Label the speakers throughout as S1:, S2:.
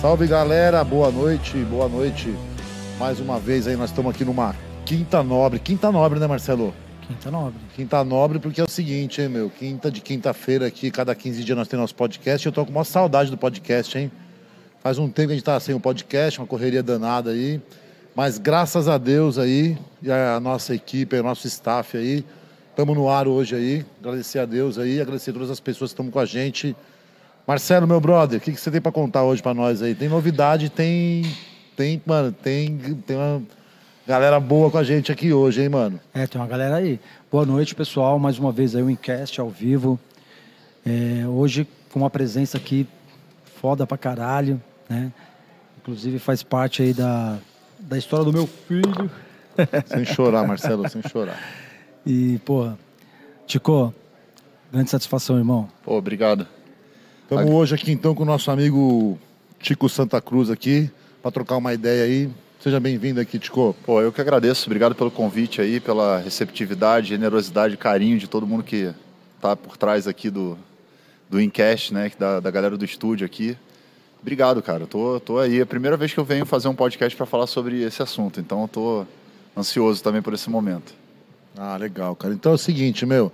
S1: Salve galera, boa noite, boa noite. Mais uma vez aí, nós estamos aqui numa quinta nobre. Quinta nobre, né, Marcelo?
S2: Quinta nobre.
S1: Quinta nobre, porque é o seguinte, hein, meu? Quinta de quinta-feira aqui, cada 15 dias nós temos nosso podcast. Eu tô com uma saudade do podcast, hein? Faz um tempo que a gente tá sem o podcast, uma correria danada aí. Mas graças a Deus aí, e a nossa equipe, o nosso staff aí, estamos no ar hoje aí. Agradecer a Deus aí, agradecer a todas as pessoas que estão com a gente. Marcelo, meu brother, o que, que você tem para contar hoje para nós aí? Tem novidade, tem. Tem, mano, tem, tem uma galera boa com a gente aqui hoje, hein, mano?
S2: É, tem uma galera aí. Boa noite, pessoal. Mais uma vez aí o Incast ao vivo. É, hoje com uma presença aqui foda pra caralho, né? Inclusive faz parte aí da, da história do meu filho.
S1: Sem chorar, Marcelo, sem chorar.
S2: E, porra, Tico, grande satisfação, irmão.
S3: Pô, obrigado.
S1: Estamos hoje aqui então com o nosso amigo Tico Santa Cruz aqui, para trocar uma ideia aí. Seja bem-vindo aqui, Tico.
S3: Pô, eu que agradeço. Obrigado pelo convite aí, pela receptividade, generosidade, carinho de todo mundo que tá por trás aqui do, do Incast, né? Da, da galera do estúdio aqui. Obrigado, cara. Tô, tô aí. É a primeira vez que eu venho fazer um podcast para falar sobre esse assunto. Então eu tô ansioso também por esse momento.
S1: Ah, legal, cara. Então é o seguinte, meu.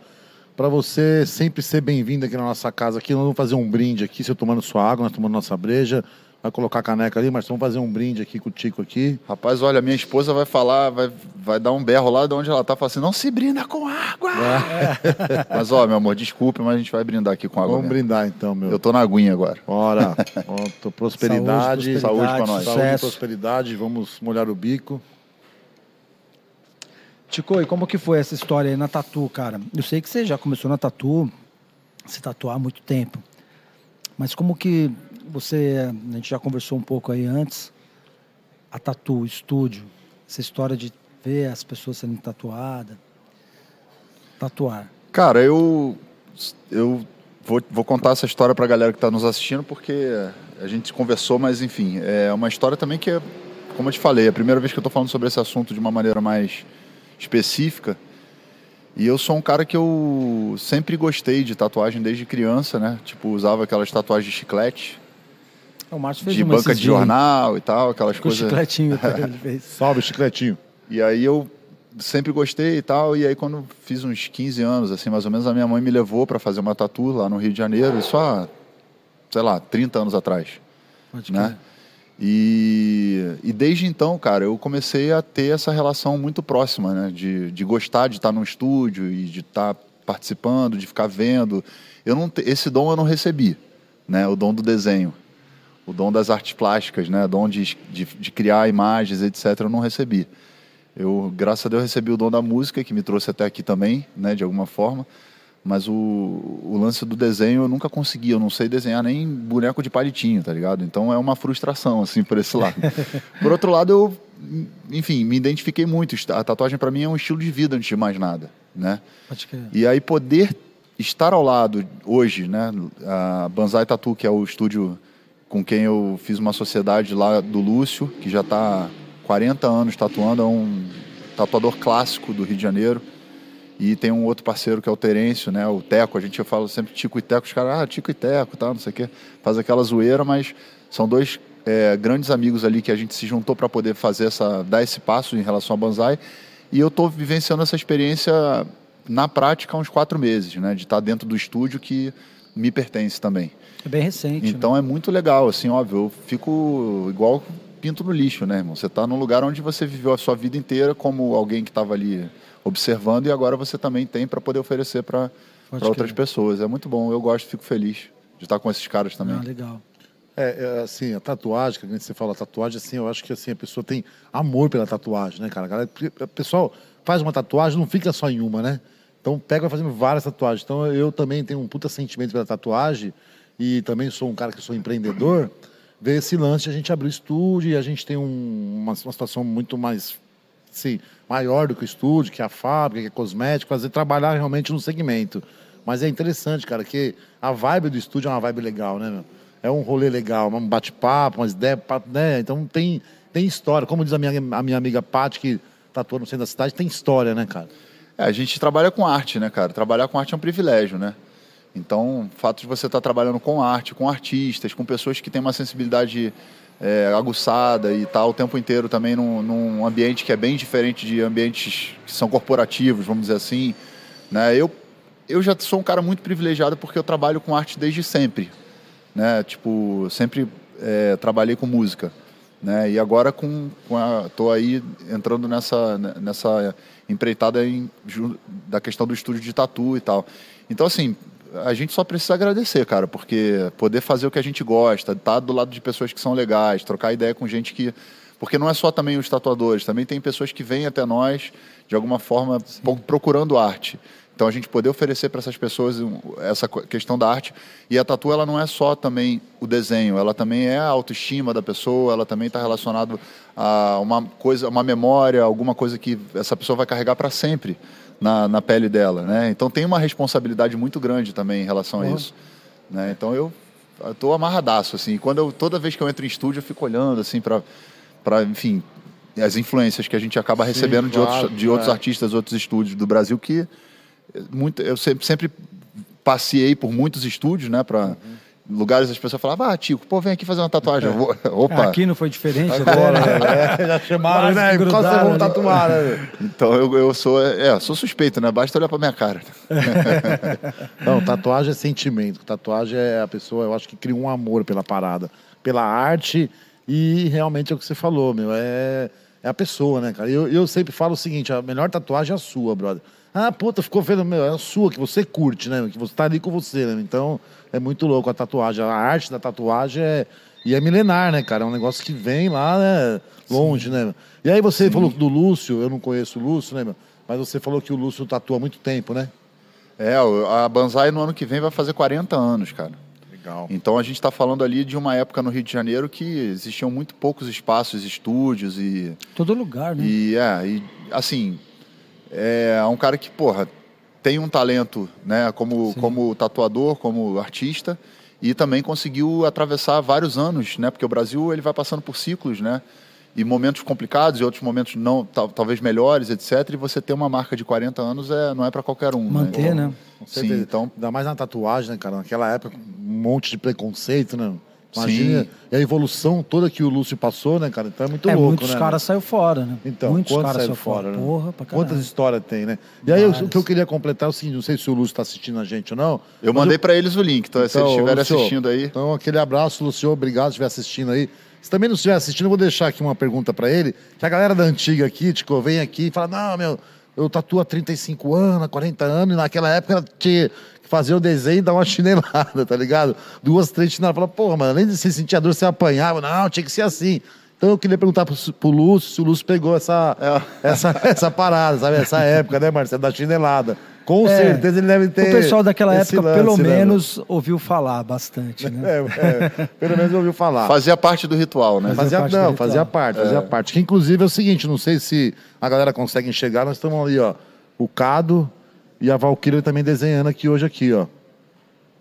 S1: Para você sempre ser bem-vindo aqui na nossa casa aqui, nós vamos fazer um brinde aqui, você tomando sua água, nós tomando nossa breja. Vai colocar a caneca ali, mas vamos fazer um brinde aqui com o Tico aqui.
S3: Rapaz, olha, minha esposa vai falar, vai, vai dar um berro lá de onde ela tá, falar assim, não se brinda com água! É. mas, ó, meu amor, desculpe, mas a gente vai brindar aqui com água
S1: Vamos mesmo. brindar então, meu.
S3: Eu tô na aguinha agora.
S1: Bora. Ó, prosperidade,
S3: saúde, prosperidade, saúde pra nós.
S1: Saúde, prosperidade, vamos molhar o bico.
S2: Tico, e como que foi essa história aí na Tatu, cara? Eu sei que você já começou na Tatu, se tatuar há muito tempo. Mas como que você, a gente já conversou um pouco aí antes, a Tatu, estúdio, essa história de ver as pessoas sendo tatuadas, tatuar.
S3: Cara, eu eu vou, vou contar essa história para a galera que está nos assistindo porque a gente conversou, mas enfim, é uma história também que é, como eu te falei, é a primeira vez que eu estou falando sobre esse assunto de uma maneira mais específica. E eu sou um cara que eu sempre gostei de tatuagem desde criança, né? Tipo, usava aquelas tatuagens de chiclete.
S2: O Márcio fez
S3: de banca de jornal e tal, aquelas
S2: Com
S3: coisas.
S2: chicletinho ele fez.
S1: Salve, chicletinho.
S3: E aí eu sempre gostei e tal. E aí quando fiz uns 15 anos, assim, mais ou menos, a minha mãe me levou para fazer uma tatu lá no Rio de Janeiro, isso há, sei lá, 30 anos atrás.
S2: Pode
S3: né?
S2: crer.
S3: E, e desde então, cara, eu comecei a ter essa relação muito próxima, né? De, de gostar de estar no estúdio e de estar participando, de ficar vendo. Eu não, esse dom eu não recebi, né? O dom do desenho, o dom das artes plásticas, né? O dom de, de, de criar imagens, etc. Eu não recebi. Eu, graças a Deus, recebi o dom da música que me trouxe até aqui também, né? De alguma forma. Mas o, o lance do desenho eu nunca consegui. Eu não sei desenhar nem boneco de palitinho, tá ligado? Então é uma frustração, assim, por esse lado. por outro lado, eu, enfim, me identifiquei muito. A tatuagem para mim é um estilo de vida antes de mais nada, né?
S2: Crer.
S3: E aí poder estar ao lado hoje, né? A Banzai Tatu, que é o estúdio com quem eu fiz uma sociedade lá do Lúcio, que já está 40 anos tatuando, é um tatuador clássico do Rio de Janeiro. E tem um outro parceiro que é o Terêncio, né? O Teco, a gente fala sempre Tico e Teco, os caras, ah, Tico e Teco, tal, não sei o quê. Faz aquela zoeira, mas são dois é, grandes amigos ali que a gente se juntou para poder fazer essa, dar esse passo em relação ao Banzai. E eu estou vivenciando essa experiência na prática há uns quatro meses, né? De estar dentro do estúdio que me pertence também.
S2: É bem recente.
S3: Então é muito legal, assim, óbvio, eu fico igual pinto no lixo, né, irmão? Você está num lugar onde você viveu a sua vida inteira como alguém que estava ali observando e agora você também tem para poder oferecer para outras pessoas. É muito bom, eu gosto, fico feliz de estar com esses caras também.
S2: Ah, legal.
S1: É, é, assim, a tatuagem, que a gente você fala tatuagem, assim, eu acho que assim, a pessoa tem amor pela tatuagem, né, cara? O pessoal faz uma tatuagem, não fica só em uma, né? Então pega vai fazendo várias tatuagens. Então eu também tenho um puta sentimento pela tatuagem e também sou um cara que sou empreendedor. Ver esse lance de a gente abrir o estúdio e a gente tem um- uma, uma situação muito mais assim, maior do que o estúdio, que a fábrica, que é cosmético, fazer trabalhar realmente no segmento. Mas é interessante, cara, que a vibe do estúdio é uma vibe legal, né, meu? É um rolê legal, um bate-papo, umas ideias, né? Então tem, tem história. Como diz a minha, a minha amiga Paty, que tatua no centro da cidade, tem história, né, cara?
S3: É, a gente trabalha com arte, né, cara? Trabalhar com arte é um privilégio, né? Então, o fato de você estar trabalhando com arte, com artistas, com pessoas que têm uma sensibilidade é, aguçada e tal, o tempo inteiro também num, num, ambiente que é bem diferente de ambientes que são corporativos, vamos dizer assim. Né? Eu, eu já sou um cara muito privilegiado porque eu trabalho com arte desde sempre. Né? Tipo, sempre é, trabalhei com música. Né? E agora com, com a, tô aí entrando nessa, nessa empreitada em, da questão do estúdio de tatu e tal. Então, assim, a gente só precisa agradecer, cara, porque poder fazer o que a gente gosta, estar tá do lado de pessoas que são legais, trocar ideia com gente que. Porque não é só também os tatuadores, também tem pessoas que vêm até nós, de alguma forma, Sim. procurando arte. Então a gente poder oferecer para essas pessoas essa questão da arte e a tatu ela não é só também o desenho, ela também é a autoestima da pessoa, ela também está relacionado a uma coisa, uma memória, alguma coisa que essa pessoa vai carregar para sempre na, na pele dela, né? Então tem uma responsabilidade muito grande também em relação uhum. a isso, né? Então eu estou amarradaço assim. Quando eu toda vez que eu entro em estúdio eu fico olhando assim para para enfim as influências que a gente acaba recebendo Sim, de outros de outros é. artistas, outros estúdios do Brasil que muito eu sempre, sempre passei por muitos estúdios, né? Para uhum lugares as pessoas falavam, ah, Tico, pô, vem aqui fazer uma tatuagem. Vou... Opa.
S2: Aqui não foi diferente.
S1: Agora, né? é, já chamaram, né? Qual você vão tatuar, né?
S3: Então eu, eu sou, é, sou suspeito, né? Basta olhar pra minha cara.
S1: não, tatuagem é sentimento. Tatuagem é a pessoa, eu acho que cria um amor pela parada, pela arte e realmente é o que você falou, meu, é, é a pessoa, né, cara? Eu, eu sempre falo o seguinte, a melhor tatuagem é a sua, brother. Ah, puta, ficou vendo, meu, é a sua, que você curte, né? Que você tá ali com você, né? Então, é muito louco a tatuagem. A arte da tatuagem é. E é milenar, né, cara? É um negócio que vem lá, né? Longe, Sim. né? E aí você Sim. falou do Lúcio, eu não conheço o Lúcio, né, meu? Mas você falou que o Lúcio tatua há muito tempo, né?
S3: É, a Banzai no ano que vem vai fazer 40 anos, cara.
S1: Legal.
S3: Então a gente está falando ali de uma época no Rio de Janeiro que existiam muito poucos espaços, estúdios e.
S2: Todo lugar, né?
S3: E é, e assim, é um cara que, porra, tem um talento, né, como, como tatuador, como artista, e também conseguiu atravessar vários anos, né, porque o Brasil ele vai passando por ciclos, né, e momentos complicados e outros momentos não talvez melhores, etc. E você ter uma marca de 40 anos é, não é para qualquer um.
S2: Né? Manter,
S3: né?
S2: né?
S1: Sim, então. Ainda mais na tatuagem, né, cara? Naquela época, um monte de preconceito, né? Imagina Sim. a evolução toda que o Lúcio passou, né, cara? Então é muito é, louco,
S2: muitos
S1: né?
S2: Muitos caras saíram fora, né?
S1: Então,
S2: muitos
S1: caras saíram fora,
S2: fora né? Porra, pra
S1: Quantas histórias tem, né? E aí, o que eu queria completar é o seguinte, não sei se o Lúcio está assistindo a gente ou não.
S3: Eu mandei eu... para eles o link, então, então se eles estiverem assistindo aí...
S1: Então, aquele abraço, Lúcio, obrigado se estiver assistindo aí. Se também não estiver assistindo, eu vou deixar aqui uma pergunta para ele, que a galera da antiga aqui, tipo, vem aqui e fala, não, meu, eu tatuo há 35 anos, 40 anos, e naquela época ela tinha fazer o desenho e dar uma chinelada, tá ligado? Duas, três chineladas. Fala, porra, mano, além de você sentir a dor, você apanhava. Não, tinha que ser assim. Então eu queria perguntar pro, pro Lúcio se o Lúcio pegou essa, é. essa, essa parada, sabe? Essa época, né, Marcelo? Da chinelada. Com é, certeza ele deve ter.
S2: O pessoal daquela época, lance, pelo né, menos, ouviu falar bastante, né?
S1: É, é, pelo menos ouviu falar.
S3: Fazia parte do ritual, né?
S1: Fazia,
S3: fazia
S1: não, fazia parte, fazia é. parte. Que inclusive é o seguinte, não sei se a galera consegue enxergar, nós estamos ali, ó. O Cado e a Valkyria também desenhando aqui hoje aqui, ó.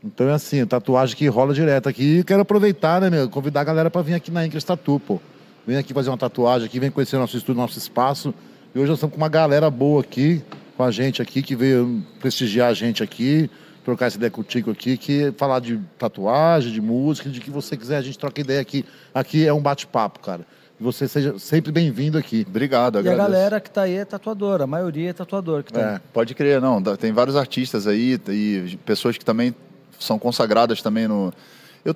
S1: Então é assim, tatuagem que rola direto aqui. E quero aproveitar, né, meu? Convidar a galera para vir aqui na Incas Tatu, pô. Vem aqui fazer uma tatuagem aqui, vem conhecer nosso estúdio, nosso espaço. E hoje nós estamos com uma galera boa aqui, com a gente aqui, que veio prestigiar a gente aqui, trocar essa ideia contigo aqui, que falar de tatuagem, de música, de que você quiser, a gente troca ideia aqui. Aqui é um bate-papo, cara. Você seja sempre bem-vindo aqui.
S3: Obrigado, agradeço.
S2: E a galera que está aí é tatuadora, a maioria é tatuador que tá é,
S3: Pode crer, não. Tem vários artistas aí e pessoas que também são consagradas também no.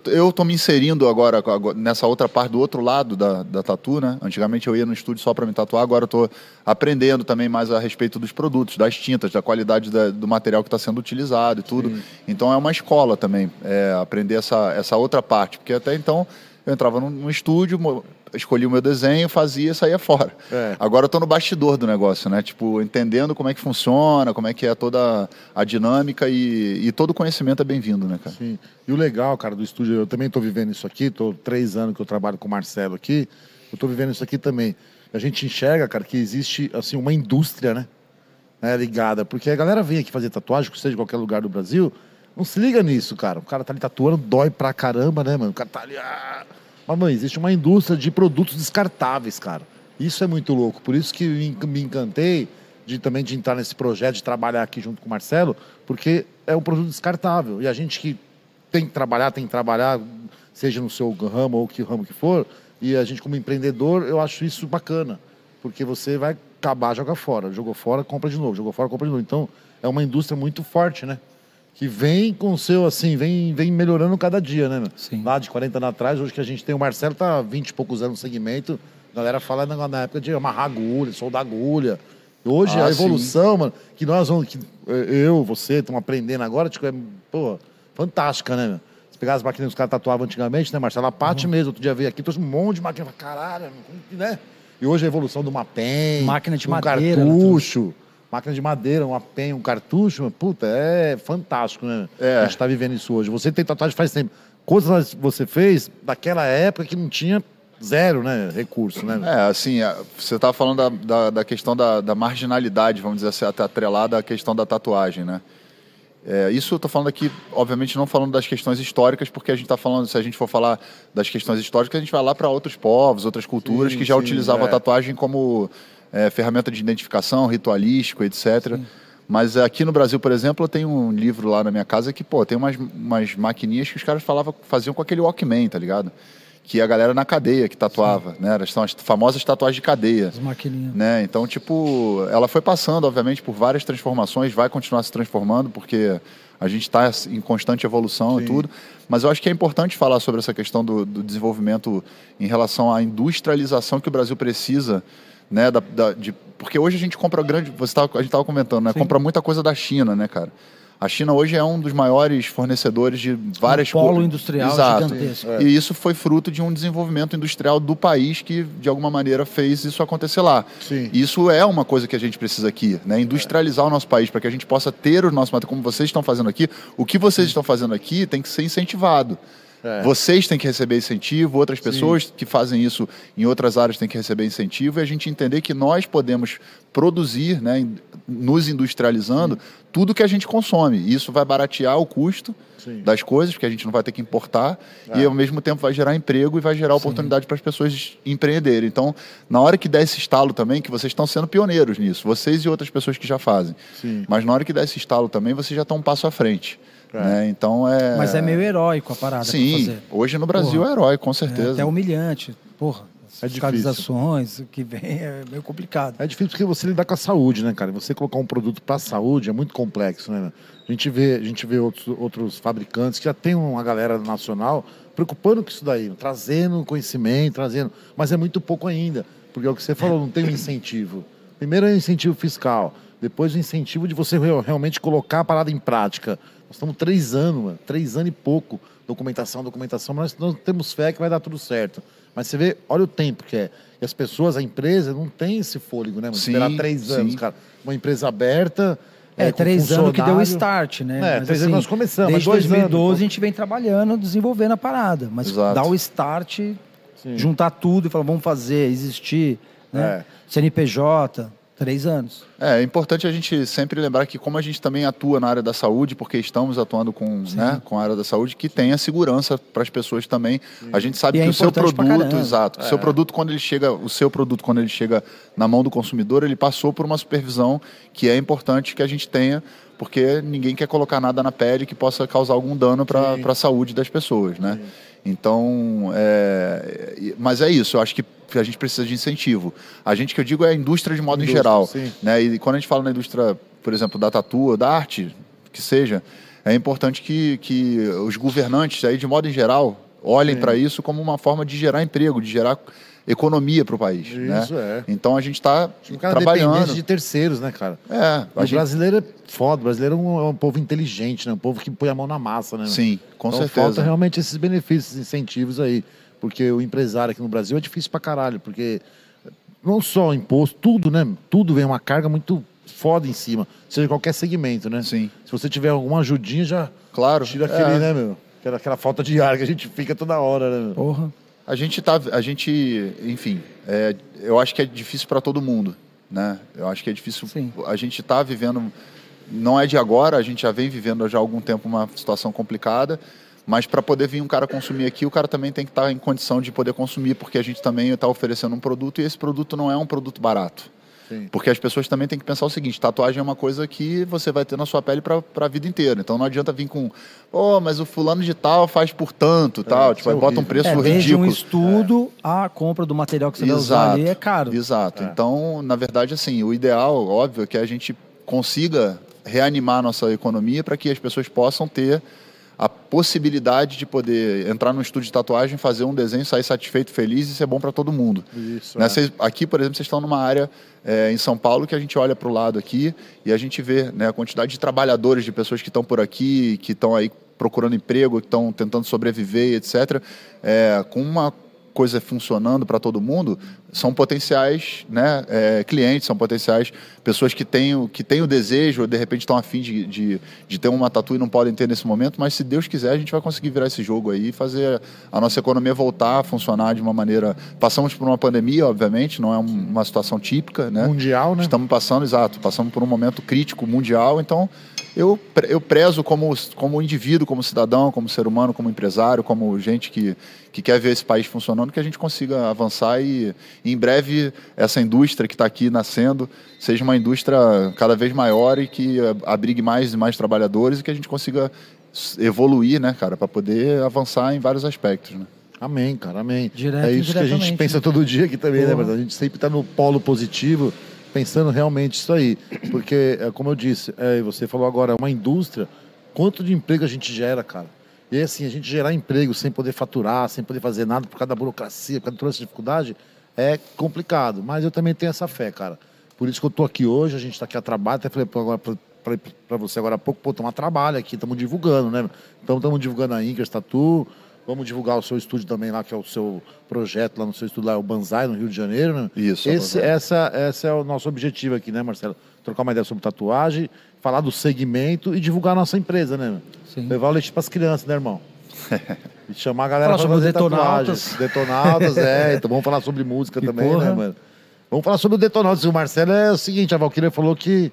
S3: Eu estou me inserindo agora, nessa outra parte do outro lado da, da tatu, né? Antigamente eu ia no estúdio só para me tatuar, agora estou aprendendo também mais a respeito dos produtos, das tintas, da qualidade da, do material que está sendo utilizado e tudo. Sim. Então é uma escola também, é, aprender essa, essa outra parte, porque até então eu entrava num, num estúdio, escolhi o meu desenho, fazia e saía fora. É. Agora eu estou no bastidor do negócio, né? Tipo, entendendo como é que funciona, como é que é toda a dinâmica e, e todo o conhecimento é bem-vindo, né, cara?
S1: Sim. E o legal, cara, do estúdio, eu também estou vivendo isso aqui, estou três anos que eu trabalho com o Marcelo aqui, eu estou vivendo isso aqui também. A gente enxerga, cara, que existe, assim, uma indústria, né? né? Ligada. Porque a galera vem aqui fazer tatuagem, seja em qualquer lugar do Brasil, não se liga nisso, cara. O cara tá ali tatuando, dói pra caramba, né, mano? O cara tá ali... Ah mas, mãe, existe uma indústria de produtos descartáveis, cara. Isso é muito louco. Por isso que me encantei de também de entrar nesse projeto, de trabalhar aqui junto com o Marcelo, porque é um produto descartável. E a gente que tem que trabalhar, tem que trabalhar, seja no seu ramo ou que ramo que for, e a gente como empreendedor, eu acho isso bacana, porque você vai acabar, joga fora. Jogou fora, compra de novo. Jogou fora, compra de novo. Então, é uma indústria muito forte, né? Que vem com o seu, assim, vem, vem melhorando cada dia, né? meu?
S2: Sim.
S1: Lá de 40 anos atrás, hoje que a gente tem o Marcelo, tá há 20 e poucos anos no segmento. A galera fala na, na época de amarrar agulha, soldar agulha. Hoje
S3: Ah,
S1: a evolução, mano, que nós vamos, que eu, você, estamos aprendendo agora, tipo, é, pô, fantástica, né? meu? Se pegar as máquinas que os caras tatuavam antigamente, né, Marcelo? A Pati
S2: Uhum.
S1: mesmo, outro dia veio aqui, trouxe um monte de máquina. Caralho, né? E hoje a evolução do uma pen,
S2: Máquina de
S1: um
S2: madeira,
S1: cartucho, máquina de madeira, uma pen, um cartucho, puta, é fantástico, né?
S3: É.
S1: A gente tá vivendo isso hoje. Você tem tatuagem faz tempo. Coisas você fez daquela época que não tinha zero, né, recurso, né?
S3: É, assim, você estava falando da, da, da questão da, da marginalidade, vamos dizer assim, até atrelada à questão da tatuagem, né? É, isso eu estou falando aqui, obviamente, não falando das questões históricas, porque a gente está falando, se a gente for falar das questões históricas, a gente vai lá para outros povos, outras culturas
S1: Sim,
S3: que já
S1: sim,
S3: utilizavam
S1: é.
S3: a tatuagem como é, ferramenta de identificação, ritualístico, etc. Mas aqui no Brasil, por exemplo, eu tenho um livro lá na minha casa que, pô, tem umas, umas maquininhas que os caras falavam, faziam com aquele Walkman, tá ligado? Que a galera na cadeia que tatuava, né? Elas São as famosas tatuagens de cadeia
S2: As maquininhas.
S3: né? Então, tipo, ela foi passando, obviamente, por várias transformações, vai continuar se transformando, porque a gente está em constante evolução e tudo. Mas eu acho que é importante falar sobre essa questão do, do desenvolvimento em relação à industrialização que o Brasil precisa, né? Da, da- de, porque hoje a gente compra grande. Você tava, a gente estava comentando, né? Compra muita coisa da China, né, cara? A China hoje é um dos maiores fornecedores de várias
S2: polo
S3: co-
S2: industrial
S3: Exato.
S2: gigantesco.
S3: E isso foi fruto de um desenvolvimento industrial do país que, de alguma maneira, fez isso acontecer lá.
S1: Sim.
S3: E Isso é uma coisa que a gente precisa aqui, né? Industrializar o nosso país para que a gente possa ter o nosso material, como vocês estão fazendo aqui. O que vocês estão fazendo aqui tem que ser incentivado.
S1: É.
S3: Vocês têm que receber incentivo, outras pessoas que fazem isso em outras áreas têm que receber incentivo e a gente entender que nós podemos produzir, né, nos industrializando, tudo que a gente consome. E Isso vai baratear o custo
S1: Sim.
S3: das coisas, porque a gente não vai ter que importar, e ao mesmo tempo vai gerar emprego e vai gerar oportunidade para as pessoas empreenderem. Então, na hora que der esse estalo também, que vocês estão sendo pioneiros nisso, vocês e outras pessoas que já fazem.
S1: Sim.
S3: Mas na hora que der esse estalo também, vocês já estão um passo à frente.
S1: É.
S3: Né? Então é.
S2: Mas é meio heróico a parada
S3: Sim,
S2: fazer.
S3: hoje no Brasil
S2: Porra.
S3: é herói, com
S2: É
S3: certeza.
S2: até humilhante. Porra, as
S1: É
S2: fiscalizações, o que vem é meio complicado.
S1: É difícil porque você lidar com a saúde, né, cara? Você colocar um produto para a saúde é muito complexo, né? A gente vê, a gente vê outros, outros fabricantes que já tem uma galera nacional preocupando com isso daí, trazendo conhecimento, trazendo, mas é muito pouco ainda, porque é o que você falou, não tem um incentivo. Primeiro é o incentivo fiscal, depois o incentivo de você real- realmente colocar a parada em prática. Nós estamos três anos, mano, três anos e pouco, documentação, documentação, mas nós temos fé que vai dar tudo certo. Mas você vê, olha o tempo que é. E as pessoas, a empresa, não tem esse fôlego, né? mano?
S3: Sim,
S1: Esperar três
S3: sim.
S1: anos, cara. Uma empresa aberta.
S2: É,
S1: com
S2: três anos que deu o start, né?
S1: É,
S2: Mas,
S1: três anos nós começamos,
S2: Desde
S1: mas dois
S2: 2012
S1: anos.
S2: a gente vem trabalhando, desenvolvendo a parada. Mas
S3: Exato.
S2: dar o start,
S1: Sim.
S2: juntar tudo e falar, vamos fazer, existir, né?
S1: É.
S2: CNPJ, três anos.
S3: É, é importante a gente sempre lembrar que como a gente também atua na área da saúde, porque estamos atuando com, né, com a área da saúde, que tenha segurança para as pessoas também. A gente sabe
S2: E é
S3: que o seu produto, exato, o seu produto quando ele chega, o seu produto quando ele chega na mão do consumidor, ele passou por uma supervisão que é importante que a gente tenha, porque ninguém quer colocar nada na pele que possa causar algum dano para a saúde das pessoas, né? Então, é, mas é isso, eu acho que a gente precisa de incentivo. A gente que eu digo é a indústria de modo em
S1: Indústria,
S3: geral.
S1: sim.
S3: Né? E quando a gente fala na indústria, por exemplo, da tatu, da arte, que seja, é importante que, que os governantes, aí, de modo em geral, olhem para isso como uma forma de gerar emprego, de gerar economia para o país.
S1: Isso,
S3: né?
S1: é.
S3: Então a gente está
S1: dependência
S3: trabalhando.
S1: de terceiros, né, cara?
S3: É,
S1: O
S3: gente...
S1: brasileiro é foda, o brasileiro é um, é um povo inteligente, né? Um povo que põe a mão na massa, né?
S3: Sim, com
S1: então
S3: certeza.
S1: falta realmente esses benefícios, esses incentivos aí. Porque o empresário aqui no Brasil é difícil pra caralho, porque não só o imposto, tudo, né? Tudo vem uma carga muito foda em cima, seja qualquer segmento, né?
S3: Sim.
S1: Se você tiver alguma ajudinha, já
S3: Claro.
S1: tira
S3: é.
S1: aquele, né, meu? Aquela, aquela falta de ar que a gente fica toda hora, né? meu?
S2: Porra.
S3: A gente tá, a gente, enfim, é, eu acho que é difícil para todo mundo, né? Eu acho que é difícil.
S2: Sim.
S3: A gente está vivendo, não é de agora, a gente já vem vivendo já há algum tempo uma situação complicada, mas para poder vir um cara consumir aqui, o cara também tem que estar em condição de poder consumir, porque a gente também está oferecendo um produto e esse produto não é um produto barato.
S1: Sim.
S3: Porque as pessoas também têm que pensar o seguinte: tatuagem é uma coisa que você vai ter na sua pele para a vida inteira. Então não adianta vir com, oh, mas o fulano de tal faz por tanto, tal. Tipo,
S1: é
S3: aí bota um preço
S2: É, desde
S3: ridículo.
S2: um estudo a compra do material que você vai usar ali é caro.
S3: Exato. Então, na verdade, assim, o ideal, óbvio, é que a gente consiga reanimar a nossa economia para que as pessoas possam ter a possibilidade de poder entrar no estúdio de tatuagem, fazer um desenho, sair satisfeito, feliz e ser bom para todo mundo.
S1: Isso,
S3: Né?
S1: é.
S3: Vocês- aqui, por exemplo, vocês estão numa área é, em São Paulo que a gente olha para o lado aqui e a gente vê né, a quantidade de trabalhadores, de pessoas que estão por aqui, que estão aí procurando emprego, que estão tentando sobreviver, etc. É, com uma coisa funcionando para todo mundo, são potenciais né, é, clientes, são potenciais pessoas que têm, o- que têm o desejo, ou de repente estão afim de, de, de ter uma tatu e não podem ter nesse momento, mas se Deus quiser, a gente vai conseguir virar esse jogo aí e fazer a nossa economia voltar a funcionar de uma maneira. Passamos por uma pandemia, obviamente, não é um- uma situação típica, né?
S1: Mundial, né?
S3: Estamos passando, exato, passando por um momento crítico mundial, então eu, eu prezo como, como indivíduo, como cidadão, como ser humano, como empresário, como gente que, que quer ver esse país funcionando, que a gente consiga avançar e, e em breve essa indústria que está aqui nascendo seja uma indústria cada vez maior e que abrigue mais e mais trabalhadores e que a gente consiga evoluir, né, cara, para poder avançar em vários aspectos, né?
S1: Amém, cara, amém.
S2: Direto
S1: é isso que a gente pensa
S2: né?
S1: todo dia aqui também, né? Mas a gente sempre está no polo positivo, pensando realmente isso aí. Porque, é, como eu disse, é, você falou agora, uma indústria, quanto de emprego a gente gera, cara? E assim, a gente gerar emprego sem poder faturar, sem poder fazer nada por causa da burocracia, por causa de toda essa dificuldade, é complicado. Mas eu também tenho essa fé, cara. Por isso que eu tô aqui hoje, a gente está aqui a trabalho, até falei pra você agora há pouco, pô, estamos a trabalho aqui, estamos divulgando, né? Então estamos divulgando a Inkers Tatu, vamos divulgar o seu estúdio também lá, que é o seu projeto lá no seu estúdio lá, é o Banzai, no Rio de Janeiro, né?
S3: Isso, é
S1: Esse,
S3: Banzai.
S1: essa, essa é o nosso objetivo aqui, né, Marcelo? Trocar uma ideia sobre tatuagem, falar do segmento e divulgar a nossa empresa, né?
S2: Sim.
S1: Levar o leite pras crianças, né, irmão? E chamar a galera
S2: sobre
S1: fazer
S2: Detonautas.
S1: tatuagens. Detonautas, é. Então vamos falar sobre música
S2: Que
S1: também,
S2: porra.
S1: né, mano? Vamos falar sobre o Detonautas. O Marcelo é o seguinte, a Valkyria falou que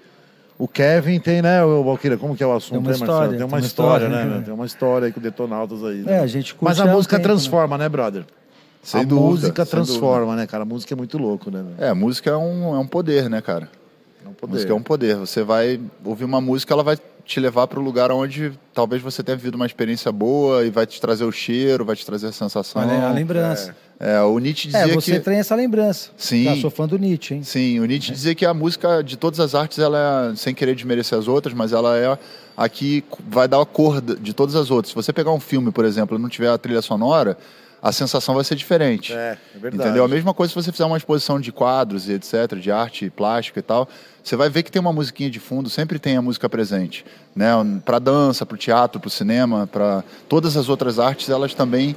S1: o Kevin tem, né, o Valkyria, como que é o assunto,
S2: Tem uma
S1: né, Marcelo?
S2: história,
S1: Tem uma história, né?
S2: né?
S1: meu? Tem uma história aí com o Detonautas aí.
S2: É,
S1: né?
S2: a gente curte
S1: Mas a música
S2: tempo,
S1: transforma, né, brother?
S3: Sem
S1: a
S3: dúvida,
S1: música
S3: sem
S1: transforma, né, cara? A música é muito louco, né?
S3: É, música é um, é um poder, né, cara?
S1: É um
S3: A
S1: poder.
S3: música é um poder. Você vai ouvir uma música, ela vai te levar para o lugar onde talvez você tenha vivido uma experiência boa e vai te trazer o cheiro, vai te trazer a sensação.
S2: Olha a lembrança.
S3: É, o Nietzsche
S2: É,
S3: dizia
S2: você
S3: que
S2: tem essa lembrança.
S3: Sim.
S2: Tá, sou fã do Nietzsche, hein?
S3: sim, o Nietzsche dizia que a música de todas as artes ela é sem querer desmerecer as outras, mas ela é a que vai dar a cor de de todas as outras. Se você pegar um filme, por exemplo, e não tiver a trilha sonora, a sensação vai ser diferente.
S1: É, é verdade.
S3: Entendeu? A mesma coisa se você fizer uma exposição de quadros e etc, de arte plástica e tal, você vai ver que tem uma musiquinha de fundo, sempre tem a música presente, né? Para dança, para o teatro, para o cinema, para todas as outras artes, elas também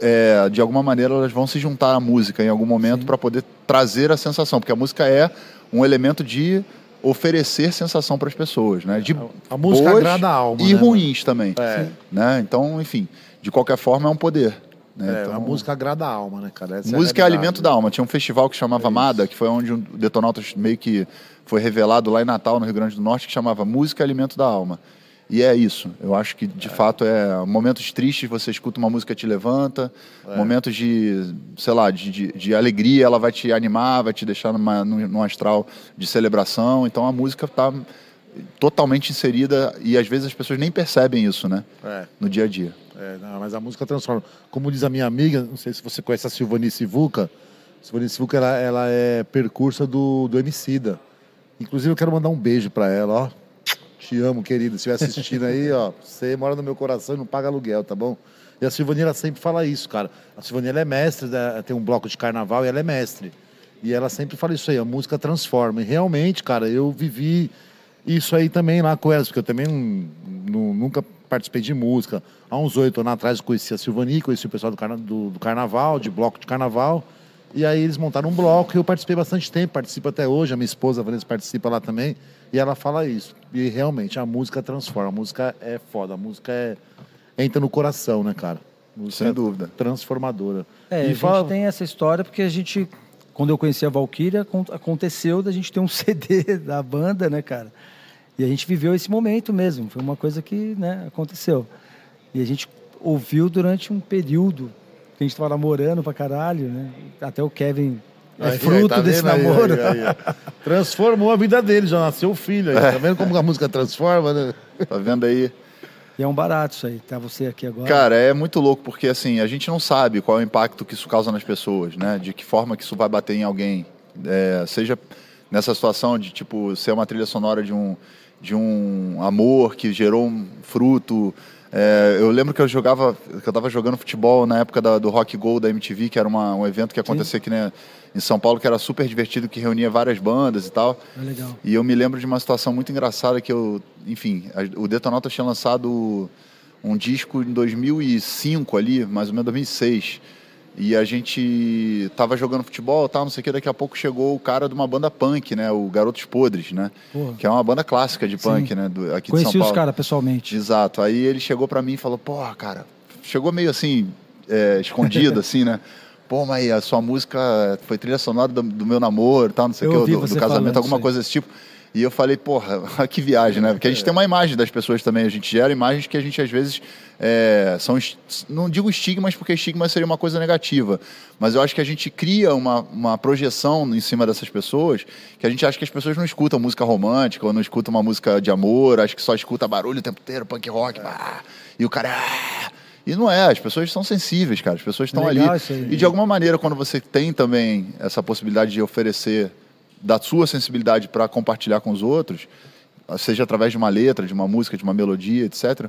S3: é, de alguma maneira elas vão se juntar à música em algum momento para poder trazer a sensação, porque a música é um elemento de oferecer sensação para as pessoas, né? De
S1: a música
S3: boas
S1: agrada a alma,
S3: e
S1: né,
S3: ruins também,
S1: É.
S3: né? Então, enfim, de qualquer forma é um poder. Né?
S1: É,
S3: Então-
S1: a música agrada a alma, né, cara? Essa
S3: Música é
S1: realidade,
S3: alimento da alma. Tinha um festival que chamava Mada, que foi onde o Detonautas meio que foi revelado lá em Natal, no Rio Grande do Norte, que chamava Música é Alimento da Alma. E é isso. Eu acho que, de fato, é momentos tristes, você escuta uma música te levanta, momentos de, sei lá, de, de, de alegria, ela vai te animar, vai te deixar numa, num, astral de celebração. Então a música está totalmente inserida e às vezes as pessoas nem percebem isso, né?
S1: É.
S3: No dia a dia.
S1: É, não, mas a música transforma. Como diz a minha amiga, não sei se você conhece a Silvanice Vuca. Silvanice Vuca, ela, ela é percursa do, do Emicida. Inclusive, eu quero mandar um beijo pra ela, ó. Te amo, querida. Se estiver assistindo aí, ó, você mora no meu coração e não paga aluguel, tá bom? E a Silvani, ela sempre fala isso, cara. A Silvani, ela é mestre, né? tem um bloco de carnaval e ela é mestre. E ela sempre fala isso aí, a música transforma. E realmente, cara, eu vivi isso aí também lá com elas, porque eu também não- nunca participei de música. Há uns oito anos atrás eu conheci a Silvani, conheci o pessoal do, carna- do- do carnaval, de bloco de carnaval. E aí eles montaram um bloco e eu participei bastante tempo, participo até hoje, a minha esposa a Vanessa participa lá também. E ela fala isso. E realmente, a música transforma, a música é foda, a música é entra no coração, né, cara? Música
S3: Sem
S1: é
S3: dúvida.
S1: Transformadora.
S2: É, a
S1: e
S2: gente
S1: fala,
S2: tem essa história porque a gente, quando eu conheci a Valkyria, acon- aconteceu da gente ter um CD da banda, né, cara? E a gente viveu esse momento mesmo. Foi uma coisa que, né, aconteceu. E a gente ouviu durante um período que a gente estava namorando pra caralho, né? Até o Kevin É
S1: Aí,
S2: fruto
S1: tá
S2: desse
S1: aí,
S2: namoro.
S1: aí. Transformou a vida dele, já nasceu o filho aí. Tá vendo como a música transforma, né?
S3: Tá vendo aí?
S2: E é um barato isso aí. Tá você aqui agora.
S3: Cara, é muito louco porque assim, a gente não sabe qual é o impacto que isso causa nas pessoas, né? De que forma que isso vai bater em alguém. É, seja nessa situação de tipo ser uma trilha sonora de um de um amor que gerou um fruto. É, eu lembro que eu jogava, que eu tava jogando futebol na época da- do Rock Go da MTV, que era uma- um evento que acontecia aqui né, em São Paulo, que era super divertido, que reunia várias bandas e tal.
S2: É legal.
S3: E eu me lembro de uma situação muito engraçada que eu, enfim, a- o Detonautas tinha lançado um disco em 2005 ali, mais ou menos 2006. E a gente tava jogando futebol, tal, não sei o que, daqui a pouco chegou o cara de uma banda punk, né, o Garotos Podres, né?
S2: Porra.
S3: Que é uma banda clássica de punk,
S2: Sim.
S3: né, do, aqui de
S2: Conheci
S3: São
S2: os
S3: Paulo.
S2: caras pessoalmente.
S3: Exato. Aí ele chegou pra mim e falou, porra, cara, chegou meio assim, é, escondido, assim, né? Pô, mas a sua música foi trilha sonora do, do meu namoro, tal, não sei o que, do, do casamento, alguma coisa desse tipo. E eu falei, porra, que viagem, né? Porque a gente tem uma imagem das pessoas também, a gente gera imagens que a gente às vezes é, são, não digo estigmas, porque estigma seria uma coisa negativa, mas eu acho que a gente cria uma, uma projeção em cima dessas pessoas que a gente acha que as pessoas não escutam música romântica ou não escutam uma música de amor, acho que só escuta barulho o tempo inteiro, punk rock, bah, e o cara. "Ah". E não é, as pessoas são sensíveis, cara, as pessoas estão ali.
S2: aí.
S3: E de alguma maneira, quando você tem também essa possibilidade de oferecer da sua sensibilidade para compartilhar com os outros, seja através de uma letra, de uma música, de uma melodia, etc.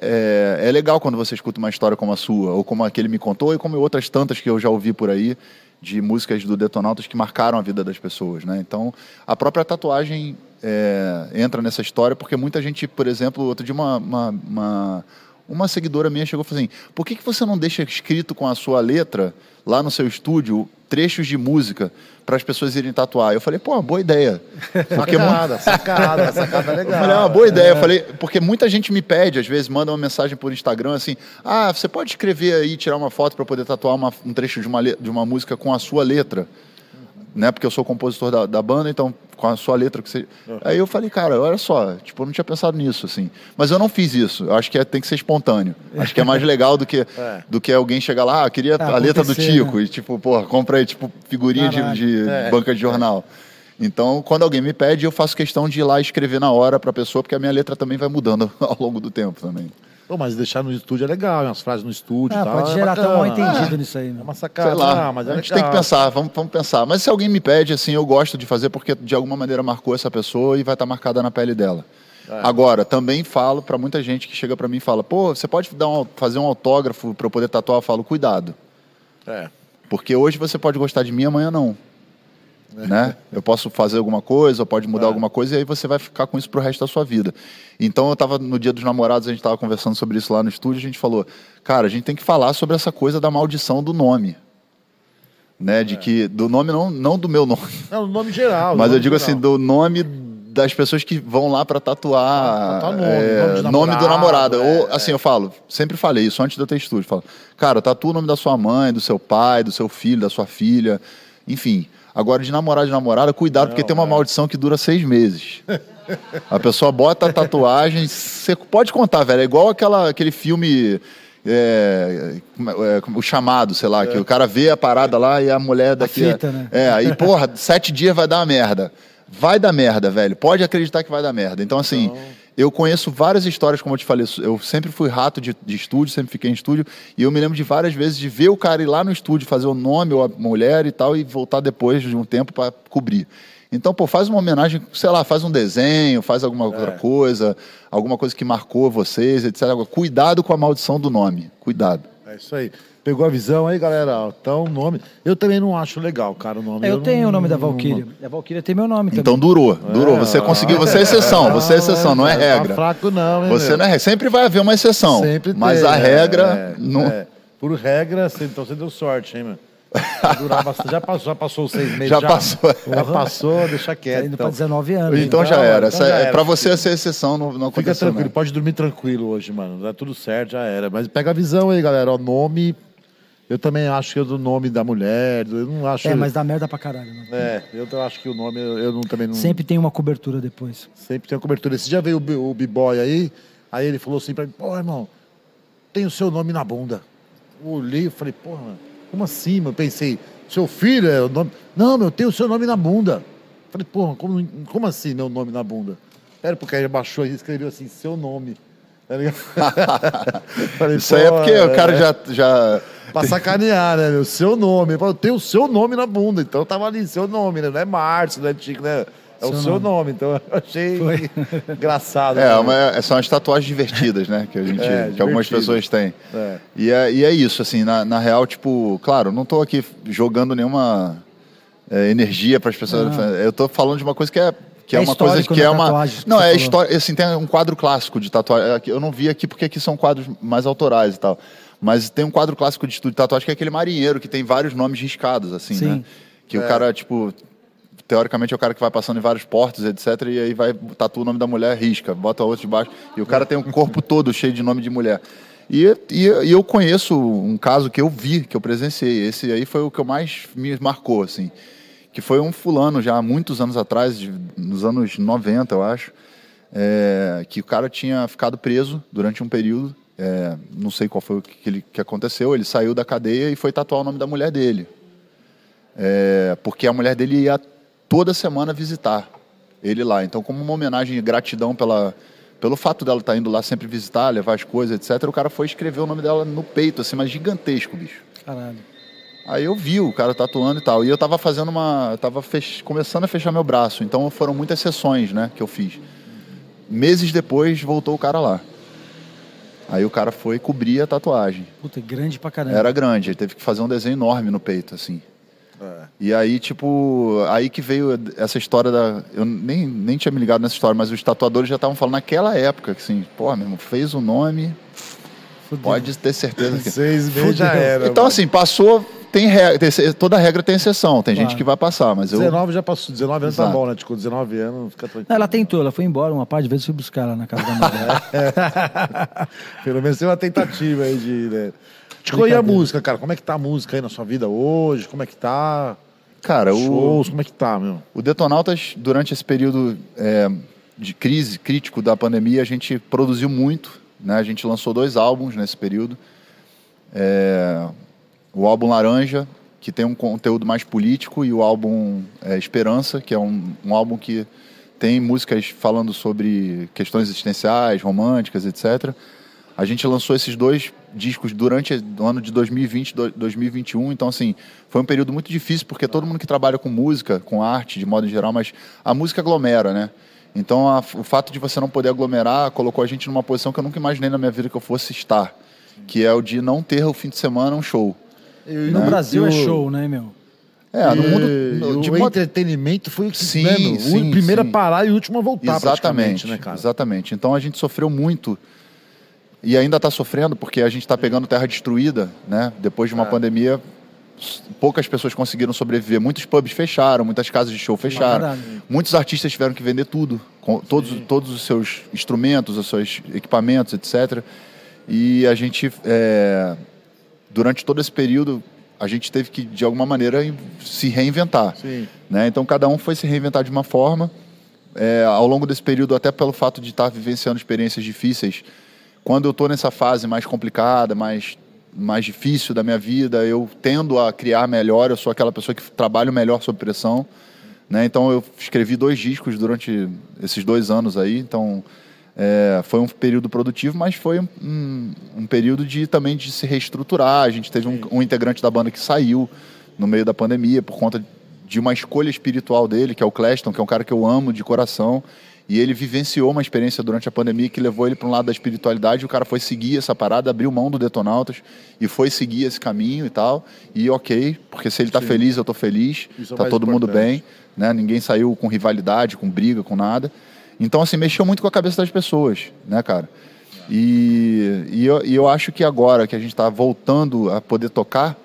S3: É, é legal quando você escuta uma história como a sua, ou como a que ele me contou, e como outras tantas que eu já ouvi por aí, de músicas do Detonautas que marcaram a vida das pessoas. Né? Então, a própria tatuagem é, entra nessa história, porque muita gente, por exemplo, outro dia uma, uma, uma, uma seguidora minha chegou e falou assim: por que, que você não deixa escrito com a sua letra, lá no seu estúdio, trechos de música para as pessoas irem tatuar? Eu falei, pô, uma boa ideia. Porque mu-
S1: Sacada, sacada, sacada
S3: eu
S1: legal.
S3: falei, é uma boa ideia. Eu falei, porque muita gente me pede, às vezes, manda uma mensagem por Instagram assim: ah, você pode escrever aí, tirar uma foto para poder tatuar uma- um trecho de uma, de uma música com a sua letra. Né? Porque eu sou compositor da, da banda, então com a sua letra que você. Aí eu falei, cara, olha só, tipo, eu não tinha pensado nisso, assim. Mas eu não fiz isso. Eu acho que é- tem que ser espontâneo. Acho que é mais legal do que,
S1: É.
S3: do que alguém chegar lá, ah, eu queria
S2: Ah,
S3: a letra do Tico.
S2: né?
S3: E tipo, porra, compra aí, tipo, figurinha de,
S2: Caralho.
S3: de
S1: É.
S3: banca de jornal. Então, quando alguém me pede, eu faço questão de ir lá escrever na hora para a pessoa, porque a minha letra também vai mudando ao longo do tempo também.
S1: Pô, mas deixar no estúdio é legal, umas frases no estúdio
S2: Ah,
S1: tal.
S2: pode
S1: é
S2: gerar até um mal entendido
S1: É.
S2: nisso aí,
S1: É
S2: né?
S1: uma sacada,
S3: Sei lá,
S1: ah, mas é
S3: a gente
S1: legal.
S3: tem que pensar, vamos, vamos pensar. Mas se alguém me pede, assim, eu gosto de fazer porque de alguma maneira marcou essa pessoa e vai estar marcada na pele dela.
S1: É.
S3: Agora, também falo para muita gente que chega para mim e fala, pô, você pode dar um, fazer um autógrafo para eu poder tatuar? Eu falo, cuidado.
S1: É.
S3: Porque hoje você pode gostar de mim, amanhã não. Né? Eu posso fazer alguma coisa, pode mudar
S1: É.
S3: alguma coisa, e aí você vai ficar com isso pro resto da sua vida. Então eu tava no dia dos namorados, a gente tava conversando sobre isso lá no estúdio, a gente falou, cara, a gente tem que falar sobre essa coisa da maldição do nome. Né?
S1: É.
S3: De que. Do nome, não, não do meu nome.
S1: Não, o nome geral.
S3: Mas
S1: o
S3: eu
S1: nome
S3: digo
S1: geral.
S3: assim, do nome das pessoas que vão lá para tatuar,
S1: Tatuar nome,
S3: é,
S1: nome de
S3: nome do
S1: namorado,
S3: namorado.
S1: é,
S3: Ou, assim, eu falo, sempre falei isso antes de eu ter estúdio. Falo, cara, tatua o nome da sua mãe, do seu pai, do seu filho, da sua filha, enfim. Agora, de namorado de namorada, cuidado, porque
S1: Não,
S3: tem uma
S1: é.
S3: maldição que dura seis meses. A pessoa bota a tatuagem, você pode contar, velho. É igual aquela, aquele filme. é, é, como- o chamado, sei lá, que o cara vê a parada lá e a mulher daqui.
S2: fita, né?
S3: É, aí, porra, sete dias vai dar uma merda. Vai dar merda, velho. Pode acreditar que vai dar merda. Então, assim, eu conheço várias histórias, como eu te falei, eu sempre fui rato de, de estúdio, sempre fiquei em estúdio, e eu me lembro de várias vezes de ver o cara ir lá no estúdio fazer o nome ou a mulher e tal, e voltar depois de um tempo para cobrir. Então, pô, faz uma homenagem, sei lá, faz um desenho, faz alguma outra coisa, alguma coisa que marcou vocês, etc. Cuidado com a maldição do nome. Cuidado.
S1: É isso aí. Pegou a visão aí, galera? Então, o nome. Eu também não acho legal, cara, o nome.
S2: É, eu
S1: não-
S2: tenho o nome da
S1: não-
S2: Valkyria. A Valkyria tem meu nome também.
S3: Então durou, durou. Você conseguiu, você é exceção, você é exceção, não é
S1: Tá
S3: regra.
S1: fraco, não, hein,
S3: Você
S1: meu?
S3: não é regra. Sempre vai haver uma exceção.
S1: Sempre
S3: mas
S1: tem,
S3: a
S1: é,
S3: regra
S1: é,
S3: não.
S1: é. Por regra, você- então você deu sorte, hein, meu? Vai durar bastante. Já passou, já passou os seis meses.
S3: Já passou.
S1: Já passou, deixa
S2: Tá
S1: quieto.
S2: indo
S1: Então.
S2: pra 19 anos.
S3: Então já
S1: Então,
S3: era.
S1: então já
S3: é,
S1: era.
S3: pra você ser exceção, não, não
S1: Fica
S3: aconteceu.
S1: tranquilo,
S3: não.
S1: pode dormir tranquilo hoje, mano. Dá tudo certo, já era. Mas pega a visão aí, galera. O nome. Eu também acho que é do nome da mulher. Eu não acho.
S2: É, mas dá merda pra caralho. Né?
S1: É, eu acho que o nome eu, eu não, também não.
S2: Sempre tem uma cobertura depois.
S1: Sempre tem a cobertura. Esse dia veio o B-Boy aí, aí ele falou assim pra mim, pô, irmão, tem o seu nome na bunda. Eu olhei e falei, porra, mano, Como assim? Eu pensei, seu filho é o nome. Não, meu, tem o seu nome na bunda. Falei, porra, como, como assim meu nome na bunda? Era porque aí baixou e escreveu assim, seu nome. Tá ligado? Falei,
S3: Isso aí é
S1: "Pô,
S3: porque o cara já, já
S1: Pra sacanear, né, meu? Seu nome. Eu tenho o seu nome na bunda, então tava ali, seu nome, né? Não é Márcio, não é Tico, né? É o
S2: Seu
S1: nome. então eu achei
S2: Foi.
S1: engraçado.
S3: É,
S1: né?
S3: uma- são as tatuagens divertidas, né? Que, a gente,
S1: É,
S3: que algumas pessoas têm.
S1: É.
S3: E, é, e é isso, assim, na, na real, tipo, claro, não tô aqui jogando nenhuma é, energia para as pessoas. Eu tô falando de uma coisa que é. Que é,
S2: É
S3: uma coisa que
S2: na
S3: é uma.
S2: tatuagem,
S3: não, é história. Assim, tem um quadro clássico de tatuagem. Eu não vi aqui porque aqui são quadros mais autorais e tal. Mas tem um quadro clássico de estúdio de tatuagem que é aquele marinheiro que tem vários nomes riscados, assim,
S2: Sim.
S3: né? Que o cara, tipo, teoricamente é o cara que vai passando em vários portos, etc. E aí vai tatua o nome da mulher, risca, bota outro debaixo. E o cara tem o corpo todo cheio de nome de mulher. E, e, e eu conheço um caso que eu vi, que eu presenciei. Esse aí foi o que eu mais me marcou, assim. Que foi um fulano já há muitos anos atrás, de- nos anos 90, eu acho. é, que o cara tinha ficado preso durante um período. É, não sei qual foi o que, ele, que aconteceu. Ele saiu da cadeia e foi tatuar o nome da mulher dele. É, porque a mulher dele ia toda semana visitar ele lá. Então, como uma homenagem e gratidão pela, pelo fato dela estar indo lá sempre visitar, levar as coisas, etc., o cara foi escrever o nome dela no peito, assim, mas gigantesco, bicho.
S2: Caralho.
S3: Aí eu vi o cara tatuando e tal. E eu tava fazendo uma. Eu tava fech- começando a fechar meu braço. Então foram muitas sessões, né, que eu fiz. Meses depois voltou o cara lá. Aí o cara foi cobrir a tatuagem.
S2: Puta, é grande pra caramba.
S3: Era grande, ele teve que fazer um desenho enorme no peito, assim.
S1: É.
S3: E aí, tipo, aí que veio essa história da. Eu nem, nem tinha me ligado nessa história, mas os tatuadores já estavam falando naquela época, que assim, pô, meu irmão, fez o nome,
S2: Fudeu.
S3: pode ter certeza que.
S1: Seis meses já era.
S3: Então,
S1: mano.
S3: assim, passou. Tem regra, tem- toda regra tem exceção, tem gente
S2: Claro.
S3: que vai passar, mas eu.
S1: 19 já passou, 19 anos tá
S3: Exato.
S1: bom, né? Tipo, 19 anos, fica tranquilo.
S2: Não, ela tentou, ela foi embora uma parte de vezes fui buscar ela na casa da mulher.
S1: Pelo menos tem uma tentativa aí de. Né? Tipo, e a música, cara? Como é que tá a música aí na sua vida hoje? Como é que tá?
S3: Cara, o,
S1: Shows, como é que tá, meu?
S3: o Detonautas, durante esse período é, de crise crítico da pandemia, a gente produziu muito. Né? A gente lançou dois álbuns nesse período. É, o álbum Laranja, que tem um conteúdo mais político, e o álbum é, Esperança, que é um, um álbum que tem músicas falando sobre questões existenciais, românticas, etc. A gente lançou esses dois discos durante o ano de 2020 do- 2021, então assim, foi um período muito difícil porque todo mundo que trabalha com música, com arte de modo geral, mas a música aglomera, né? Então a- o fato de você não poder aglomerar colocou a gente numa posição que eu nunca imaginei na minha vida que eu fosse estar, que é o de não ter o fim de semana um show.
S2: E no Brasil é show, né, meu?
S3: É, no mundo
S1: e
S3: de
S1: o
S3: modo
S1: entretenimento foi o que
S3: Sim,
S1: né, meu?
S3: sim,
S1: o primeiro
S3: sim.
S1: a parar e o último a voltar,
S3: Exatamente,
S1: né, cara?
S3: exatamente. Então a gente sofreu muito e ainda está sofrendo porque a gente está pegando terra destruída, né? Depois de uma
S1: É.
S3: pandemia, poucas pessoas conseguiram sobreviver. Muitos pubs fecharam, muitas casas de show fecharam.
S2: caralho.
S3: Muitos artistas tiveram que vender tudo, com todos, todos os seus instrumentos, os seus equipamentos, etc. E a gente, é, durante todo esse período, a gente teve que de alguma maneira se reinventar né? Então cada um foi se reinventar de uma forma. É, ao longo desse período, até pelo fato de estar vivenciando experiências difíceis, quando eu estou nessa fase mais complicada, mais mais difícil da minha vida, eu tendo a criar melhor. Eu sou aquela pessoa que trabalha melhor sob pressão, né? Então eu escrevi dois discos durante esses dois anos aí. Então é, foi um período produtivo, mas foi um, um, período de também de se reestruturar. A gente teve um, um integrante da banda que saiu no meio da pandemia por conta de uma escolha espiritual dele, que é o Cleston, que é um cara que eu amo de coração. E ele vivenciou uma experiência durante a pandemia que levou ele para um lado da espiritualidade. O cara foi seguir essa parada, abriu mão do Detonautas e foi seguir esse caminho e tal. E ok, porque se ele está feliz, eu estou feliz.
S1: Isso é
S3: Tá todo mundo
S1: importante.
S3: bem, né? Ninguém saiu com rivalidade, com briga, com nada. Então, assim, mexeu muito com a cabeça das pessoas, né, cara? E, e, eu, e eu acho que agora que a gente está voltando a poder tocar,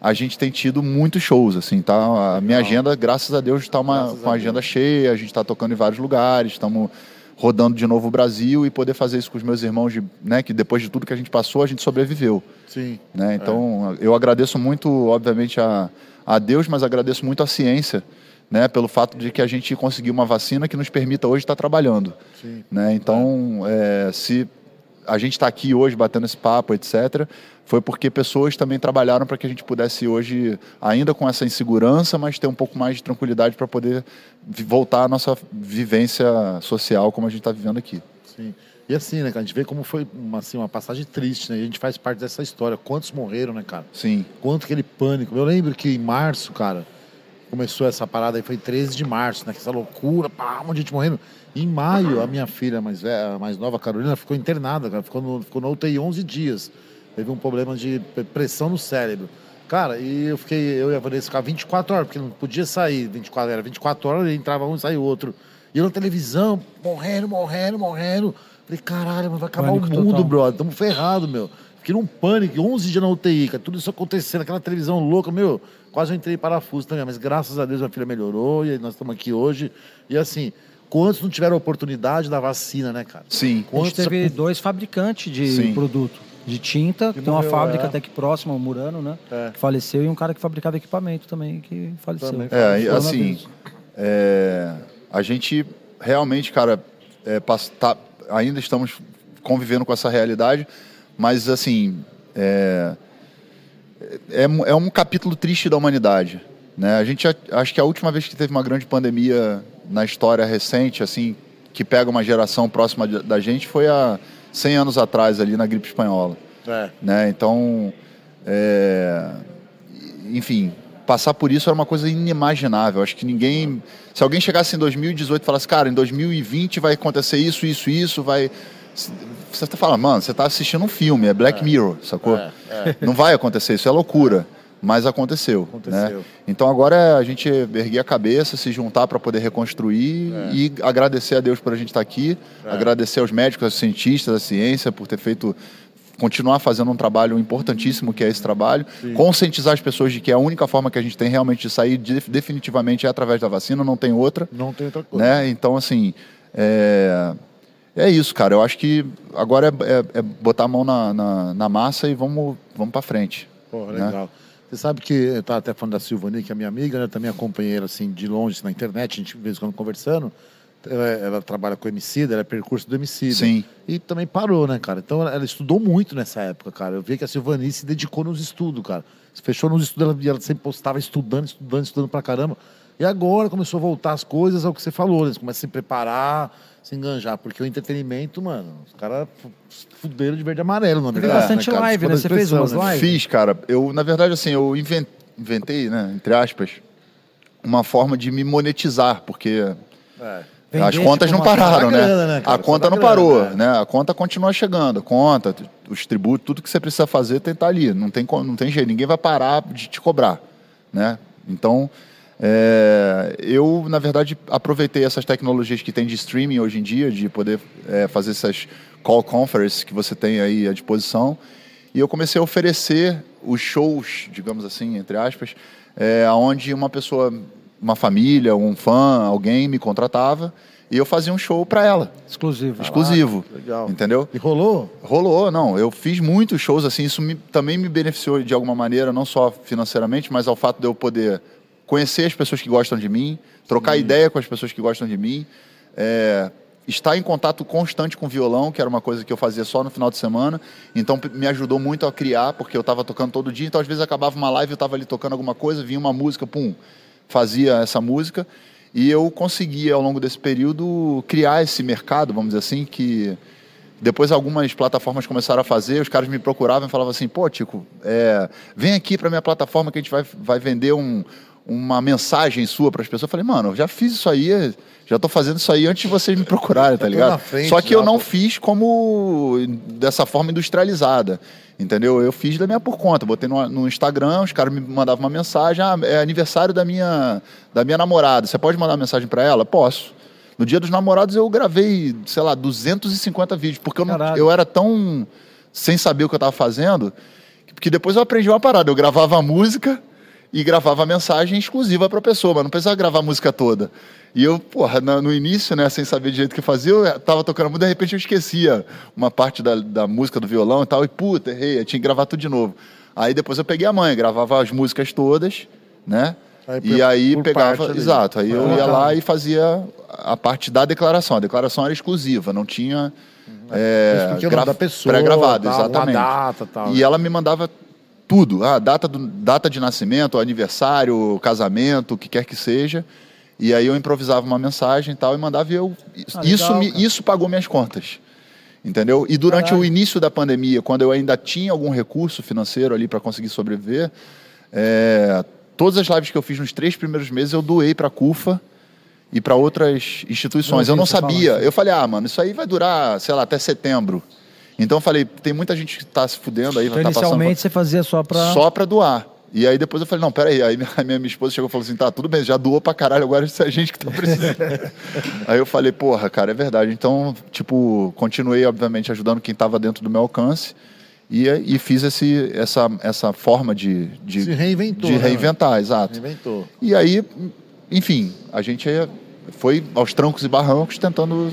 S3: a gente tem tido muitos shows, assim, tá? A minha agenda, graças a Deus, está uma,
S1: Graças
S3: com a
S1: a
S3: agenda cheia, a gente está tocando em vários lugares, estamos rodando de novo o Brasil e poder fazer isso com os meus irmãos, de, né? Que depois de tudo que a gente passou, a gente sobreviveu.
S1: Sim.
S3: Né? Então, eu agradeço muito, obviamente, a, a Deus, mas agradeço muito a ciência, né? Pelo fato de que a gente conseguiu uma vacina que nos permita hoje estar trabalhando.
S1: Sim.
S3: Né? Então, é, se a gente está aqui hoje batendo esse papo, etc., foi porque pessoas também trabalharam para que a gente pudesse hoje, ainda com essa insegurança, mas ter um pouco mais de tranquilidade para poder voltar à nossa vivência social como a gente está vivendo aqui.
S1: Sim. E assim, né, cara, a gente vê como foi uma, assim, uma passagem triste, né? A gente faz parte dessa história. Quantos morreram, né, cara?
S3: Sim.
S1: Quanto aquele pânico. Eu lembro que em março, cara, começou essa parada aí, foi 13 de março, né? Essa loucura, pá, um monte de gente morrendo. Em maio, a minha filha mais, velha, mais nova, Carolina, ficou internada, cara. Ficou no, ficou no UTI 11 dias. Teve um problema de pressão no cérebro. Cara, e eu fiquei, eu e a Vanessa ficar 24 horas, porque não podia sair 24, era 24 horas, e entrava um e saía outro. E eu na televisão, morrendo, morrendo, morrendo. Falei, caralho, mas vai acabar pânico o mundo, total. brother. Estamos ferrados, meu. Fiquei num pânico, 11 dias na UTI, cara. Tudo isso acontecendo, aquela televisão louca, meu. Quase eu entrei em parafuso também, mas graças a Deus minha filha melhorou e nós estamos aqui hoje. E assim, quantos não tiveram oportunidade da vacina, né, cara?
S3: Sim.
S2: Quantos... A gente teve dois fabricantes de Sim. produto. De tinta, que tem uma fábrica é. até aqui próxima, o Murano, né? É. Que faleceu, e um cara que fabricava equipamento também, que faleceu. Também.
S3: É, assim, é, a gente realmente, cara, é, tá, ainda estamos convivendo com essa realidade, mas assim é, é, é, um capítulo triste da humanidade. Né? A gente acho que a última vez que teve uma grande pandemia na história recente, assim, que pega uma geração próxima da gente, foi há 100 anos atrás ali na gripe espanhola. É. Né? Então, é, enfim, passar por isso era uma coisa inimaginável. Acho que ninguém. Se alguém chegasse em 2018 e falasse, cara, em 2020 vai acontecer isso, isso, isso, vai. Você está falando, mano, você está assistindo um filme, é Black é. Mirror, sacou? É, é. Não vai acontecer, isso é loucura. Mas aconteceu. Né? aconteceu. Né? Então agora é a gente erguer a cabeça, se juntar para poder reconstruir é. e agradecer a Deus por a gente estar tá aqui, é. agradecer aos médicos, aos cientistas, à ciência por ter feito continuar fazendo um trabalho importantíssimo que é esse trabalho, Sim. conscientizar as pessoas de que a única forma que a gente tem realmente de sair de, definitivamente é através da vacina, não tem outra.
S1: Não tem outra coisa.
S3: Né? Então, assim, é, é isso, cara. Eu acho que agora é, é, é botar a mão na, na, na, massa e vamos, vamos para frente.
S1: Porra, né? legal. Você sabe que eu estava até falando da Silvani, que é minha amiga, né? também a companheira assim, de longe na internet, a gente de vez em quando conversando ela, ela, trabalha com Emicida, ela é percurso do Emicida.
S3: Sim.
S1: E também parou, né, cara? Então ela, ela, estudou muito nessa época, cara. Eu vi que a Silvani se dedicou nos estudos, cara. Se fechou nos estudos, ela, ela sempre postava estudando, estudando, estudando pra caramba. E agora começou a voltar as coisas ao que você falou, né? Eles começam a se preparar, se enganjar, porque o entretenimento, mano, os caras fuderam de verde e amarelo, na
S2: verdade. Teve bastante né, live, né? Você fez umas né? lives?
S3: Fiz, cara. Eu, na verdade, assim, eu inventei, né, entre aspas, uma forma de me monetizar, porque. É As contas tipo, não pararam, né? Grana, né a conta não grana, parou, né? né? A conta continua chegando, a conta, os tributos, tudo que você precisa fazer tem estar tá ali. Não tem, não tem jeito, ninguém vai parar de te cobrar, né? Então, é, eu, na verdade, aproveitei essas tecnologias que tem de streaming hoje em dia, de poder é, fazer essas call conferences que você tem aí à disposição, e eu comecei a oferecer os shows, digamos assim, entre aspas, é, onde uma pessoa uma família, um fã, alguém me contratava e eu fazia um show para ela.
S2: Exclusivo.
S3: Exclusivo. Ah, legal. Entendeu?
S1: E rolou?
S3: Rolou, não. Eu fiz muitos shows assim, isso me, também me beneficiou de alguma maneira, não só financeiramente, mas ao fato de eu poder conhecer as pessoas que gostam de mim, trocar Sim. ideia com as pessoas que gostam de mim, é, estar em contato constante com o violão, que era uma coisa que eu fazia só no final de semana. Então me ajudou muito a criar, porque eu estava tocando todo dia, então às vezes acabava uma live, eu estava ali tocando alguma coisa, vinha uma música, pum, fazia essa música e eu consegui ao longo desse período criar esse mercado, vamos dizer assim, que depois algumas plataformas começaram a fazer, os caras me procuravam e falavam assim, pô, Tico, é, vem aqui para minha plataforma que a gente vai, vai vender um, uma mensagem sua para as pessoas. Eu falei, mano, eu já fiz isso aí, já estou fazendo isso aí antes de vocês me procurarem, tá ligado? Só que eu não pô. fiz como dessa forma industrializada. Entendeu? Eu fiz da minha por conta. Botei no, no Instagram, os caras me mandavam uma mensagem: ah, é aniversário da minha, da minha namorada. Você pode mandar uma mensagem para ela? Posso. No dia dos namorados eu gravei, sei lá, 250 vídeos, porque eu, não, eu era tão sem saber o que eu estava fazendo, que depois eu aprendi uma parada. Eu gravava a música e gravava a mensagem exclusiva para a pessoa, mas não precisava gravar a música toda. E eu, porra, no início, né, sem saber de jeito que fazia, eu tava tocando música, de repente eu esquecia uma parte da, da música do violão e tal, e puta, errei, eu tinha que gravar tudo de novo. Aí depois eu peguei a mãe, gravava as músicas todas, né? Aí, e aí pegava, exato, aí eu ia lá e fazia a parte da declaração. A declaração era exclusiva, não tinha, uhum. é,
S1: o da pessoa,
S3: pré-gravado, exatamente.
S1: Data, tal.
S3: E ela me mandava tudo, a data, do, data de nascimento, aniversário, casamento, o que quer que seja. E aí eu improvisava uma mensagem e tal e mandava e eu
S2: Ah,
S3: isso
S2: legal,
S3: me,
S2: cara.
S3: isso pagou minhas contas. Entendeu? E durante o início da pandemia, quando eu ainda tinha algum recurso financeiro ali para conseguir sobreviver, é, todas as lives que eu fiz nos três primeiros meses eu doei para a CUFA e para outras instituições.
S2: Eu
S3: Eu não sabia. Eu falei, ah, mano, isso aí vai durar, sei lá, até setembro. Então eu falei, tem muita gente que está se fudendo aí,
S2: Então,
S3: tá passando
S2: inicialmente você fazia só pra.
S3: só para doar. E aí depois eu falei, não, peraí. Aí minha, minha, minha esposa chegou e falou assim, tá, tudo bem, já doou pra caralho, agora isso é a gente que tá precisando. aí eu falei, porra, cara, é verdade. Então, tipo, continuei, obviamente, ajudando quem tava dentro do meu alcance. E, e fiz esse, essa, essa forma de, de,
S1: Se reinventou,
S3: de
S1: né,
S3: reinventar, exato.
S1: Inventou.
S3: E aí, enfim, a gente foi aos trancos e barrancos tentando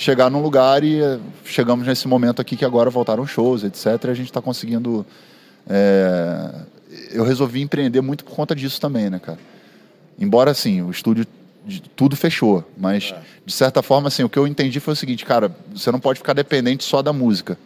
S3: chegar num lugar e eh, chegamos nesse momento aqui que agora voltaram shows, etc. E a gente está conseguindo. é, Eu resolvi empreender muito por conta disso também, né, cara? Embora, assim, o estúdio de- tudo fechou, mas de certa forma, assim, o que eu entendi foi o seguinte, cara, você não pode ficar dependente só da música.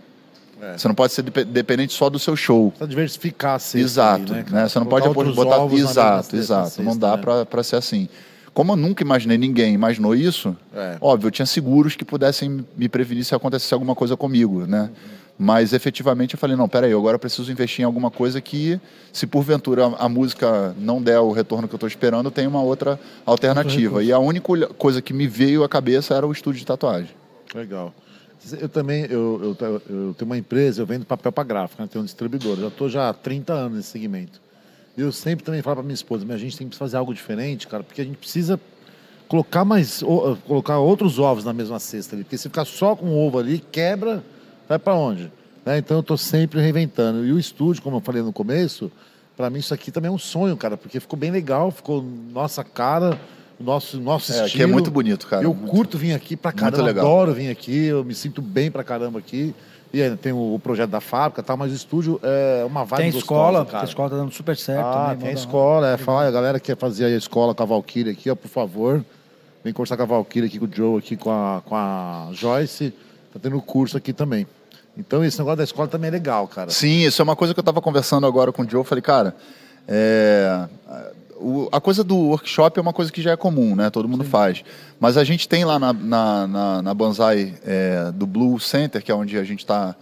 S1: É.
S3: Você não pode ser depe- dependente só do seu show.
S1: Precisa diversificar a cesta
S3: Exato,
S1: aí,
S3: né?
S1: cara?
S3: Você não pode botar.
S1: ovos mesma
S3: Exato, exato. não dá
S1: né?
S3: para ser assim. Como eu nunca imaginei, ninguém imaginou isso,
S1: É.
S3: óbvio, eu tinha seguros que pudessem me prevenir se acontecesse alguma coisa comigo, né? Mas efetivamente eu falei, não, peraí, eu agora preciso investir em alguma coisa que, se porventura a, a música não der o retorno que eu estou esperando, tem uma outra alternativa. E a única coisa que me veio à cabeça era o estúdio de tatuagem.
S1: Legal. Eu também, eu, eu, eu tenho uma empresa, eu vendo papel para gráfica, né? tenho um distribuidor. Já estou já há 30 anos nesse segmento. Eu sempre também falo para minha esposa, minha gente tem que fazer algo diferente, cara, porque a gente precisa colocar mais, o- colocar outros ovos na mesma cesta ali. Porque se ficar só com o ovo ali, quebra, vai para onde? Né? Então eu estou sempre reinventando. E o estúdio, como eu falei no começo, para mim isso aqui também é um sonho, cara, porque ficou bem legal, ficou nossa cara, nosso, nosso
S3: É, aqui
S1: estilo.
S3: é muito bonito, cara.
S1: Eu
S3: Muito-
S1: curto vir aqui pra caramba,
S3: legal.
S1: adoro vir aqui, eu me sinto bem pra caramba aqui. E ainda tem o, o projeto da fábrica e tal, mas o estúdio é uma vibe
S2: Tem
S1: gostosa,
S2: escola,
S1: cara.
S2: a escola tá dando super certo.
S1: Ah,
S2: também,
S1: tem a escola, é, fala, a galera que quer fazer a escola com a Valkyrie aqui, ó, por favor, vem conversar com a Valkyrie aqui, com o Joe aqui, com a, com a Joyce, tá tendo curso aqui também. Então esse negócio da escola também é legal, cara.
S3: Sim, isso é uma coisa que eu estava conversando agora com o Joe. Eu falei, cara, é, o- a coisa do workshop é uma coisa que já é comum, né? Todo mundo faz. Mas a gente tem lá na, na, na, na Banzai é, do Blue Center, que é onde a gente está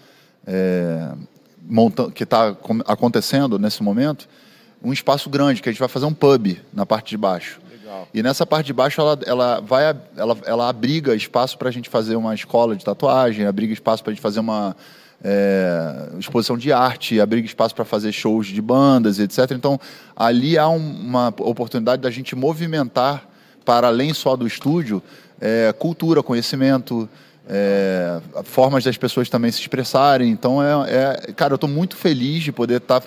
S3: montando, que está acontecendo nesse momento, um espaço grande que a gente vai fazer um pub na parte de baixo.
S1: Legal.
S3: E nessa parte de baixo ela, ela vai ela, ela abriga espaço para a gente fazer uma escola de tatuagem, abriga espaço para a gente fazer uma é, exposição de arte, abriga espaço para fazer shows de bandas, etc. Então ali há um- uma oportunidade da gente movimentar para além só do estúdio é, cultura, conhecimento. é, formas das pessoas também se expressarem. Então, é, é- cara, eu estou muito feliz de poder estar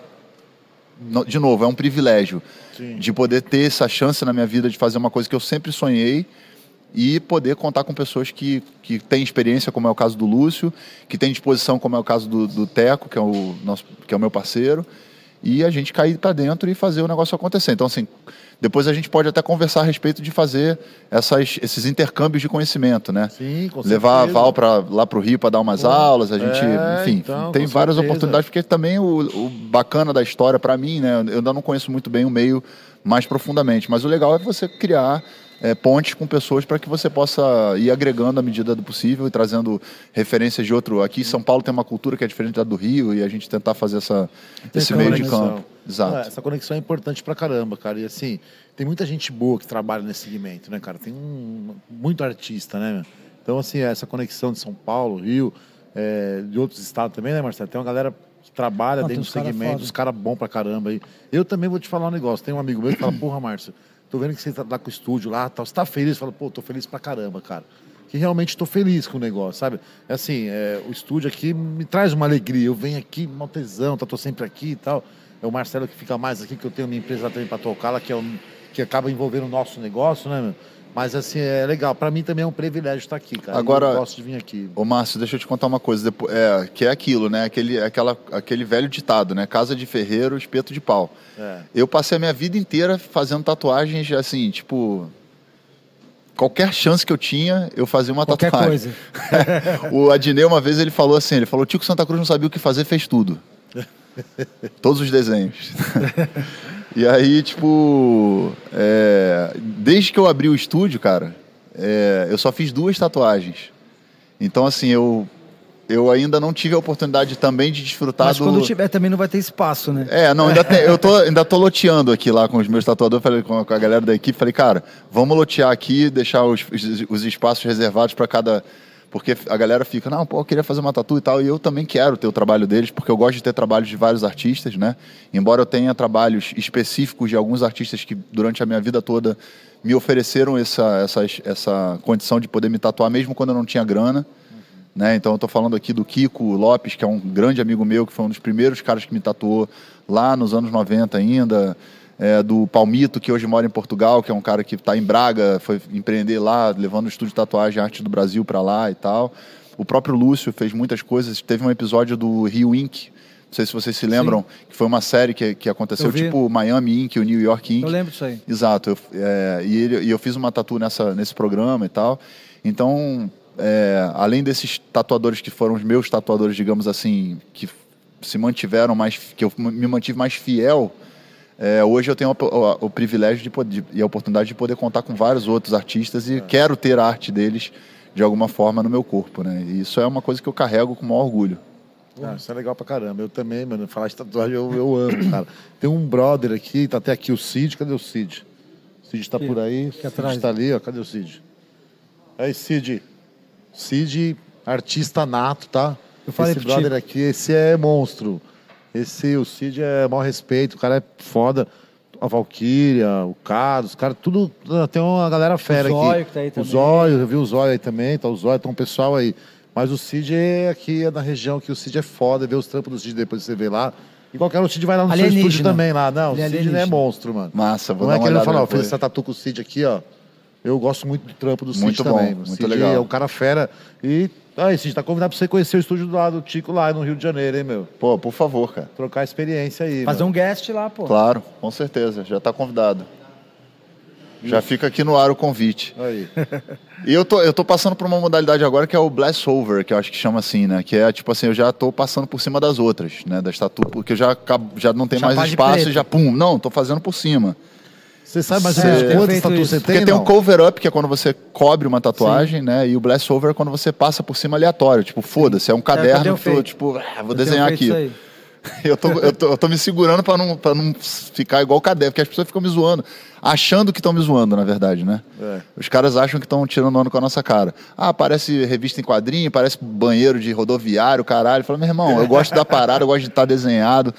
S3: no- de novo, é um privilégio
S1: Sim.
S3: de poder ter essa chance na minha vida de fazer uma coisa que eu sempre sonhei e poder contar com pessoas que, que têm experiência, como é o caso do Lúcio, que têm disposição, como é o caso do, do Teco, que é o, nosso, que é o meu parceiro, e a gente cair para dentro e fazer o negócio acontecer. Então, assim, depois a gente pode até conversar a respeito de fazer essas, esses intercâmbios de conhecimento, né?
S1: Sim, com
S3: Levar a. Val pra, lá para o Rio para dar umas
S1: Pô,
S3: aulas, a gente,
S1: é,
S3: enfim,
S1: então,
S3: tem várias
S1: certeza.
S3: oportunidades, porque também o, o bacana da história para mim, né, eu ainda não conheço muito bem o meio mais profundamente, mas o legal é você criar é, pontes com pessoas para que você possa ir agregando à medida do possível e trazendo referências de outro. Aqui em São Paulo tem uma cultura que é diferente da do Rio e a gente tentar fazer essa, esse meio de
S1: Conexão.
S3: campo. Exato.
S1: É, essa conexão é importante pra caramba, cara. E assim, tem muita gente boa que trabalha nesse segmento, né, cara? Tem um, muito artista, né? meu? Então, assim, essa conexão de São Paulo, Rio, é, de outros estados também, né, Marcelo? Tem uma galera que trabalha
S2: Não, tem
S1: dentro do
S2: cara
S1: segmento,
S2: foda.
S1: os caras bons pra caramba aí. Eu também vou te falar um negócio. Tem um amigo meu que fala, porra, Márcio, tô vendo que você tá lá com o estúdio lá, tal. Você tá feliz? Fala, pô, tô feliz pra caramba, cara. Que realmente tô feliz com o negócio, sabe? É assim, é, o estúdio aqui me traz uma alegria. Eu venho aqui, mal tesão, tá, tô sempre aqui e tal. É o Marcelo que fica mais aqui, que eu tenho minha empresa também para tocar, lá, que, é um, que acaba envolvendo o nosso negócio, né, meu? Mas assim, é legal. Para mim também é um privilégio estar aqui, cara.
S3: Agora-
S1: Eu gosto de vir aqui.
S3: Ô Márcio, deixa eu te contar uma coisa, depo- é, que é aquilo, né? Aquele, aquela, aquele velho ditado, né? Casa de ferreiro, espeto de pau.
S1: É.
S3: Eu passei a minha vida inteira fazendo tatuagens, assim, tipo. qualquer chance que eu tinha, eu fazia uma
S2: Qualquer
S3: tatuagem.
S2: coisa.
S3: o Adnei, uma vez, ele falou assim: ele falou, Tico Santa Cruz não sabia o que fazer, fez tudo. Todos os desenhos. E aí, tipo, é, desde que eu abri o estúdio, cara, é, eu só fiz duas tatuagens. Então, assim, eu, eu ainda não tive a oportunidade também de desfrutar
S2: Mas
S3: do.
S2: quando tiver também não vai ter espaço, né?
S3: É, não, ainda tem- eu tô, ainda tô loteando aqui lá com os meus tatuadores, falei com a, galera da equipe, falei, cara, vamos lotear aqui, deixar os- os espaços reservados para cada. Porque a galera fica, não, pô, eu queria fazer uma tatu e tal, e eu também quero ter o trabalho deles, porque eu gosto de ter trabalhos de vários artistas, né? Embora eu tenha trabalhos específicos de alguns artistas que durante a minha vida toda me ofereceram essa, essa, essa condição de poder me tatuar, mesmo quando eu não tinha grana. Né? Então eu tô falando aqui do Kiko Lopes, que é um grande amigo meu, que foi um dos primeiros caras que me tatuou lá nos anos 90 ainda. É, do Palmito, que hoje mora em Portugal, que é um cara que está em Braga, foi empreender lá, levando o estúdio de tatuagem Arte do Brasil para lá e tal. O próprio Lúcio fez muitas coisas. Teve um episódio do Rio Inc., não sei se vocês se lembram, que foi uma série que, que aconteceu tipo Miami Inc., o New York Inc.
S2: Eu lembro disso aí.
S3: Exato. Eu, é, e, ele- e eu fiz uma tatu nessa, nesse programa e tal. Então, é, além desses tatuadores que foram os meus tatuadores, digamos assim, que se mantiveram mais, que eu me mantive mais fiel, é, hoje eu tenho o, o- o privilégio de poder, e a oportunidade de poder contar com vários outros artistas e quero ter a arte deles de alguma forma no meu corpo, né? E isso é uma coisa que eu carrego com o maior orgulho.
S1: Ah, isso é legal pra caramba. Eu também, mano. Falar de tatuagem eu, eu amo, cara. Tem um brother aqui, tá até aqui o Cid. Cadê o Cid? O Cid tá
S2: Aqui,
S1: por aí.
S2: aqui
S1: Cid
S2: atrás.
S1: tá ali, ó. Cadê o Cid? Aí, Cid. Cid, artista nato, tá?
S2: Eu falei
S1: esse brother
S2: Tico.
S1: aqui, esse é monstro. Esse, o Cid é maior respeito, o cara é foda. A Valkyria, o Carlos, os caras, tudo. Tem uma galera fera
S2: O Zóio
S1: aqui.
S2: que tá aí
S1: o
S2: também.
S1: Zóio, eu vi o Zóio aí também, tá o Zóio, tá um pessoal aí. Mas o Cid é aqui, é da região que o Cid é foda, ver os trampos do Cid depois que você vê lá. E qualquer um, o Cid vai lá no seu estúdio também lá. Não,
S2: Ele é
S1: o Cid não é monstro, mano.
S3: Massa, vou
S1: Não
S3: dar
S1: é que ele falar, ó, fez essa tatu com o Cid aqui, ó. Eu gosto muito do trampo do Cid
S3: Muito bom,
S1: também. O
S3: muito
S1: Cid
S3: legal.
S1: é um cara fera. E aí, Cid, tá convidado pra você conhecer o estúdio do lado do Tico lá no Rio de Janeiro, hein, meu?
S3: Pô, por favor, cara.
S1: Trocar experiência aí.
S2: Fazer
S1: meu.
S2: um guest lá, pô.
S3: Claro, com certeza. Já está convidado. Já fica aqui no ar o convite.
S1: Aí.
S3: E eu tô, eu tô passando por uma modalidade agora que é o blast over, que eu acho que chama assim, né? Que é tipo assim, eu já tô passando por cima das outras, né? Das tatu, porque eu já, já não tem mais espaço e já pum. Não, tô fazendo por cima.
S1: Você sabe mais ou menos
S2: tem
S1: quantas
S2: isso?
S1: você tem?
S3: Porque tem
S1: não?
S3: um cover up, que é quando você cobre uma tatuagem, né? E o blast over é quando você passa por cima aleatório. Tipo, foda-se, é um
S2: eu
S3: caderno
S2: tenho
S3: que tu, tipo, ah, vou
S2: Eu
S3: desenhar aqui.
S2: isso aí.
S3: Eu tô, eu, tô, eu tô me segurando pra não, pra não ficar igual o caderno, porque as pessoas ficam me zoando, achando que estão me zoando, na verdade, né?
S1: É.
S3: Os caras acham que estão tirando onda com a nossa cara. Ah, parece revista em quadrinho, parece banheiro de rodoviário, caralho. Fala, meu irmão, eu gosto da parada, eu gosto de estar desenhado.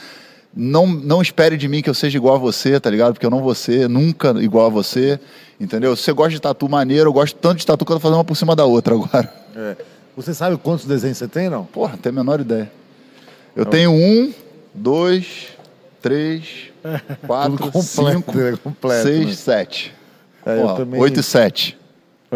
S3: Não, não espere de mim que eu seja igual a você, tá ligado? Porque eu não vou ser nunca igual a você, entendeu? Se você gosta de tatu maneiro, eu gosto tanto de tatu que eu tô fazendo uma por cima da outra agora.
S1: É. Você sabe quantos desenhos você tem, não?
S3: Porra, não tenho a menor ideia. Eu tenho um, dois, três, quatro,
S1: completo,
S3: cinco,
S1: né? Completo,
S3: seis,
S1: né?
S3: sete.
S1: É,
S3: Ó,
S1: também-
S3: Oito e sete.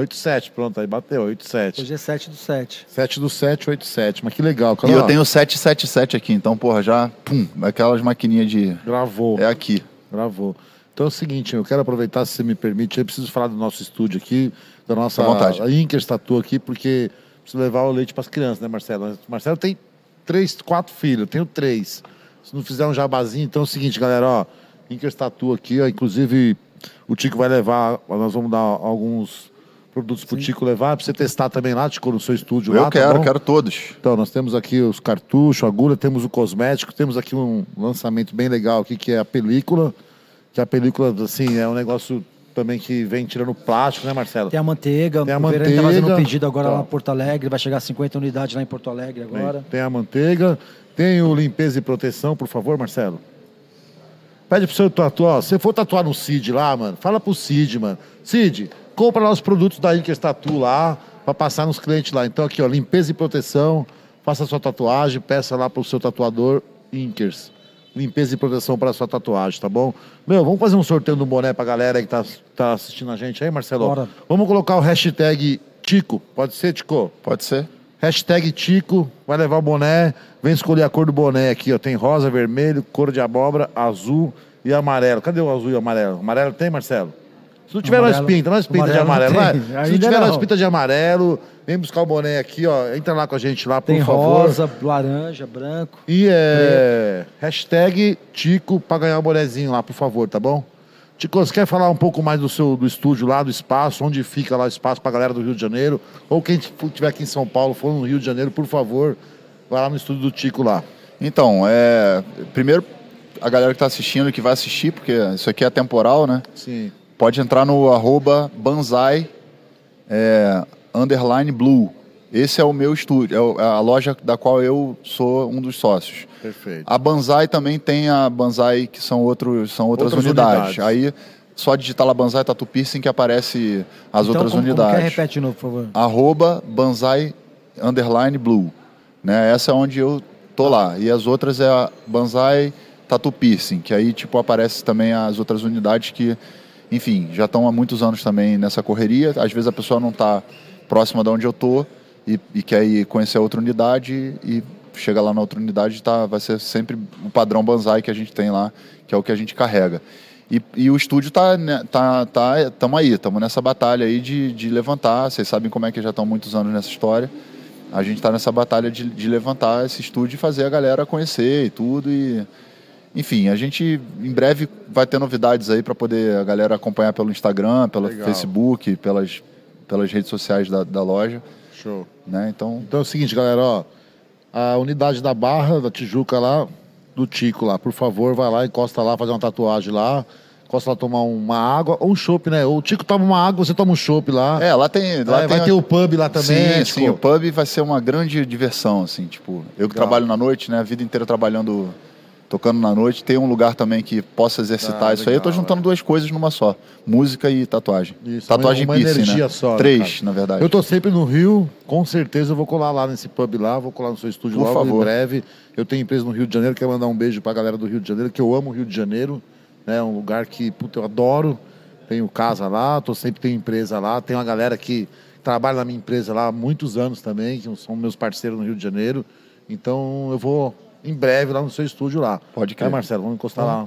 S1: 8-7, pronto, aí bateu, 8-7.
S2: Hoje é 7 do 7.
S1: 7 do 7, 8-7. Mas que legal,
S3: E
S1: cara.
S3: eu
S1: ó,
S3: tenho 777 aqui, então, porra, já, pum, aquelas maquininhas de...
S1: Gravou.
S3: É aqui.
S1: Gravou. Então é o seguinte, eu quero aproveitar, se você me permite, eu preciso falar do nosso estúdio aqui, da nossa
S3: À vontade.
S1: a Inkers Tatu aqui, porque preciso levar o leite para as crianças, né, Marcelo? Marcelo tem três, quatro filhos, eu tenho três. Se não fizer um jabazinho, então é o seguinte, galera, ó, Inkers Tatu aqui, ó, inclusive o Tico vai levar, nós vamos dar alguns produtos pro Tico levar, para você testar também lá, Tico, no seu estúdio
S3: Eu
S1: lá, tá
S3: quero,
S1: bom?
S3: quero todos.
S1: Então, nós temos aqui os cartuchos, a agulha, temos o cosmético, temos aqui um lançamento bem legal aqui, que é a película. Que a película, assim, é um negócio também que vem tirando plástico, né, Marcelo?
S2: Tem a manteiga.
S1: Tem a
S2: o Verano tá fazendo um
S1: manteiga.
S2: pedido agora lá
S1: Tá.
S2: em Porto Alegre. Vai chegar a 50 unidades lá em Porto Alegre agora.
S1: Tem, tem a manteiga, tem o limpeza e proteção, por favor, Marcelo. Pede pro seu tatuar, ó, se for tatuar no Cid lá, mano, fala pro Cid, mano. Cid, compra lá os produtos da Inkers Tatu lá, pra passar nos clientes lá. Então aqui, ó, limpeza e proteção, faça sua tatuagem, peça lá pro seu tatuador Inkers. Limpeza e proteção para sua tatuagem, tá bom? Meu, vamos fazer um sorteio do boné pra galera aí que tá, tá assistindo a gente aí, Marcelo?
S2: Bora.
S1: Vamos colocar o hashtag Tico, pode ser, Tico?
S3: Pode ser?
S1: Hashtag Tico, vai levar o boné. Vem escolher a cor do boné aqui, ó. Tem rosa, vermelho, cor de abóbora, azul e amarelo. Cadê o azul e o amarelo? Amarelo tem, Marcelo? Se não tiver, nós
S2: Amarelo.
S1: pinta, nós pinta de
S2: Amarelo
S1: vai. Se não tiver, nós
S2: não.
S1: pinta de amarelo. Vem buscar o boné aqui, ó. Entra lá com a gente lá, por
S2: Tem
S1: favor.
S2: rosa, laranja, branco.
S1: E é. Hashtag Tico pra ganhar o bonezinho lá, por favor, tá bom? Tico, você quer falar um pouco mais do seu do estúdio lá, do espaço, onde fica lá o espaço pra galera do Rio de Janeiro? Ou quem estiver aqui em São Paulo, for no Rio de Janeiro, por favor, vai lá no estúdio do Tico lá.
S3: Então, é, primeiro, a galera que está assistindo e que vai assistir, porque isso aqui é temporal, né?
S1: Sim.
S3: Pode entrar no arroba banzai é, underline blue. Esse é o meu estúdio, é é a loja da qual eu sou um dos sócios.
S1: Perfeito.
S3: A Banzai também tem a Banzai, que são, outros, são outras,
S1: Outras
S3: unidades.
S1: unidades.
S3: Aí, só digitar lá Banzai Tatu Piercing que aparece as
S2: então,
S3: outras
S2: como, é?
S3: unidades.
S2: Repete de novo, por favor.
S3: Arroba Banzai underline blue. Né? Essa é onde eu tô lá. E as outras é a Banzai Tatu Piercing, que aí tipo aparece também as outras unidades que, enfim, já estão há muitos anos também nessa correria. Às vezes a pessoa não está próxima de onde eu tô e, e quer ir conhecer outra unidade e chega lá na outra unidade tá, vai ser sempre o padrão Banzai que a gente tem lá, que é o que a gente carrega. E, e o estúdio tá, né, tá, tá, aí, estamos nessa batalha aí de, de levantar. Vocês sabem como é que já estão muitos anos nessa história. A gente está nessa batalha de, de levantar esse estúdio e fazer a galera conhecer e tudo. E, enfim, a gente em breve vai ter novidades aí para poder a galera acompanhar pelo Instagram, pelo
S1: Legal.
S3: Facebook, pelas, pelas redes sociais da, da loja.
S1: Show.
S3: Né? Então,
S1: Então é o seguinte, galera, ó. A unidade da Barra, da Tijuca lá, do Tico lá, por favor, vai lá, encosta lá, fazer uma tatuagem lá. Encosta lá tomar uma água ou um chopp, né? O Tico toma uma água, você toma um chopp lá.
S3: é, lá tem. Lá
S1: É,
S3: tem
S1: vai ter o pub lá também,
S3: Sim,
S1: né,
S3: sim, o pub vai ser uma grande diversão, assim, tipo, eu que
S1: Legal.
S3: trabalho na noite, né, a vida inteira trabalhando, tocando na noite, tem um lugar também que possa exercitar
S1: Ah,
S3: isso aí, eu tô
S1: legal,
S3: juntando
S1: é.
S3: duas coisas numa só, música e tatuagem.
S1: Isso,
S3: tatuagem
S1: uma
S3: e piercing,
S1: energia
S3: né?
S1: só, né,
S3: Três,
S1: cara?
S3: na verdade.
S1: Eu tô sempre no Rio, com certeza eu vou colar lá nesse pub lá, vou colar no seu estúdio
S3: Por
S1: logo
S3: favor.
S1: em breve. Eu tenho empresa no Rio de Janeiro, quero mandar um beijo pra galera do Rio de Janeiro, que eu amo o Rio de Janeiro, né? É um lugar que, puta, eu adoro. Tenho casa lá, tô sempre tenho empresa lá, tem uma galera que trabalha na minha empresa lá há muitos anos também, que são meus parceiros no Rio de Janeiro. Então eu vou em breve lá no seu estúdio lá.
S3: Pode
S1: É,
S3: crer.
S1: Marcelo, vamos encostar lá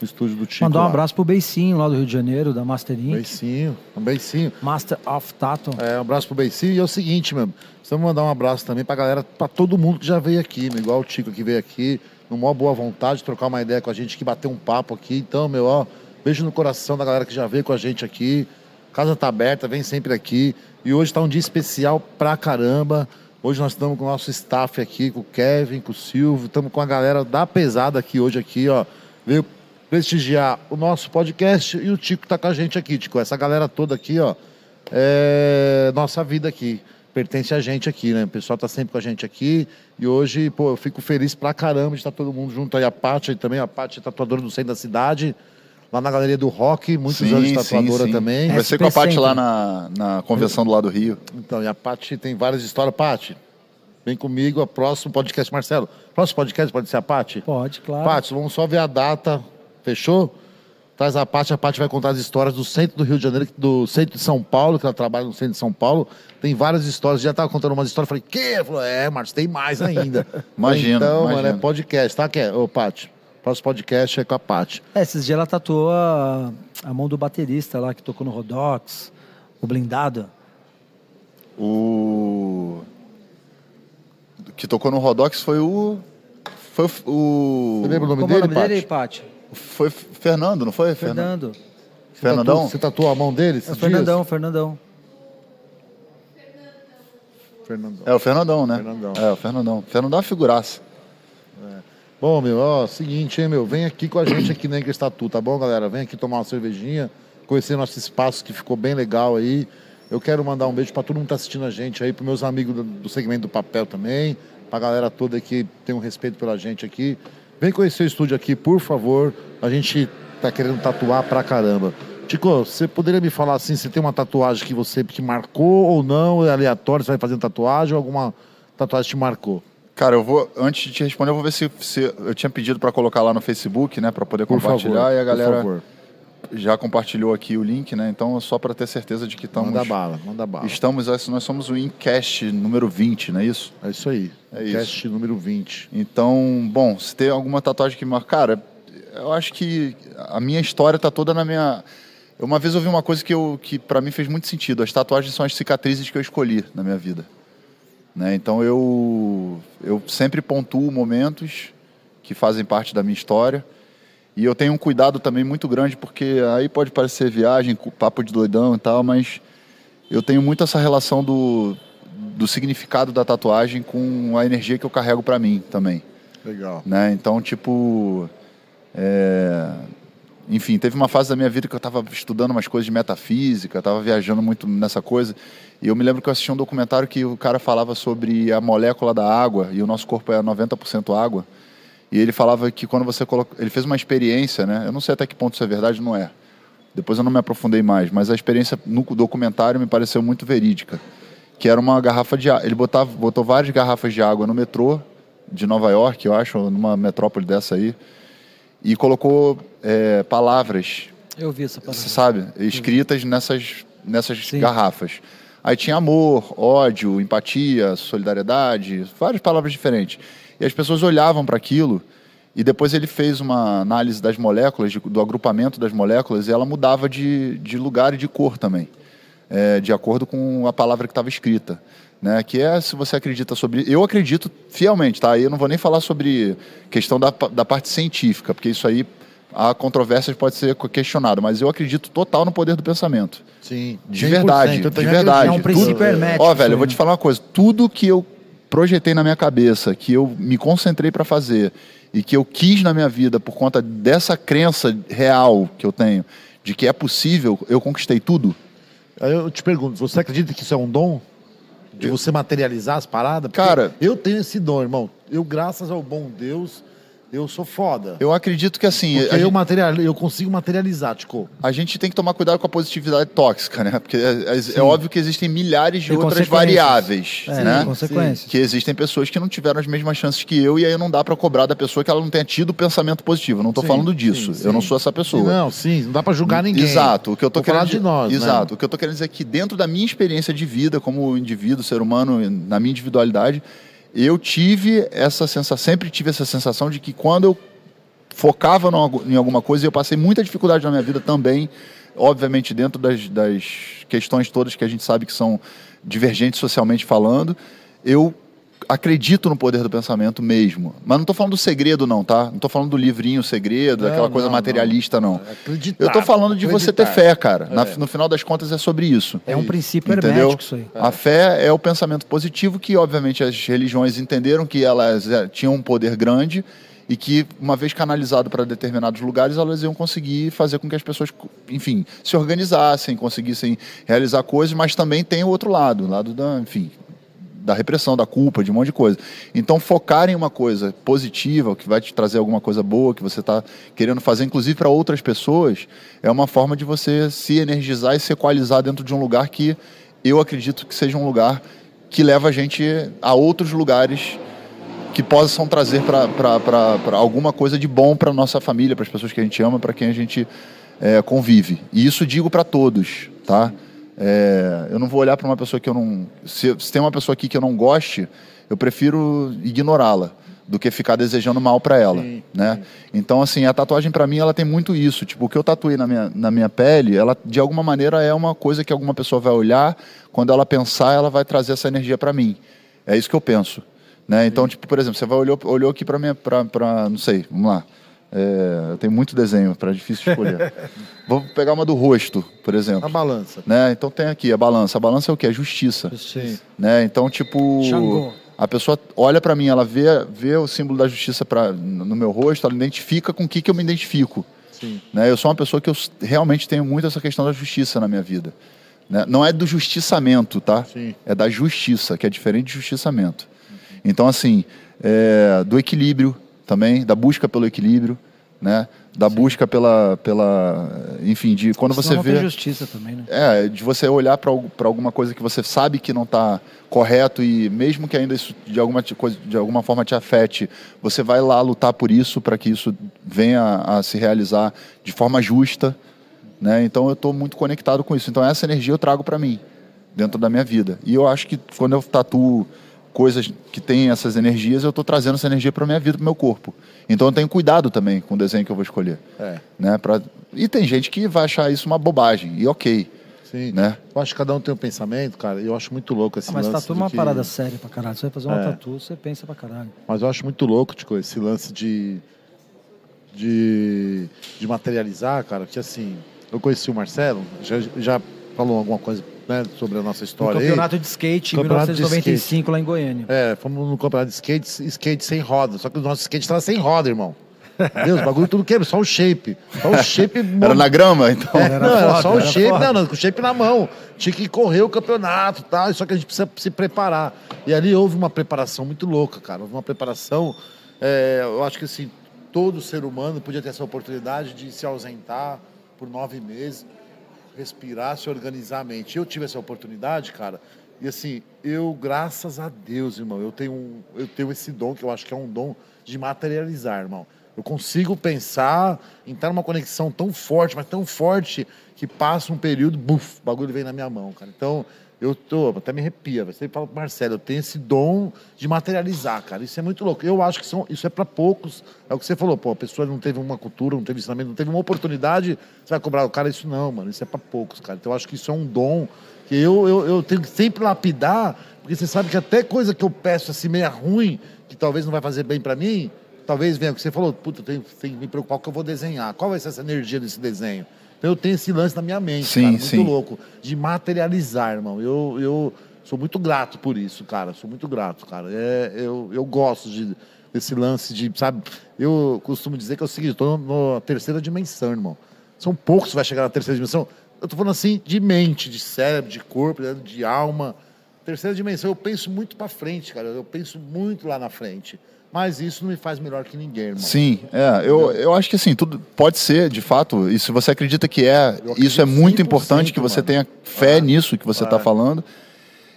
S1: no estúdio do Tico.
S2: Mandar um
S1: lá.
S2: abraço pro Beicinho lá do Rio de Janeiro, da Master Inc.
S1: beicinho, um beicinho.
S2: Master of Tattoo.
S1: É, um abraço pro Beicinho. E é o seguinte, meu, precisamos mandar um abraço também pra galera, pra todo mundo que já veio aqui, meu, igual o Tico que veio aqui, numa boa vontade, trocar uma ideia com a gente, que bater um papo aqui. Então, meu, ó, beijo no coração da galera que já veio com a gente aqui. Casa tá aberta, vem sempre aqui. E hoje tá um dia especial pra caramba. Hoje nós estamos com o nosso staff aqui, com o Kevin, com o Silvio, estamos com a galera da pesada aqui hoje aqui, ó. Veio prestigiar o nosso podcast e o Tico tá com a gente aqui, Tico. Essa galera toda aqui, ó, é nossa vida aqui. Pertence a gente aqui, né? O pessoal tá sempre com a gente aqui. E hoje, pô, eu fico feliz pra caramba de estar todo mundo junto aí. A Paty aí também, a é tatuadora do centro da cidade. Lá na Galeria do Rock, muitos anos de tatuadora também.
S3: Vai ser com a Paty lá na, na convenção do lado do Rio.
S1: Então, e a Paty tem várias histórias. Paty, vem comigo, a próximo podcast, Marcelo. Próximo podcast pode ser a Paty?
S2: Pode, claro.
S1: Paty, vamos só ver a data, fechou? Traz a Paty, a Paty vai contar as histórias do centro do Rio de Janeiro, do centro de São Paulo, que ela trabalha no centro de São Paulo. Tem várias histórias, já estava contando umas histórias, falei, que? Falou, é, Marcos, tem mais ainda.
S3: Imagina,
S1: Então, mano,
S3: imagina.
S1: é podcast, tá? Que é? Ô, Paty, próximo podcast é com a Paty.
S2: É, esses dias ela tatuou a, a mão do baterista lá que tocou no Rodox, o blindado.
S3: O que tocou no Rodox foi o foi o
S1: Você lembra o nome
S2: Como é o
S1: dele,
S2: nome dele,
S1: Paty?
S3: Foi Fernando, não foi?
S2: Fernando.
S1: Você
S3: Fernandão?
S1: tatuou- Você tatuou a mão dele?
S2: É o Fernandão,
S1: dias?
S2: Fernandão.
S1: Fernandão.
S3: É o Fernandão, né?
S1: Fernandão.
S3: É o Fernandão. Fernandão é uma figuraça.
S1: Bom, meu, ó, seguinte, hein, meu, vem aqui com a gente aqui na Tatu, tá bom, galera? Vem aqui tomar uma cervejinha, conhecer nosso espaço que ficou bem legal aí. Eu quero mandar um beijo para todo mundo que tá assistindo a gente aí, pros meus amigos do, do segmento do papel também, pra galera toda que tem um respeito pela gente aqui. Vem conhecer o estúdio aqui, por favor. A gente tá querendo tatuar pra caramba. Tico, você poderia me falar assim, se tem uma tatuagem que você que marcou ou não, é aleatório, você vai fazendo tatuagem ou alguma tatuagem te marcou?
S3: Cara, eu vou antes de te responder, eu vou ver se, se eu tinha pedido para colocar lá no Facebook, né, para poder
S1: Por
S3: compartilhar
S1: favor,
S3: e a
S1: por
S3: galera
S1: favor.
S3: já compartilhou aqui o link, né? Então só para ter certeza de que estamos
S1: Manda bala, manda bala.
S3: estamos nós somos o Incast número 20, não é isso?
S1: É isso aí.
S3: É isso.
S1: Cast número 20.
S3: Então, bom, se tem alguma tatuagem que marca, cara, eu acho que a minha história tá toda na minha Uma vez eu ouvi uma coisa que, eu, que para mim fez muito sentido. As tatuagens são as cicatrizes que eu escolhi na minha vida. Né? Então eu, eu sempre pontuo momentos que fazem parte da minha história. E eu tenho um cuidado também muito grande, porque aí pode parecer viagem, papo de doidão e tal, mas eu tenho muito essa relação do, do significado da tatuagem com a energia que eu carrego para mim também.
S1: Legal.
S3: Né? Então, tipo. É... Enfim, teve uma fase da minha vida que eu estava estudando umas coisas de metafísica, estava viajando muito nessa coisa. E eu me lembro que eu assisti um documentário que o cara falava sobre a molécula da água, e o nosso corpo é 90% água. E ele falava que quando você coloca. Ele fez uma experiência, né? Eu não sei até que ponto isso é verdade, não é. Depois eu não me aprofundei mais, mas a experiência no documentário me pareceu muito verídica. Que era uma garrafa de água. Ele botava, botou várias garrafas de água no metrô de Nova York, eu acho, numa metrópole dessa aí, e colocou é, palavras.
S2: Eu vi essa palavra.
S3: Você sabe? Escritas nessas, nessas garrafas. Aí tinha amor, ódio, empatia, solidariedade, várias palavras diferentes. E as pessoas olhavam para aquilo e depois ele fez uma análise das moléculas, de, do agrupamento das moléculas, e ela mudava de, de lugar e de cor também, é, de acordo com a palavra que estava escrita. Né, que é se você acredita sobre. Eu acredito fielmente, tá? Eu não vou nem falar sobre questão da, da parte científica, porque isso aí há controvérsias pode ser questionado, mas eu acredito total no poder do pensamento.
S1: Sim.
S3: De verdade, de verdade.
S2: É um princípio
S3: tudo,
S2: hermético.
S3: Ó, velho, eu vou te falar uma coisa. Tudo que eu projetei na minha cabeça, que eu me concentrei para fazer e que eu quis na minha vida por conta dessa crença real que eu tenho de que é possível, eu conquistei tudo.
S1: Aí eu te pergunto, você acredita que isso é um dom? De você materializar as paradas? Porque
S3: Cara-
S1: Eu tenho esse dom, irmão. Eu, graças ao bom Deus, eu sou foda.
S3: Eu acredito que assim,
S1: Porque eu,
S3: gente,
S1: material, eu consigo materializar, Tico.
S3: a gente tem que tomar cuidado com a positividade tóxica, né? Porque é, é óbvio que existem milhares de
S2: Tem
S3: outras variáveis,
S2: É,
S3: né?
S2: consequências.
S3: que existem pessoas que não tiveram as mesmas chances que eu e aí não dá para cobrar da pessoa que ela não tenha tido pensamento positivo. Eu não estou
S1: Sim,
S3: falando disso.
S1: sim,
S3: eu não sou essa pessoa.
S1: Não, sim, não dá pra julgar ninguém.
S3: Exato. O que eu tô
S1: Vou falar
S3: querendo
S1: de nós, né?
S3: Exato. O que eu tô querendo dizer é que dentro da minha experiência de vida como indivíduo, ser humano, na minha individualidade, eu tive essa sensação, sempre tive essa sensação de que quando eu focava no- em alguma coisa, eu passei muita dificuldade na minha vida também, obviamente dentro das, das questões todas que a gente sabe que são divergentes socialmente falando, eu acredito no poder do pensamento mesmo. Mas não estou falando do segredo não, tá? Não estou falando do livrinho segredo,
S1: Não,
S3: daquela coisa
S1: não,
S3: materialista não.
S1: É acreditar,
S3: Eu estou falando de você ter
S1: acreditar.
S3: fé, cara. Na-
S1: É.
S3: no final das contas é sobre isso.
S2: É um princípio
S3: Entendeu?
S2: hermético isso aí.
S3: A fé é o pensamento positivo que, obviamente, as religiões entenderam que elas eh, tinham um poder grande e que, uma vez canalizado para determinados lugares, elas iam conseguir fazer com que as pessoas, enfim, se organizassem, conseguissem realizar coisas, mas também tem o outro lado, o lado da, enfim, da repressão, da culpa, de um monte de coisa. Então, focar em uma coisa positiva, que vai te trazer alguma coisa boa, que você está querendo fazer, inclusive para outras pessoas, é uma forma de você se energizar e se equalizar dentro de um lugar que eu acredito que seja um lugar que leva a gente a outros lugares que possam trazer para alguma coisa de bom para nossa família, para as pessoas que a gente ama, para quem a gente é, convive. E isso digo para todos, tá? É, eu não vou olhar para uma pessoa que eu não. Se, se tem uma pessoa aqui que eu não goste, eu prefiro ignorá-la do que ficar desejando mal para ela,
S1: Sim,
S3: né? Então assim, a tatuagem para mim ela tem muito isso, tipo, o que eu tatuei na minha, na minha pele, ela de alguma maneira é uma coisa que alguma pessoa vai olhar, quando ela pensar, ela vai trazer essa energia para mim. É isso que eu penso, né? Então, tipo, por exemplo, você vai olhou, olhou aqui para minha para não sei, vamos lá. É, eu tenho muito desenho, para difícil escolher. Vou pegar uma do rosto, por exemplo.
S1: A balança.
S3: Né? Então tem aqui a balança. A balança é o que? É justiça.
S1: Sim.
S3: Né? Então, tipo,
S2: Xangô.
S3: a pessoa olha pra mim, ela vê, vê o símbolo da justiça pra, no meu rosto, ela identifica com o que, que eu me identifico.
S1: Sim.
S3: Né? Eu sou uma pessoa que eu realmente tenho muito essa questão da justiça na minha vida. Né? Não é do justiçamento, tá?
S1: Sim.
S3: É da justiça, que é diferente de justiçamento. Então, assim, é, do equilíbrio também, da busca pelo equilíbrio, né? Da busca pela, pela, enfim, de quando
S2: Senão
S3: você vê...
S2: justiça também, né?
S3: É, de você olhar para alguma coisa que você sabe que não está correto e mesmo que ainda isso de alguma, coisa, de alguma forma te afete, você vai lá lutar por isso, para que isso venha a, se realizar de forma justa. Né? Então eu estou muito conectado com isso. Então essa energia eu trago para mim, dentro da minha vida. E eu acho que quando eu tatuo coisas que têm essas energias, eu estou trazendo essa energia para minha vida, para meu corpo. Então eu tenho cuidado também com o desenho que eu vou escolher.
S1: É.
S3: Né? Pra... E tem gente que vai achar isso uma bobagem, e ok.
S1: Sim.
S3: Né?
S1: Eu acho que cada um tem um pensamento, cara. e Eu acho muito louco esse
S2: Ah, mas
S1: lance.
S2: tatu é uma
S1: que-
S2: parada séria pra caralho. Você vai fazer uma
S1: É.
S2: tatu, você pensa pra caralho.
S1: Mas eu acho muito louco, tipo, esse lance de, de, de materializar, cara, que assim, eu conheci o Marcelo, já, já falou alguma coisa né, sobre a nossa
S2: No
S1: história aí.
S2: campeonato de skate em
S1: Campeonato de
S2: 1995 lá em Goiânia.
S1: É, fomos no campeonato de skate, skate sem roda, só que o nosso skate tava sem roda, irmão. Deus, o bagulho tudo quebra, só o shape. Só o shape.
S3: Era na grama, então.
S1: É,
S2: Era
S1: não, era
S2: foda,
S1: só o
S2: era
S1: shape,
S2: foda.
S1: não, não, com o shape na mão. Tinha que correr o campeonato e tal, só que a gente precisa se preparar. E ali houve uma preparação muito louca, cara. Houve uma preparação. é, eu acho que assim, todo ser humano podia ter essa oportunidade de se ausentar por nove meses, respirar, se organizar a mente. Eu tive essa oportunidade, cara. E assim, eu, graças a Deus, irmão, eu tenho, eu tenho esse dom, que eu acho que é um dom de materializar, irmão. Eu consigo pensar estar numa conexão tão forte, mas tão forte, que passa um período, buf, o bagulho vem na minha mão, cara. Então, eu tô, até me arrepia. Você fala Marcelo, eu tenho esse dom de materializar, cara. Isso é muito louco. Eu acho que são, isso é para poucos. É o que você falou, pô, a pessoa não teve uma cultura, não teve ensinamento, não teve uma oportunidade, você vai cobrar o cara isso não, mano. Isso é para poucos, cara. Então, eu acho que isso é um dom que eu, eu, eu tenho que sempre lapidar, porque você sabe que até coisa que eu peço assim, meia ruim, que talvez não vai fazer bem para mim, talvez venha o que você falou, puta, tenho, tenho que me preocupar com o que eu vou desenhar. Qual vai ser essa energia desse desenho? Então eu tenho esse lance na minha mente,
S3: Sim,
S1: cara, muito
S3: sim.
S1: louco, de materializar, irmão. Eu, eu sou muito grato por isso, cara. Sou muito grato, cara. É, eu, eu gosto de, desse lance de, sabe, eu costumo dizer que é o seguinte, tô na terceira dimensão, irmão. São poucos que vai chegar na terceira dimensão. Eu tô falando assim de mente, de cérebro, de corpo, né, de alma. Terceira dimensão, eu penso muito para frente, cara. Eu penso muito lá na frente. Mas isso não me faz melhor que ninguém, irmão.
S3: Sim, é, eu, eu acho que assim, tudo pode ser, de fato, e se você acredita que é, isso é muito
S1: 100%,
S3: importante que você
S1: mano.
S3: tenha fé
S1: É.
S3: nisso que você está
S1: É.
S3: falando.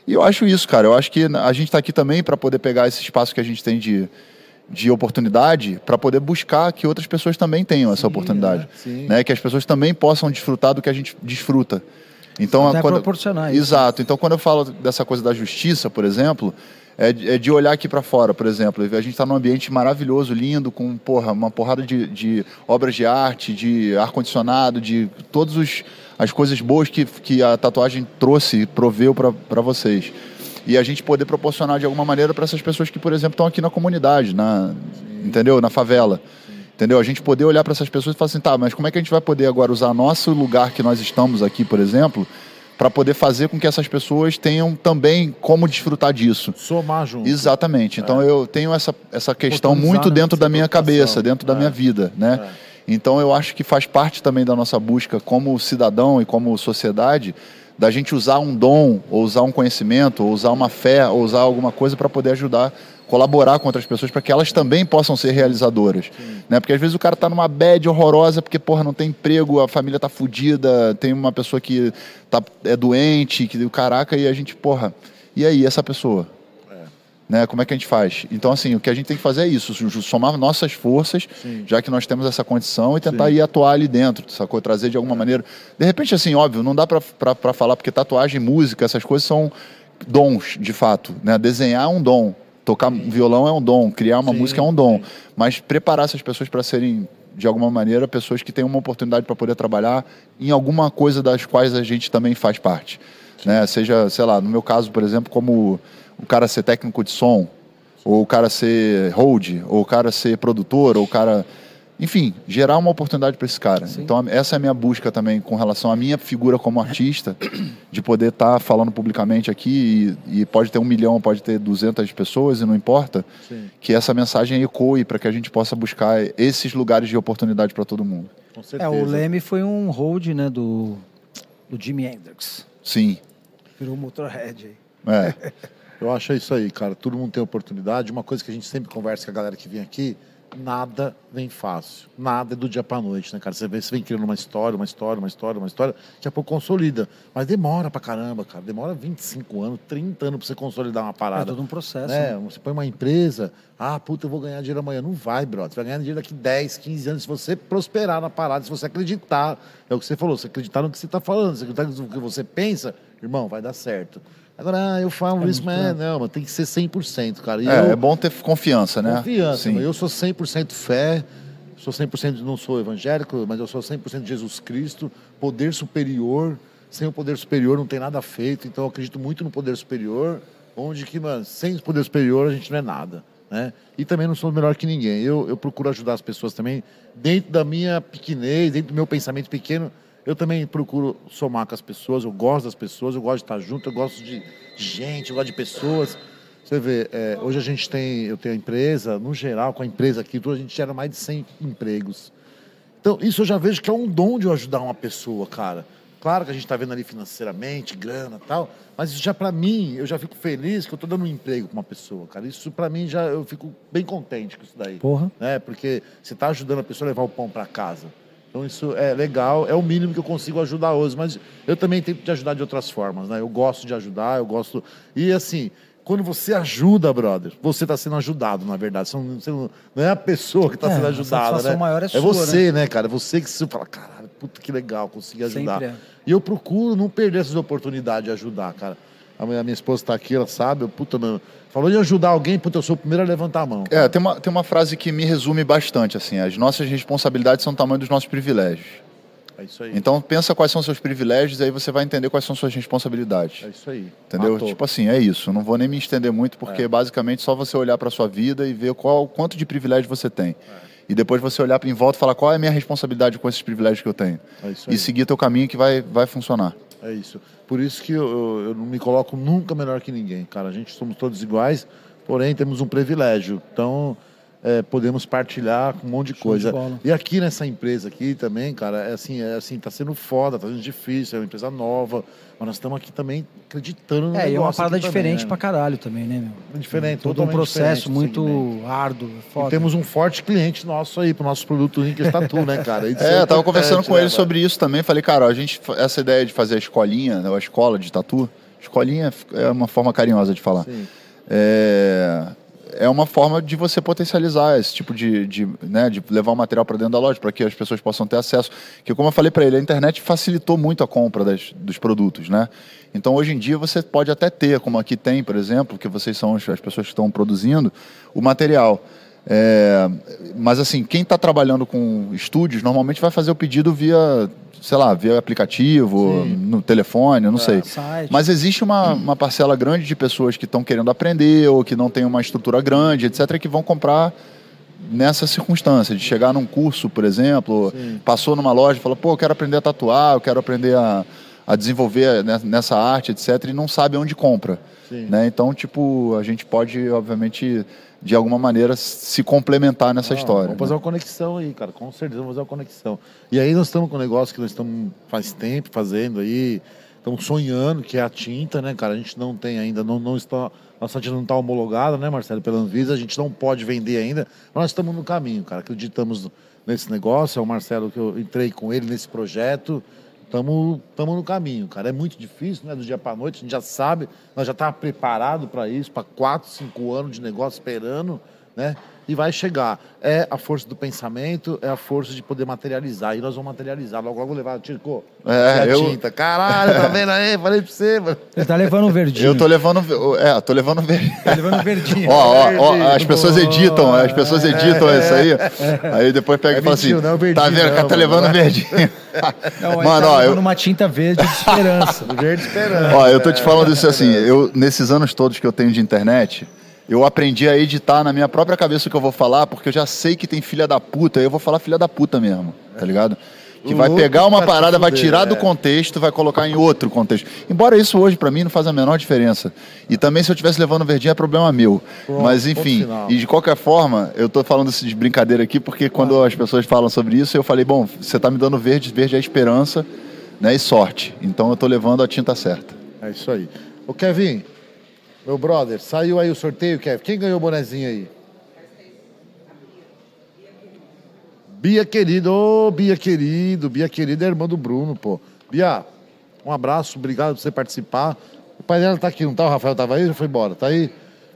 S3: E eu acho isso, cara. Eu acho que a gente está aqui também para poder pegar esse espaço que a gente tem de, de oportunidade, para poder buscar que outras pessoas também tenham essa oportunidade.
S1: é, sim.
S3: né? Que as pessoas também possam desfrutar do que a gente desfruta. Então,
S2: Até
S3: quando...
S2: proporcionar isso.
S3: Exato. Então, quando eu falo dessa coisa da justiça, por exemplo, é de, é de olhar aqui para fora, por exemplo. A gente está num ambiente maravilhoso, lindo, com porra, uma porrada de, de obras de arte, de ar-condicionado, de todas as coisas boas que, que a tatuagem trouxe, proveu para vocês. E a gente poder proporcionar de alguma maneira para essas pessoas que, por exemplo, estão aqui na comunidade, na, entendeu? Na favela. Entendeu? A gente poder olhar para essas pessoas e falar assim, tá, mas como é que a gente vai poder agora usar nosso lugar que nós estamos aqui, por exemplo, para poder fazer com que essas pessoas tenham também como desfrutar disso?
S1: Somar junto.
S3: Exatamente. Então eu tenho essa, essa questão muito
S2: né?
S3: dentro da minha cabeça, dentro da
S1: É.
S3: minha vida, né?
S1: É.
S3: Então eu acho que faz parte também da nossa busca como cidadão e como sociedade da gente usar um dom, ou usar um conhecimento, ou usar uma fé, ou usar alguma coisa para poder ajudar, colaborar com outras pessoas para que elas também possam ser realizadoras, né? Porque às vezes o cara tá numa bad horrorosa porque porra não tem emprego, a família tá fudida, tem uma pessoa que tá é doente, que caraca e a gente, porra, e aí essa pessoa? né? Como é que a gente faz? Então, assim, o que a gente tem que fazer é isso, somar nossas forças,
S1: Sim.
S3: já que nós temos essa condição, e tentar
S1: Sim.
S3: ir atuar ali dentro, sacou? Trazer de alguma maneira. De repente, assim, óbvio, não dá pra falar, porque tatuagem, música, essas coisas são dons, de fato, né? Desenhar é um dom, tocar violão é um dom, criar uma
S1: Sim,
S3: música é um dom, mas preparar essas pessoas para serem de alguma maneira pessoas que têm uma oportunidade para poder trabalhar em alguma coisa das quais a gente também faz parte, né? Seja, sei lá, no meu caso, por exemplo, como o cara ser técnico de som, ou o cara ser hold, ou o cara ser produtor, ou o cara. Enfim, gerar uma oportunidade para esse cara. Então, essa é a minha busca também com relação à minha figura como artista, de poder estar falando publicamente aqui, e, e pode ter um milhão, pode ter 200 pessoas, e não importa,
S1: Sim,
S3: que essa mensagem ecoe para que a gente possa buscar esses lugares de oportunidade para todo mundo.
S1: com
S2: É,
S1: certeza.
S2: o Leme foi um hold, né, do, do Jimi Hendrix.
S3: Sim.
S2: Virou Motorhead aí.
S3: É.
S1: Eu acho isso aí, cara. Todo mundo tem oportunidade. Uma coisa que a gente sempre conversa com a galera que vem aqui, nada vem fácil. Nada é do dia pra noite, né, cara? Você vem, você vem criando uma história, uma história, uma história, uma história, daqui a pouco consolida. Mas demora pra caramba, cara. Demora 25 anos, 30 anos pra você consolidar uma
S2: É
S1: parada.
S2: todo um processo.
S1: né?
S2: né?
S1: Você põe uma empresa, ah, puta, eu vou ganhar dinheiro amanhã. Não vai, brother. Você vai ganhar dinheiro daqui 10, 15 anos se você prosperar na parada, se você acreditar. É o que você falou, se acreditar no que você está falando, se acreditar no que você pensa, irmão, vai dar certo. Agora, ah, eu falo
S2: É
S1: isso, mas
S2: grande.
S1: não, mas tem que ser 100%, cara. E
S3: É,
S1: eu,
S3: é bom ter confiança, né?
S1: Confiança.
S3: Sim.
S1: Eu sou 100% fé, sou 100% não sou evangélico, mas eu sou 100% Jesus Cristo, poder superior. Sem o poder superior não tem nada feito, então eu acredito muito no poder superior, onde que, mano, sem o poder superior a gente não é nada, né? E também não sou melhor que ninguém. Eu, eu procuro ajudar as pessoas também, dentro da minha pequenez, dentro do meu pensamento pequeno, eu também procuro somar com as pessoas, eu gosto das pessoas, eu gosto de estar junto, eu gosto de gente, eu gosto de pessoas. Você vê, é, hoje a gente tem, eu tenho a empresa, no geral, com a empresa aqui, a gente gera mais de 100 empregos. Então, isso eu já vejo que é um dom de eu ajudar uma pessoa, cara. Claro que a gente está vendo ali financeiramente, grana e tal, mas isso já para mim, eu já fico feliz que eu estou dando um emprego para uma pessoa, cara. Isso para mim já eu fico bem contente com isso daí.
S2: Porra.
S1: Né? Porque você está ajudando a pessoa a levar o pão para casa. Então isso é legal, é o mínimo que eu consigo ajudar hoje, mas eu também tento te ajudar de outras formas, né? Eu gosto de ajudar, eu gosto. E assim, quando você ajuda, brother, você está sendo ajudado, na verdade. Você não, você não- não é a pessoa que está
S2: É,
S1: sendo ajudada, né?
S2: maior é sua,
S1: você, né, cara? Você que se fala, caralho, puta que legal, consegui ajudar.
S2: É.
S1: E eu procuro não perder essas oportunidades de ajudar, cara. A minha, esposa está aqui, ela sabe, eu, puta, meu, falou de ajudar alguém, puta, eu sou o primeiro a levantar a mão.
S3: É, tem uma, tem uma frase que me resume bastante, assim, as nossas responsabilidades são o tamanho dos nossos privilégios.
S1: É isso aí.
S3: Então pensa quais são os seus privilégios e aí você vai entender quais são suas responsabilidades.
S1: é isso aí.
S3: Entendeu?
S1: Matou.
S3: Tipo assim, é isso. Não vou nem me estender muito, porque basicamente só você olhar para sua vida e ver qual quanto de privilégio você tem. E depois você olhar em volta e falar qual é a minha responsabilidade com esses privilégios que eu tenho.
S1: É isso aí.
S3: E seguir teu caminho que vai, vai funcionar.
S1: É isso. Por isso que eu, eu- não me coloco nunca melhor que ninguém, cara. A gente somos todos iguais, porém temos um privilégio. Então, é, podemos partilhar com um monte de
S2: Show
S1: coisa.
S2: de.
S1: E aqui nessa empresa aqui também, cara, é assim, é assim, tá sendo foda, tá sendo difícil, é uma empresa nova, mas nós estamos aqui também acreditando no
S2: É, e é uma parada diferente
S1: também,
S2: pra
S1: né?
S2: caralho também, né, meu?
S1: Diferente,
S2: Todo um processo muito
S1: segmento.
S2: árduo,
S1: E
S2: foda.
S1: temos um forte cliente nosso aí pro nosso produto Link Tatu, né, cara? Isso
S3: É, eu tava conversando com
S1: né,
S3: ele
S1: velho?
S3: sobre isso também. Falei, cara, a gente, essa ideia de fazer a escolinha, né, a escola de tatu, escolinha é uma forma carinhosa de falar.
S1: Sim.
S3: É, é uma forma de você potencializar esse tipo de, de, né, de levar o material para dentro da loja, para que as pessoas possam ter acesso. Que como eu falei para ele, a internet facilitou muito a compra das- dos produtos, né? Então hoje em dia você pode até ter, como aqui tem, por exemplo, que vocês são as as pessoas que estão produzindo, o material. É, mas assim, quem está trabalhando com estúdios normalmente vai fazer o pedido via, sei lá, via aplicativo,
S1: Sim.
S3: no telefone, não sei.
S2: Site.
S3: Mas existe uma, uma parcela grande de pessoas que estão querendo aprender ou que não tem uma estrutura grande, etc., que vão comprar nessa circunstância, de chegar num curso, por exemplo,
S1: Sim.
S3: passou numa loja e falou, pô, eu quero aprender a tatuar, eu quero aprender a, a desenvolver ne- nessa arte, etc., e não sabe onde compra. Né? Então, tipo, a gente pode, obviamente, de alguma maneira, se complementar nessa
S1: Não,
S3: história.
S1: Vamos fazer
S3: né?
S1: uma conexão aí, cara. Com certeza vamos fazer uma conexão. E aí nós estamos com um negócio que nós estamos faz tempo fazendo aí. Estamos sonhando, que é a tinta, né, cara? A gente não tem ainda, não, não está. Nossa tinta não está homologada, né, Marcelo, pela Anvisa. A gente não pode vender ainda, mas nós estamos no caminho, cara. Acreditamos nesse negócio. É o Marcelo que eu entrei com ele nesse projeto. Estamos no caminho, cara. É muito difícil, né? Do dia para noite, a gente já sabe, nós já estávamos preparados para isso, para quatro, cinco anos de negócio esperando, né? E vai chegar. É a força do pensamento, é a força de poder materializar. E nós vamos materializar. Logo, logo levar, Tirco,
S3: É,
S1: a
S3: eu-
S1: tinta. Caralho, tá vendo aí? Falei pra você, mano.
S2: Ele tá levando um verdinho.
S3: Eu tô levando. É, tô levando.
S2: Tá levando verdinho.
S3: Ó, ó, ó, as pessoas editam, as pessoas editam isso aí. Aí depois pega
S1: É
S3: e fala assim:
S1: mentira, não é o verdinho,
S3: tá vendo? O cara
S1: não,
S3: tá
S1: mano.
S3: levando verdinho.
S2: Não,
S3: Mano,
S2: tá
S3: ó,
S2: levando
S3: eu,
S2: uma tinta verde de esperança.
S1: Verde esperando.
S3: ó, eu tô te falando isso assim: eu, nesses anos todos que eu tenho de internet, eu aprendi a editar na minha própria cabeça o que eu vou falar, porque eu já sei que tem filha da puta, eu vou falar filha da puta mesmo, tá ligado? Que vai pegar uma parada, vai tirar do
S1: é.
S3: contexto, vai colocar em outro contexto. Embora isso hoje pra mim não faz a menor diferença. E também se eu tivesse levando verdinho é problema meu. Mas enfim, e de qualquer forma, eu tô falando isso de brincadeira aqui porque quando as pessoas falam sobre isso, eu falei, bom, você tá me dando verde, verde é esperança, né, e sorte. Então eu tô levando a tinta certa.
S1: É isso aí. Ô, Kevin, meu brother, saiu aí o sorteio, Kevin. Quem ganhou o bonezinho aí? Bia querido, ô Bia querido, Bia querido é irmã do Bruno, pô. Bia, um abraço, obrigado por você participar. O pai dela tá aqui, não tá? O Rafael tava aí já foi embora? Tá aí?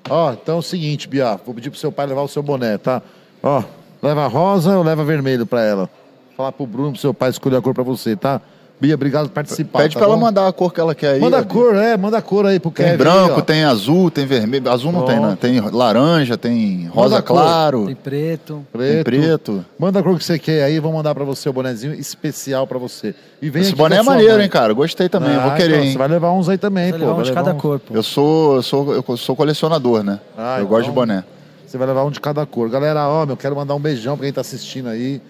S1: Ó, então é o seguinte, Bia, vou pedir pro seu pai levar o seu boné, tá? Ó, leva rosa ou leva vermelho pra ela? Falar pro Bruno, pro seu pai escolher a cor pra você, tá? Bia, obrigado por participar.
S3: Pede
S1: tá
S3: pra ela
S1: bom?
S3: mandar a cor que ela quer aí.
S1: Manda a
S3: Bia.
S1: cor, é, manda a cor aí pro
S3: Tem
S1: Kevin.
S3: branco,
S1: aí,
S3: tem azul, tem vermelho. Azul não tem, né? Tem laranja, tem rosa claro,
S2: Tem preto.
S3: tem preto.
S1: Manda a cor que você quer aí, vamos mandar pra você o bonezinho especial pra você. E vem
S3: Esse
S1: aqui
S3: boné é maneiro,
S1: mãe.
S3: hein, cara? Gostei também. eu vou
S1: Ah,
S3: querer,
S1: então,
S3: hein?
S1: Você vai levar uns aí também,
S2: Vai
S1: pô.
S2: levar um de
S1: levar
S2: cada
S1: um-
S2: cor, pô.
S3: Eu sou, eu sou, eu sou colecionador, né?
S1: Ah,
S3: eu gosto de
S1: então-
S3: boné.
S1: Você vai levar um de cada cor. Galera, ó, meu, quero mandar um beijão pra quem tá assistindo aí.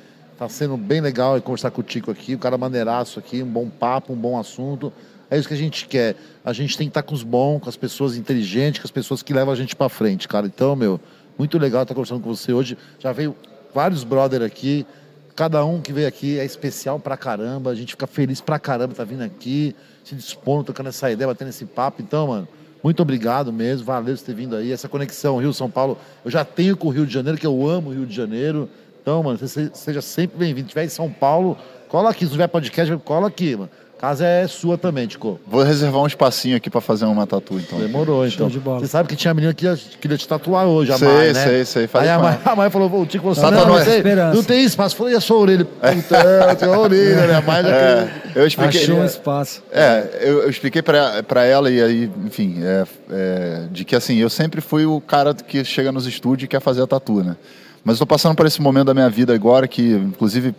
S1: Tá sendo bem legal conversar com o Tico aqui, o cara maneiraço aqui, um bom papo, um bom assunto. É isso que a gente quer. A gente tem que estar com os bons, com as pessoas inteligentes, com as pessoas que levam a gente pra frente, cara. Então, meu, muito legal estar conversando com você hoje. Já veio vários brother aqui. Cada um que veio aqui é especial pra caramba. A gente fica feliz pra caramba tá vindo aqui, se dispondo, tocando essa ideia, batendo esse papo. Então, mano, muito obrigado mesmo. Valeu por ter vindo aí. Essa conexão Rio-São Paulo, eu já tenho com o Rio de Janeiro, que eu amo o Rio de Janeiro. Então, mano, você seja sempre bem-vindo. Se tiver em São Paulo, cola aqui. Se tiver podcast, cola aqui, mano. Casa é sua também, Tico.
S3: Vou reservar um espacinho aqui pra fazer uma tatu, então.
S1: Demorou, então.
S2: de bola.
S1: Você sabe que tinha menina que queria, te tatuar hoje, a
S3: Sei,
S1: Mai, né?
S3: sei, sei. Falei
S1: Aí a
S3: ela.
S1: a Mai falou, o Tico falou assim, não, não,
S3: essa
S1: tem,
S2: esperança.
S1: não tem espaço. Falei, e a sua orelha? Puta, eu tenho a orelha, né? A já
S3: É, eu expliquei.
S2: Achou um espaço.
S3: É, eu, eu expliquei pra, pra ela e aí, enfim, é, é, de que assim, eu sempre fui o cara que chega nos estúdios e quer fazer a tatu, né? Mas tô passando por esse momento da minha vida agora que, inclusive,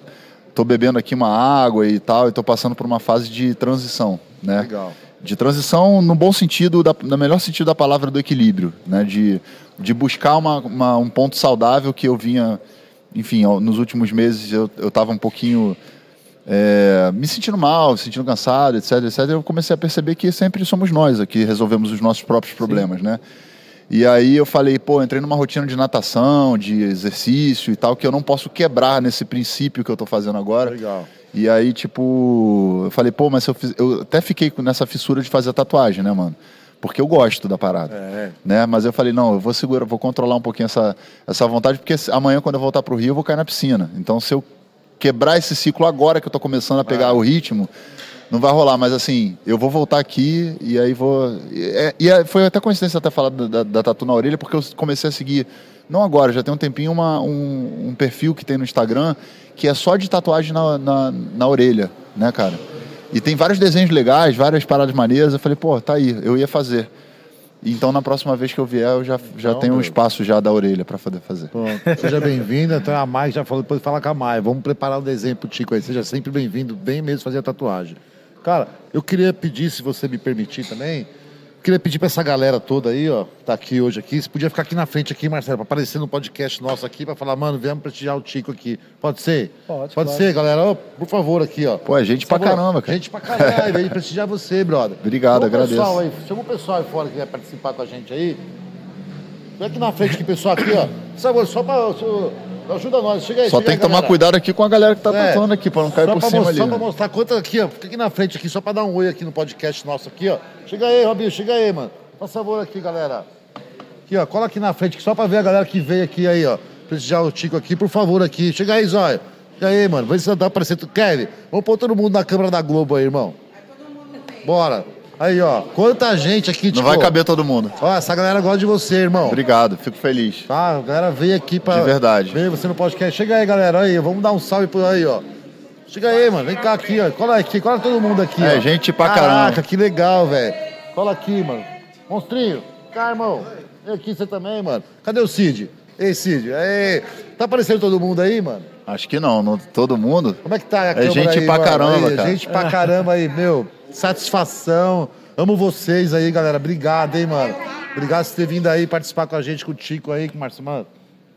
S3: tô bebendo aqui uma água e tal, e tô passando por uma fase de transição, né?
S1: Legal.
S3: De transição no bom sentido, da, no melhor sentido da palavra do equilíbrio, né? De, de buscar uma, uma- um ponto saudável que eu vinha, enfim, nos últimos meses eu, eu tava um pouquinho é, me sentindo mal, sentindo cansado, etc, etc. Eu comecei a perceber que sempre somos nós aqui resolvemos os nossos próprios problemas, né? E aí eu falei, pô, entrei numa rotina de natação, de exercício e tal, que eu não posso quebrar nesse princípio que eu tô fazendo agora.
S1: Legal.
S3: E aí, tipo, eu falei, pô, mas eu, fiz... eu até fiquei nessa fissura de fazer tatuagem, né, mano? Porque eu gosto da parada.
S1: É.
S3: Né? Mas eu falei, não, eu vou segurar, vou controlar um pouquinho essa, essa vontade, porque amanhã, quando eu voltar pro Rio, eu vou cair na piscina. Então, se eu quebrar esse ciclo agora que eu tô começando a pegar o ritmo, não vai rolar. Mas assim, eu vou voltar aqui e aí vou. E, é- e é- foi até coincidência até falar da, da, da tatu na orelha, porque eu comecei a seguir, não agora, já tem um tempinho, uma, um, um perfil que tem no Instagram que é só de tatuagem na, na, na orelha, né, cara? E tem vários desenhos legais, várias paradas maneiras. Eu falei, pô, tá aí, eu ia fazer. Então, na próxima vez que eu vier, eu já, já
S1: Então,
S3: tenho um
S1: meu.
S3: espaço já da orelha para poder fazer.
S1: Pronto. Seja bem-vinda. Então a Mai já falou, depois fala com a Mai. Vamos preparar o desenho pro Tico aí. Seja sempre bem-vindo, bem mesmo fazer a tatuagem. Cara, eu queria pedir, se você me permitir também, queria pedir pra essa galera toda aí, ó, que tá aqui hoje aqui, se podia ficar aqui na frente aqui, Marcelo, pra aparecer no podcast nosso aqui, pra falar, mano, viemos prestigiar o Tico aqui. Pode ser?
S2: Pode,
S1: Pode
S2: claro.
S1: ser, galera. Ó, por favor, aqui, ó.
S3: Pô, é gente pra caramba, cara.
S1: Gente pra caralho, veio prestigiar você, brother.
S3: Obrigado,
S1: Chama o
S3: agradeço.
S1: Pessoal aí, chama o pessoal aí fora que quer participar com a gente aí. Vem aqui na frente, aqui, pessoal, aqui, ó. Por favor, só pra. Ajuda nós, chega aí.
S3: Só
S1: chega
S3: tem
S1: aí,
S3: que tomar
S1: galera.
S3: cuidado aqui com a galera que tá
S1: É,
S3: tatuando aqui, pra não cair
S1: só
S3: por cima
S1: mostrar,
S3: ali.
S1: Só
S3: né?
S1: pra mostrar quanto aqui, ó. Fica aqui na frente aqui, só pra dar um oi aqui no podcast nosso aqui, ó. Chega aí, Robinho, chega aí, mano. Faz favor aqui, galera. Aqui, ó, cola aqui na frente, só pra ver a galera que veio aqui aí, ó. Prestigiar o Tico aqui, por favor, aqui. Chega aí, Zóio. Chega aí, mano. Vê se você tá aparecendo. Kevin, vamos pôr todo mundo na câmera da Globo aí, irmão. Bora. Aí, ó. Quanta gente aqui,
S3: Não
S1: Tico.
S3: vai caber todo mundo.
S1: Ó, essa galera gosta de você, irmão.
S3: Obrigado, fico feliz.
S1: Tá, a galera veio aqui pra.
S3: De verdade.
S1: Veio você no podcast. Chega aí, galera. Aí, vamos dar um salve por aí, ó. Chega aí, mano. Vem cá aqui, ó. Cola aqui, cola todo mundo aqui.
S3: É,
S1: ó.
S3: gente pra
S1: Caraca,
S3: caramba.
S1: que legal, velho. Cola aqui, mano. Monstrinho. Cá, irmão. Vem aqui você também, mano. Cadê o Cid? Ei, Cid. Aí. Tá aparecendo todo mundo aí, mano?
S3: Acho que não, não todo mundo.
S1: Como é que tá a
S3: É gente
S1: aí,
S3: pra
S1: mano?
S3: caramba,
S1: Aí,
S3: cara.
S1: Gente pra caramba aí, meu. Satisfação. Amo vocês aí, galera. Obrigado, hein, mano. Obrigado por ter vindo aí participar com a gente, com o Tico aí, com o Marcio. Mano,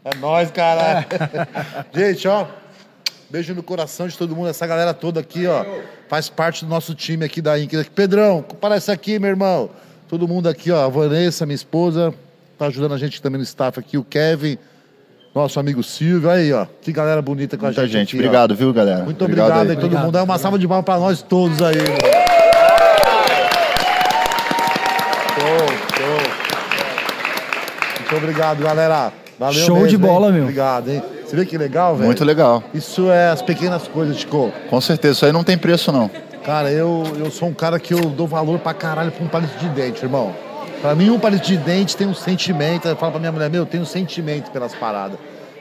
S1: é nóis, cara. gente, ó. Beijo no coração de todo mundo. Essa galera toda aqui, ó. Faz parte do nosso time aqui da Inc. Pedrão, aparece aqui, meu irmão. Todo mundo aqui, ó. A Vanessa, minha esposa, tá ajudando a gente também no staff aqui. O Kevin, nosso amigo Silvio. Aí, ó. Que galera bonita com a
S3: Muita
S1: gente.
S3: gente.
S1: aqui, ó.
S3: Obrigado, viu, galera?
S1: Muito obrigado, aí,
S3: aí.
S1: todo
S2: Obrigado.
S1: mundo. É uma salva de palmas pra nós todos aí. Muito obrigado, galera. Valeu
S2: Show
S1: mesmo,
S2: de
S1: hein?
S2: bola, meu.
S1: Obrigado, hein? Você vê que legal, velho?
S3: Muito legal.
S1: Isso é as pequenas coisas, Chico.
S3: Com certeza, isso aí não tem preço, não.
S1: Cara, eu, eu sou um cara que eu dou valor pra caralho pra um palito de dente, irmão. Pra mim, um palito de dente tem um sentimento. Eu falo pra minha mulher, meu, tem um sentimento pelas paradas.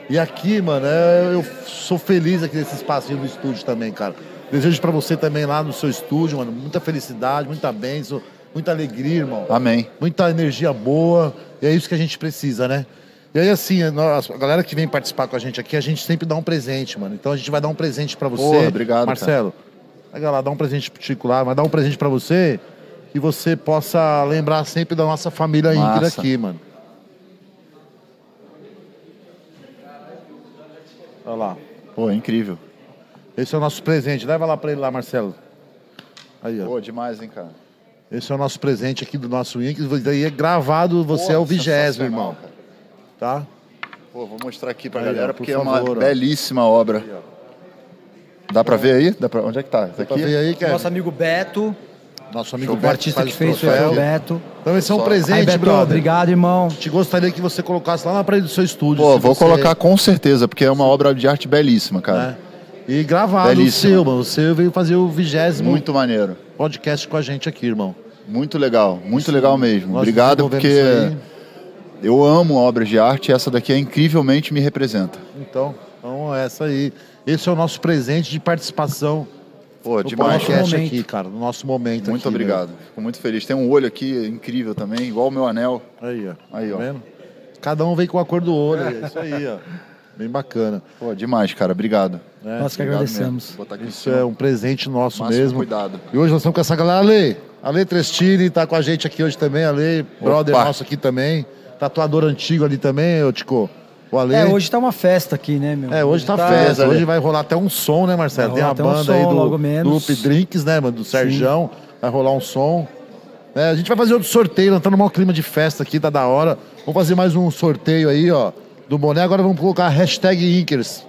S1: E aqui, mano, é- eu sou feliz aqui nesse espacinho do estúdio também, cara. Desejo pra você também lá no seu estúdio, mano, muita felicidade, muita bênção, muita alegria, irmão.
S3: Amém.
S1: Muita energia boa. E é isso que a gente precisa, né? E aí, assim, a galera que vem participar com a gente aqui, a gente sempre dá um presente, mano. Então a gente vai dar um presente pra você.
S3: Porra, obrigado,
S1: Marcelo, pega lá, dá um presente lá, vai dar um presente pra você que você possa lembrar sempre da nossa família íntegra aqui, mano. Olha lá.
S3: Pô, incrível.
S1: Esse é o nosso presente. Leva lá pra ele lá, Marcelo. Aí, ó.
S3: Pô, demais, hein, cara.
S1: Esse é o nosso presente aqui do nosso Yankees. Daí é gravado, você
S3: Pô,
S1: é o vigésimo, irmão.
S3: cara.
S1: Tá?
S3: Pô, vou mostrar aqui pra
S1: Aí,
S3: galera
S1: ó, por
S3: porque é
S1: favor,
S3: uma
S1: ó.
S3: belíssima obra. Dá pra ver aí? Dá pra... Onde é que tá? Tá
S1: Pra
S3: aqui?
S1: ver aí, que é
S2: Nosso amigo Beto,
S1: nosso amigo Beto
S2: artista que fez foi o Beto.
S1: Então esse é um
S3: Só-
S2: Aí,
S1: presente,
S2: Beto,
S1: brother.
S2: obrigado, irmão.
S1: Te gostaria que você colocasse lá na parede do seu estúdio.
S3: Pô, vou
S1: você-
S3: colocar com certeza, porque é uma obra de arte belíssima, cara.
S1: né? E gravado o
S3: Belíssimo.
S1: seu, mano. O seu veio fazer o vigésimo
S3: Muito maneiro.
S1: podcast com a gente aqui, irmão.
S3: Muito legal, muito legal mesmo.
S1: Nós
S3: Obrigado, porque
S1: isso
S3: eu amo obras de arte e essa daqui é incrivelmente me representa.
S1: Então, então, essa aí. Esse é o nosso presente de participação
S3: Pô,
S1: no
S3: demais.
S1: podcast aqui, cara. No nosso momento
S3: Muito
S1: aqui,
S3: obrigado. Fico muito feliz. Tem um olho aqui incrível também, igual o meu anel.
S1: meu. Aí, ó.
S3: Aí,
S1: Tá
S3: ó.
S1: vendo? Cada um vem com a cor do olho. É isso aí, ó. Bem bacana.
S3: Pô, demais, cara. Obrigado.
S1: né?
S2: Nós que
S3: Obrigado
S2: agradecemos.
S1: Isso é um presente nosso
S3: Máximo
S1: mesmo.
S3: cuidado.
S1: E hoje nós estamos com essa galera. Ale, Ale Trestini tá com a gente aqui hoje também. Ale, brother
S3: Opa.
S1: nosso aqui também. Tatuador antigo ali também, ô Tico. O Ale.
S2: É, hoje tá uma festa aqui, né, meu?
S1: É, hoje tá,
S2: Tá-
S1: festa.
S3: Ale.
S1: Hoje vai rolar até um som, né, Marcelo? Tem a
S2: até um
S1: banda aí
S2: som,
S1: do,
S2: logo menos.
S1: do Loop Drinks, né, mano? Do Serjão. Vai rolar um som. É, a gente vai fazer outro sorteio, nós estamos num clima de festa aqui, tá da hora. Vamos fazer mais um sorteio aí, ó, do boné. Agora vamos colocar hashtag Inkers.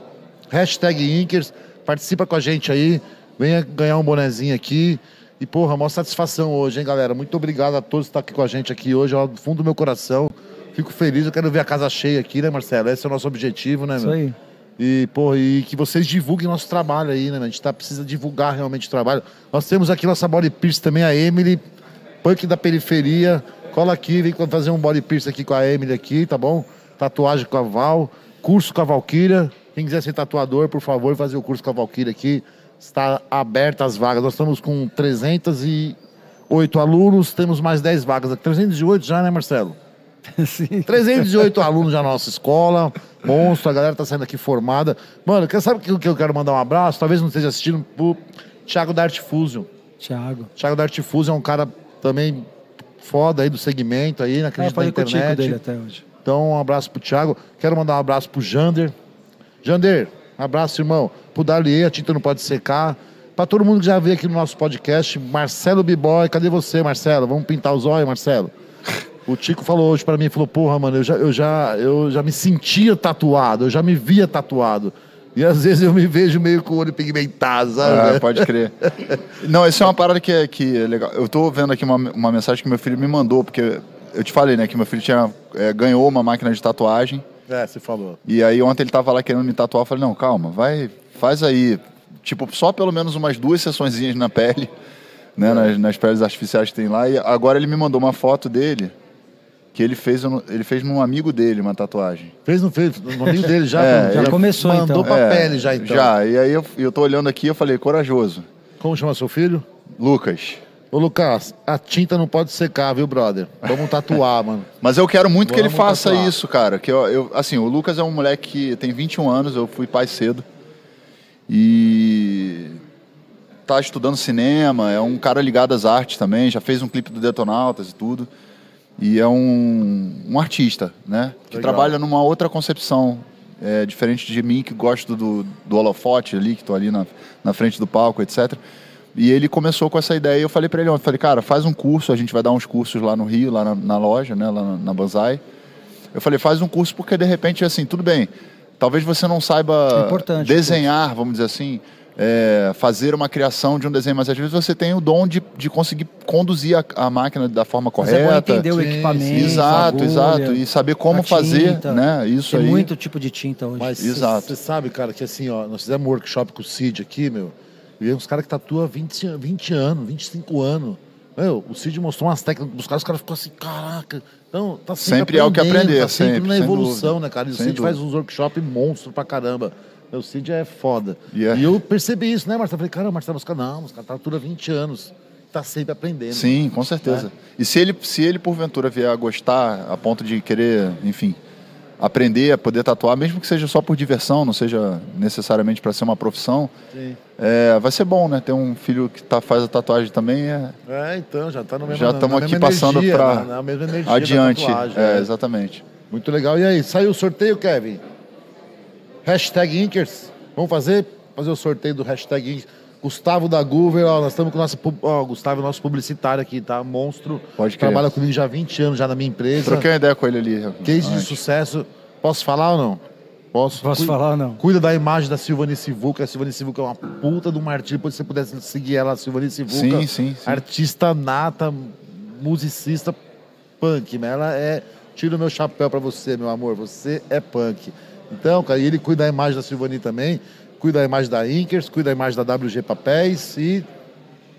S1: Hashtag Inkers. Participa com a gente aí. Venha ganhar um bonezinho aqui. E, porra, maior satisfação hoje, hein, galera? Muito obrigado a todos que estão aqui com a gente aqui hoje, ó, do fundo do meu coração. Fico feliz, eu quero ver a casa cheia aqui, né, Marcelo? Esse é o nosso objetivo, né,
S2: Isso
S1: meu?
S2: aí.
S1: E, porra, e que vocês divulguem nosso trabalho aí, né? A gente tá, precisa divulgar realmente o trabalho. Nós temos aqui nossa body pierce também, a Emily, punk da periferia. Cola aqui, vem fazer um body pierce aqui com a Emily aqui, tá bom? Tatuagem com a Val, curso com a Valkyria. Quem quiser ser tatuador, por favor, fazer o curso com a Valkyria aqui. Está aberta as vagas. Nós estamos com 308 alunos, temos mais 10 vagas. 308 já, né, Marcelo?
S2: Sim.
S1: 318 alunos na nossa escola. Monstro, a galera tá saindo aqui formada. Mano, quer sabe que que eu quero mandar um abraço? Talvez não esteja assistindo pro Thiago da Art Fusion.
S2: Thiago.
S1: Thiago da Art Fusion é um cara também foda aí do segmento aí, na
S2: É,
S1: crise da
S2: falei com o Tico dele
S1: internet.
S2: até hoje.
S1: Então, um abraço pro Thiago. Quero mandar um abraço pro Jander. Jander, um abraço, irmão. Pro Dalier, a tinta não pode secar. Pra todo mundo que já veio aqui no nosso podcast, Marcelo B-Boy, cadê você, Marcelo? Vamos pintar os olhos, Marcelo? O Tico falou hoje pra mim, falou, porra, mano, eu já, eu, já, eu já me sentia tatuado, eu já me via tatuado. E às vezes eu me vejo meio com o olho pigmentado, sabe?
S3: Ah, pode crer. Não, isso é uma parada que é, que é legal. Eu tô vendo aqui uma, uma mensagem que meu filho me mandou, porque eu te falei, né, que meu filho tinha, é, ganhou uma máquina de tatuagem.
S1: É, você falou.
S3: E aí ontem ele tava lá querendo me tatuar. Eu falei, não, calma, vai, faz aí. Tipo, só pelo menos umas duas sessõezinhas na pele, né? Nas, nas peles artificiais que tem lá. E agora ele me mandou uma foto dele, que ele fez, no- ele fez num amigo dele uma tatuagem.
S1: Fez, não fez? No amigo dele já?
S3: É,
S2: já começou,
S1: Mandou
S2: então.
S1: pra
S3: É,
S1: pele já, então.
S3: Já, e aí eu, eu tô olhando aqui eu falei, corajoso.
S1: Como chama seu filho?
S3: Lucas.
S1: Ô, Lucas, a tinta não pode secar, viu, brother? Vamos tatuar, mano.
S3: Mas eu quero muito que ele
S1: Vamos
S3: faça
S1: tatuar.
S3: isso, cara. Que eu, eu- assim, o Lucas é um moleque que tem 21 anos, eu fui pai cedo. E tá estudando cinema, é um cara ligado às artes também, já fez um clipe do Detonautas e tudo. E é um, um artista, né? Que
S1: Legal.
S3: trabalha numa outra concepção, é, diferente de mim, que gosto do, do holofote ali, que tô ali na, na frente do palco, etc. E ele começou com essa ideia e eu falei pra ele ontem, falei, cara, faz um curso, a gente vai dar uns cursos lá no Rio, lá na, na loja, né, lá na, na Banzai. Eu falei, faz um curso porque de repente, assim, tudo bem, talvez você não saiba
S2: É
S3: desenhar, vamos dizer assim, é, fazer uma criação de um desenho, mas às vezes você tem o dom de, de conseguir conduzir a, a máquina da forma
S2: Mas
S3: correta.
S2: é bom entender o
S1: Sim,
S2: equipamento.
S3: Exato,
S2: a
S3: exato.
S2: agulha,
S3: E saber como fazer,
S2: tinta.
S3: né? Isso
S2: Tem
S3: aí.
S2: muito tipo de tinta hoje.
S1: Mas
S3: Exato.
S1: você sabe, cara, que assim, ó, nós fizemos um workshop com o Cid aqui, meu. E uns caras que tatuam há 20, an- 20 anos, 25 anos. Meu, o Cid mostrou umas técnicas pros caras, os caras ficam assim, caraca. Então, tá sempre,
S3: Sempre há o que aprender,
S1: tá sempre,
S3: sempre,
S1: na evolução,
S3: dúvida.
S1: né, cara? E o
S3: Sem
S1: Cid faz
S3: dúvida.
S1: uns workshops monstros pra caramba. Meu Cid é foda.
S3: Yeah.
S1: E eu percebi isso, né, Marcelo? Falei, cara, Marcelo, os caras, não, os caras há 20 anos. Tá sempre aprendendo.
S3: Sim, com certeza. E se ele, se ele porventura vier a gostar a ponto de querer, enfim, aprender a poder tatuar, mesmo que seja só por diversão, não seja necessariamente para ser uma profissão, é, vai ser bom, né? Ter um filho que tá, faz a tatuagem também é
S1: É, então, já tá no mesmo
S3: Já estamos aqui passando
S1: energia da
S3: adiante. é,
S1: é.
S3: exatamente.
S1: Muito legal. E aí, saiu o sorteio, Kevin? Hashtag Inkers. Vamos fazer? Fazer o sorteio do hashtag Inkers. Gustavo da Goover, ó, nós estamos com o nosso. Ó, Gustavo é nosso publicitário aqui, tá? Monstro.
S3: Pode crer.
S1: Trabalha comigo já há 20 anos, já na minha empresa.
S3: Troquei uma ideia com ele ali.
S1: Case de
S3: antes.
S1: sucesso. Posso falar ou não? Posso.
S2: Posso
S1: Cui-
S2: falar ou não?
S1: Cuida da imagem da Silvani Sivuca. A Silvani Sivuca é uma puta do martírio. Se você pudesse seguir ela, a Silvani Sivuca.
S3: Sim, sim, sim.
S1: Artista nata, musicista punk. Mas ela é. Tira o meu chapéu pra você, meu amor. Você é punk. Então, cara, e ele cuida da imagem da Silvani também. Cuida da imagem da Inkers, cuida da imagem da WG Papéis e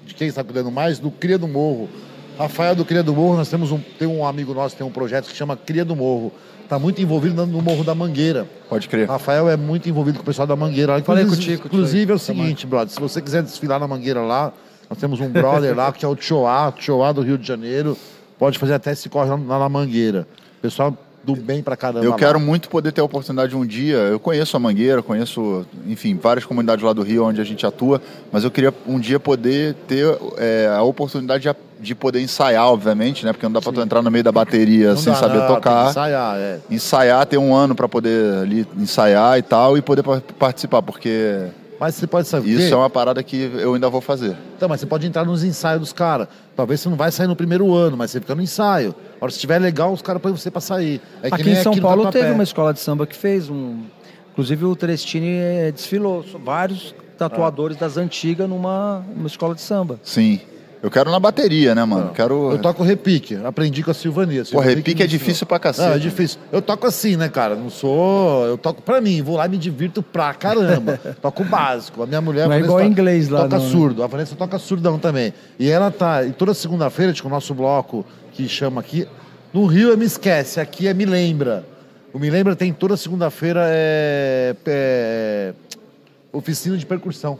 S1: de quem está cuidando mais? Do Cria do Morro. Rafael do Cria do Morro, nós temos um, tem um amigo nosso, tem um projeto que chama Cria do Morro. Está muito envolvido no Morro da Mangueira.
S3: Pode crer.
S1: Rafael é muito envolvido com o pessoal da Mangueira. lá.
S2: Falei
S1: Inclusive,
S2: contigo,
S1: inclusive é o seguinte, brother, se você quiser desfilar na Mangueira lá, nós temos um brother lá que é o Tchoá, Tchoá do Rio de Janeiro. Pode fazer até esse corre lá na Mangueira. Pessoal do bem pra caramba.
S3: Eu
S1: lá.
S3: quero muito poder ter a oportunidade um dia. Eu conheço a Mangueira, conheço, enfim, várias comunidades lá do Rio onde a gente atua, mas eu queria um dia poder ter é, a oportunidade de, de poder ensaiar, obviamente, né? Porque não dá tu entrar no meio da bateria
S1: Não
S3: sem
S1: dá,
S3: saber
S1: não, que
S3: tocar.
S1: Ensaiar, é.
S3: Ensaiar, ter um ano para poder ali ensaiar e tal, e poder pa- participar, porque
S1: Mas você pode saber.
S3: isso é uma parada que eu ainda vou fazer.
S1: Então, mas você pode entrar nos ensaios dos caras. Talvez você não vai sair no primeiro ano, mas você fica no ensaio. A hora que estiver legal, os caras põem você pra sair. É que
S2: Aqui
S1: nem
S2: em São Paulo teve uma escola de samba que fez um. Inclusive o Trestini eh, desfilou vários tatuadores das antigas numa, numa escola de samba.
S3: Sim. Eu quero na bateria, né, mano? Quero.
S1: Eu toco repique, aprendi com a Silvania.
S3: Pô,
S1: Silvania
S3: repique é difícil pra cacete.
S1: Não, é difícil. Eu toco assim, né, cara? Não sou. Eu toco pra mim, vou lá e me divirto pra caramba. toco básico. A minha mulher. a
S2: Não é igual
S1: to-
S2: inglês lá,
S1: Toca
S2: não, né?
S1: surdo. A Vanessa toca surdão também. E ela tá. E toda segunda-feira, tipo, o nosso bloco que chama aqui. No Rio é Me Esquece, aqui é Me Lembra. O Me Lembra tem toda segunda-feira é, é, oficina de percussão.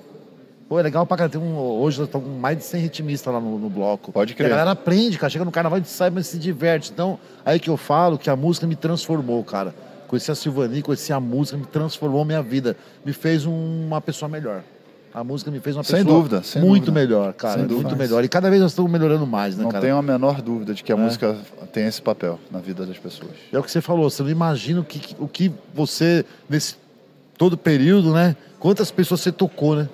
S1: Pô, é legal pra caramba. Um, hoje nós estamos com mais de 100 ritmistas lá no, no bloco.
S3: Pode
S1: E
S3: crer.
S1: a galera aprende, cara. Chega no carnaval e sai, mas se diverte. Então, aí que eu falo que a música me transformou, cara. Conheci a Silvani, conheci a música, me transformou minha vida. Me fez um- uma pessoa melhor. A música me fez uma
S3: Sem
S1: pessoa
S3: dúvida, sem
S1: muito
S3: dúvida.
S1: melhor, cara.
S3: Sem
S1: muito
S3: dúvida.
S1: melhor. E cada vez nós estamos melhorando mais, né,
S3: Não
S1: cara?
S3: tenho a menor dúvida de que a música tem esse papel na vida das pessoas.
S1: É o que você falou, você não imagina o que, o que você, nesse todo período, né? Quantas pessoas você tocou, né?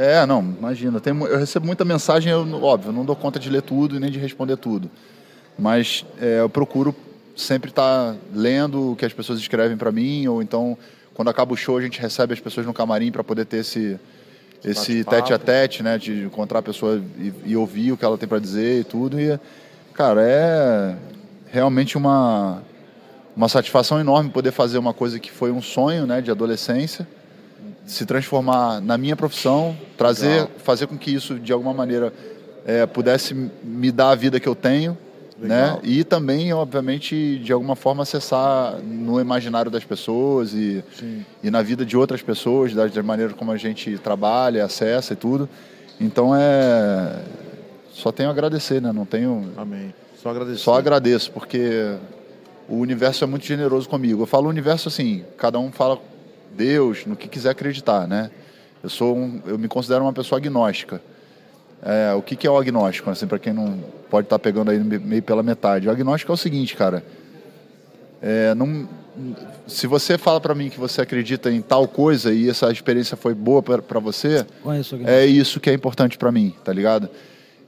S3: É, não, imagina. Tem eu recebo muita mensagem, eu, óbvio, não dou conta de ler tudo e nem de responder tudo. Mas é, eu procuro sempre estar lendo o que as pessoas escrevem para mim, ou então, quando acaba o show, a gente recebe as pessoas no camarim para poder ter esse, esse tete a tete, né? De encontrar a pessoa e, e ouvir o que ela tem para dizer e tudo. E, cara, é realmente uma, uma satisfação enorme poder fazer uma coisa que foi um sonho, né, de adolescência se transformar na minha profissão, trazer,
S1: Legal.
S3: fazer com que isso de alguma maneira é, pudesse me dar a vida que eu tenho, né?
S1: Legal.
S3: E também, obviamente, de alguma forma acessar no imaginário das pessoas e,
S1: Sim.
S3: e na vida de outras pessoas, da, da maneira como a gente trabalha, acessa e tudo. Então é só tenho a agradecer, né? Não tenho
S1: Amém. Só agradecer.
S3: só agradeço, porque o universo é muito generoso comigo. Eu falo universo assim, cada um fala Deus, no que quiser acreditar, né? Eu sou um, eu me considero uma pessoa agnóstica. É, o que, que é o agnóstico? Assim, para quem não pode estar pegando aí me- meio pela metade. O agnóstico é o seguinte, cara. É, não, se você fala para mim que você acredita em tal coisa e essa experiência foi boa para você, é isso que é importante para mim, tá ligado?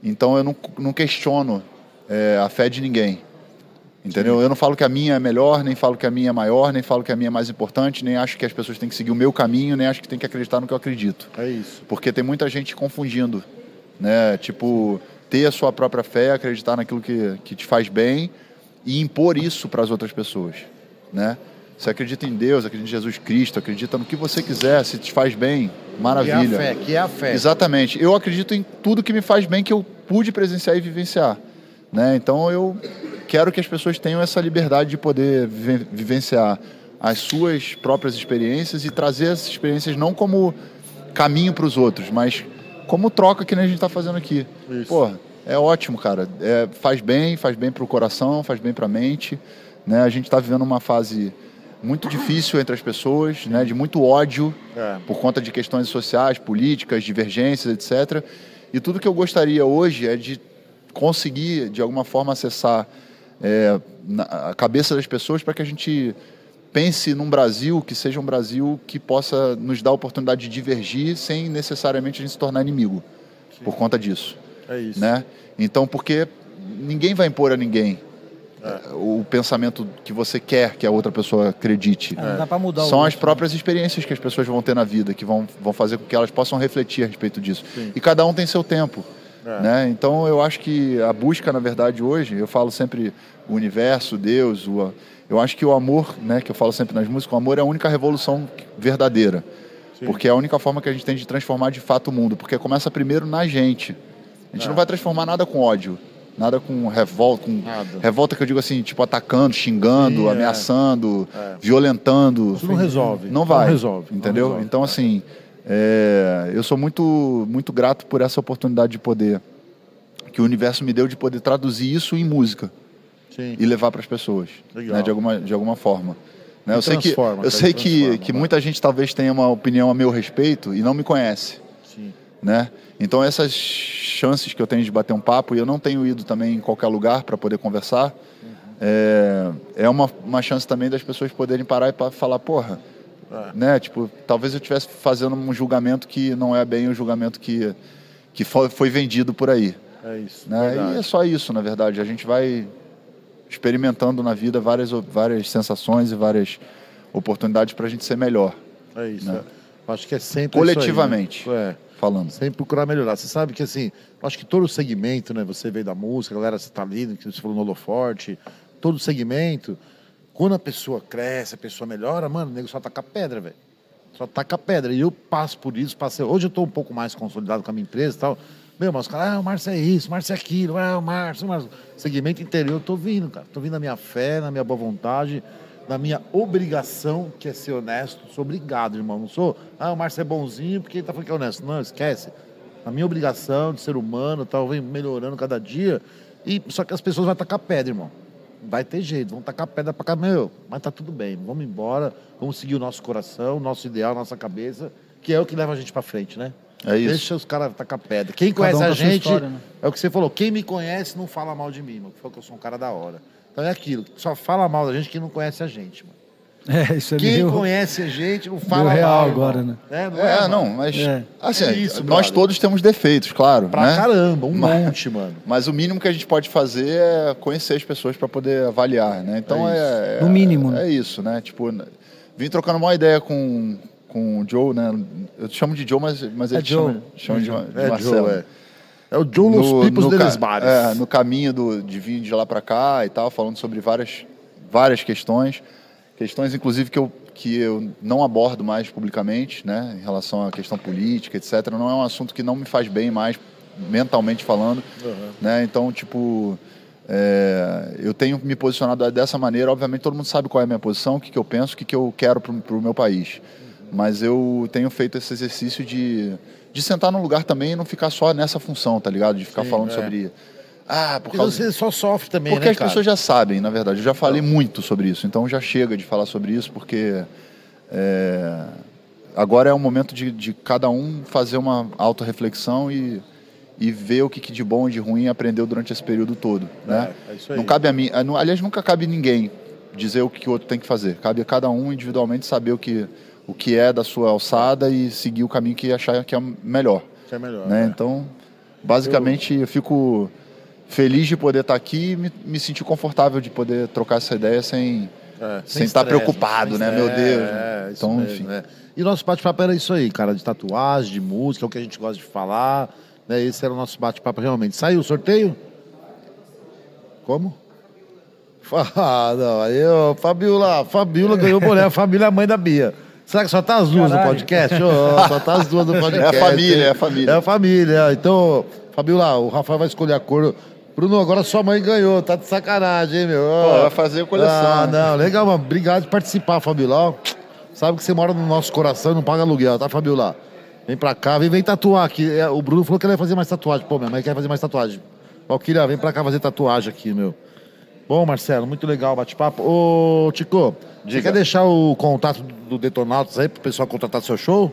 S3: Então eu não, não questiono é, a fé de ninguém. Entendeu? Eu não falo que a minha é melhor, nem falo que a minha é maior, nem falo que a minha é mais importante, nem acho que as pessoas têm que seguir o meu caminho, nem acho que tem que acreditar no que eu acredito.
S1: É isso.
S3: Porque tem muita gente confundindo, né? Tipo, ter a sua própria fé, acreditar naquilo que, que te faz bem e impor isso para as outras pessoas, né? Você acredita em Deus, acredita em Jesus Cristo, acredita no que você quiser, se te faz bem, maravilha.
S1: Que é a fé, que é a fé.
S3: Exatamente. Eu acredito em tudo que me faz bem, que eu pude presenciar e vivenciar. Né? Então eu quero que as pessoas tenham essa liberdade de poder vive- vivenciar as suas próprias experiências e trazer essas experiências não como caminho para os outros, mas como troca que nem a gente está fazendo aqui.
S1: Isso.
S3: Porra, é ótimo, cara. É, faz bem, faz bem para o coração, faz bem para a mente. Né? A gente está vivendo uma fase muito difícil entre as pessoas, né? de muito ódio
S1: É.
S3: por conta de questões sociais, políticas, divergências, etc. E tudo que eu gostaria hoje é de conseguir, de alguma forma, acessar é, na- a cabeça das pessoas para que a gente pense num Brasil que seja um Brasil que possa nos dar a oportunidade de divergir sem necessariamente a gente se tornar inimigo por conta disso
S1: É isso.
S3: né? Então, porque ninguém vai impor a ninguém eh, o pensamento que você quer que a outra pessoa acredite.
S2: É, dá mudar
S3: São as
S2: né?
S3: próprias experiências que as pessoas vão ter na vida que vão, vão fazer com que elas possam refletir a respeito disso.
S1: Sim.
S3: E cada um tem seu tempo.
S1: É.
S3: Né? Então, eu acho que a busca, na verdade, hoje, eu falo sempre o universo, Deus, o, eu acho que o amor, né, que eu falo sempre nas músicas, o amor é a única revolução verdadeira.
S1: Sim.
S3: Porque é a única forma que a gente tem de transformar de fato o mundo. Porque começa primeiro na gente. A gente
S1: É.
S3: não vai transformar nada com ódio. Nada com revolta, com
S1: Nada.
S3: revolta que eu digo assim, tipo atacando, xingando,
S1: Sim, é.
S3: ameaçando,
S1: É.
S3: violentando.
S1: Isso não resolve.
S3: Não vai.
S1: resolve. não
S3: Entendeu?
S1: resolve.
S3: Então, assim, é, eu sou muito, muito grato por essa oportunidade de poder, que o universo me deu de poder traduzir isso em música
S1: Sim.
S3: e levar para as pessoas, né, de, alguma, de alguma forma. Né, eu sei que, eu sei que, que muita gente talvez tenha uma opinião a meu respeito e não me conhece
S1: Sim.
S3: né? Então essas chances que eu tenho de bater um papo e eu não tenho ido também em qualquer lugar para poder conversar é, é uma, uma chance também das pessoas poderem parar e falar porra,
S1: É.
S3: né? Tipo talvez eu estivesse fazendo um julgamento que não é bem o julgamento que que foi, vendido por aí,
S1: É isso.
S3: né? E é só isso na verdade. A gente vai experimentando na vida várias várias sensações e várias oportunidades para a gente ser melhor,
S1: É isso.
S3: Né?
S1: é. Acho que é sempre
S3: Coletivamente.
S1: Aí, né? É.
S3: falando.
S1: Sempre procurar melhorar. Você sabe que assim, acho que todo segmento, né? Você veio da música, a galera você tá ali, que você falou no Holoforte, todo segmento, quando a pessoa cresce, a pessoa melhora, mano, o nego só taca pedra, velho. Só taca pedra. E eu passo por isso, passei. Hoje eu tô um pouco mais consolidado com a minha empresa e tal. Meu, mas os caras, ah, o Márcio é isso, o Márcio é aquilo, ah, o Márcio, o Márcio. Segmento interior, eu tô vindo, cara. Tô vindo na minha fé, na minha boa vontade, na minha obrigação, que é ser honesto. Sou obrigado, irmão. Não sou, ah, o Márcio é bonzinho porque ele tá falando que é honesto. Não, esquece. A minha obrigação de ser humano, tal, vem melhorando cada dia. E só que as pessoas vão tacar pedra, irmão. Vai ter jeito, vão tacar pedra pra cá, meu, mas tá tudo bem. Vamos embora, vamos seguir o nosso coração, nosso ideal, nossa cabeça, que é o que leva a gente pra frente, né?
S3: É isso.
S1: Deixa os caras tacar pedra. Quem
S2: Cada
S1: conhece
S2: um
S1: a gente,
S2: história, né?
S1: é o que você falou, quem me conhece não fala mal de mim, mano. Falou que eu sou um cara da hora. Então é aquilo, só fala mal da gente quem não conhece a gente, mano.
S2: É, isso é
S1: Quem
S2: meio...
S1: conhece a gente não fala
S2: meio real
S1: mal,
S2: agora, né?
S1: É, não
S3: É,
S1: mano?
S3: não, mas
S2: É.
S3: assim,
S1: É isso,
S3: nós
S1: brother.
S3: todos temos defeitos, claro,
S1: Pra
S3: né?
S1: caramba, um
S3: Mas-
S1: monte, mano.
S3: Mas o mínimo que a gente pode fazer é conhecer as pessoas para poder avaliar, né? Então
S1: É
S3: é,
S2: No mínimo, né?
S3: É isso, né? Tipo, vim trocando uma ideia com com o Joe, né? Eu te chamo de Joe, mas mas ele
S2: É
S3: chama, chama de, Ma- de
S1: É,
S3: Marcelo.
S1: Joe, é. É o Joe Los Pipos
S3: no,
S1: deles bares.
S3: é, no caminho do, de vir de lá para cá e tal, falando sobre várias, várias questões. Questões, inclusive, que eu, que eu não abordo mais publicamente, né? Em relação à questão política, etc. Não é um assunto que não me faz bem mais, mentalmente falando. Né? Então, tipo, é, eu tenho me posicionado dessa maneira. Obviamente, todo mundo sabe qual é a minha posição, o que, que eu penso, o que, que eu quero para o meu país. Mas eu tenho feito esse exercício de, de sentar num lugar também e não ficar só nessa função, tá ligado? De ficar
S1: Sim,
S3: falando
S1: é.
S3: sobre. Ah, por
S1: Porque
S3: causa.
S1: você só sofre também,
S3: Porque
S1: né,
S3: as
S1: cara?
S3: pessoas já sabem, na verdade. Eu já falei muito sobre isso, então já chega de falar sobre isso, porque é, agora é o momento de, de cada um fazer uma autorreflexão e, e ver o que, que de bom e de ruim aprendeu durante esse período todo. né?
S1: é isso aí.
S3: Não cabe a mim, não- aliás, nunca cabe ninguém dizer o que o outro tem que fazer. Cabe a cada um individualmente saber o que, o que é da sua alçada e seguir o caminho que achar que é melhor
S1: Que é melhor.
S3: né?
S1: né?
S3: Então, basicamente, eu fico feliz de poder estar aqui e me, me sentir confortável de poder trocar essa ideia sem,
S1: É,
S3: sem estar
S1: estresse,
S3: preocupado,
S1: sem
S3: né? Meu Deus.
S1: É,
S3: Então,
S1: mesmo,
S3: enfim.
S1: né? E nosso bate-papo era isso aí, cara, de tatuagem, de música, é o que a gente gosta de falar. Né? Esse era o nosso bate-papo realmente. Saiu o sorteio? Como? Ah, não, aí, ô, Fabiola, Fabiola ganhou o boné, a família é a mãe da Bia. Será que só tá as duas no
S2: Caralho.
S1: podcast? Ô, só tá as duas no podcast.
S3: família, é a família.
S1: É a família. Então, Fabiola, o Rafael vai escolher a cor Bruno, agora sua mãe ganhou, tá de sacanagem, hein, meu?
S3: Pô, vai fazer coleção.
S1: Ah,
S3: né?
S1: não, legal, mano. Obrigado de participar, Fabiola. Sabe que você mora no nosso coração e não paga aluguel, tá, Fabiola? Vem pra cá, vem, vem tatuar aqui. É, O Bruno falou que ele vai fazer mais tatuagem. Pô, minha mãe quer fazer mais tatuagem. Valquíria, vem pra cá fazer tatuagem aqui, meu. Bom, Marcelo, muito legal o bate-papo. Ô, Tico, você quer deixar o contato do Detonautas aí pro pessoal contratar seu show?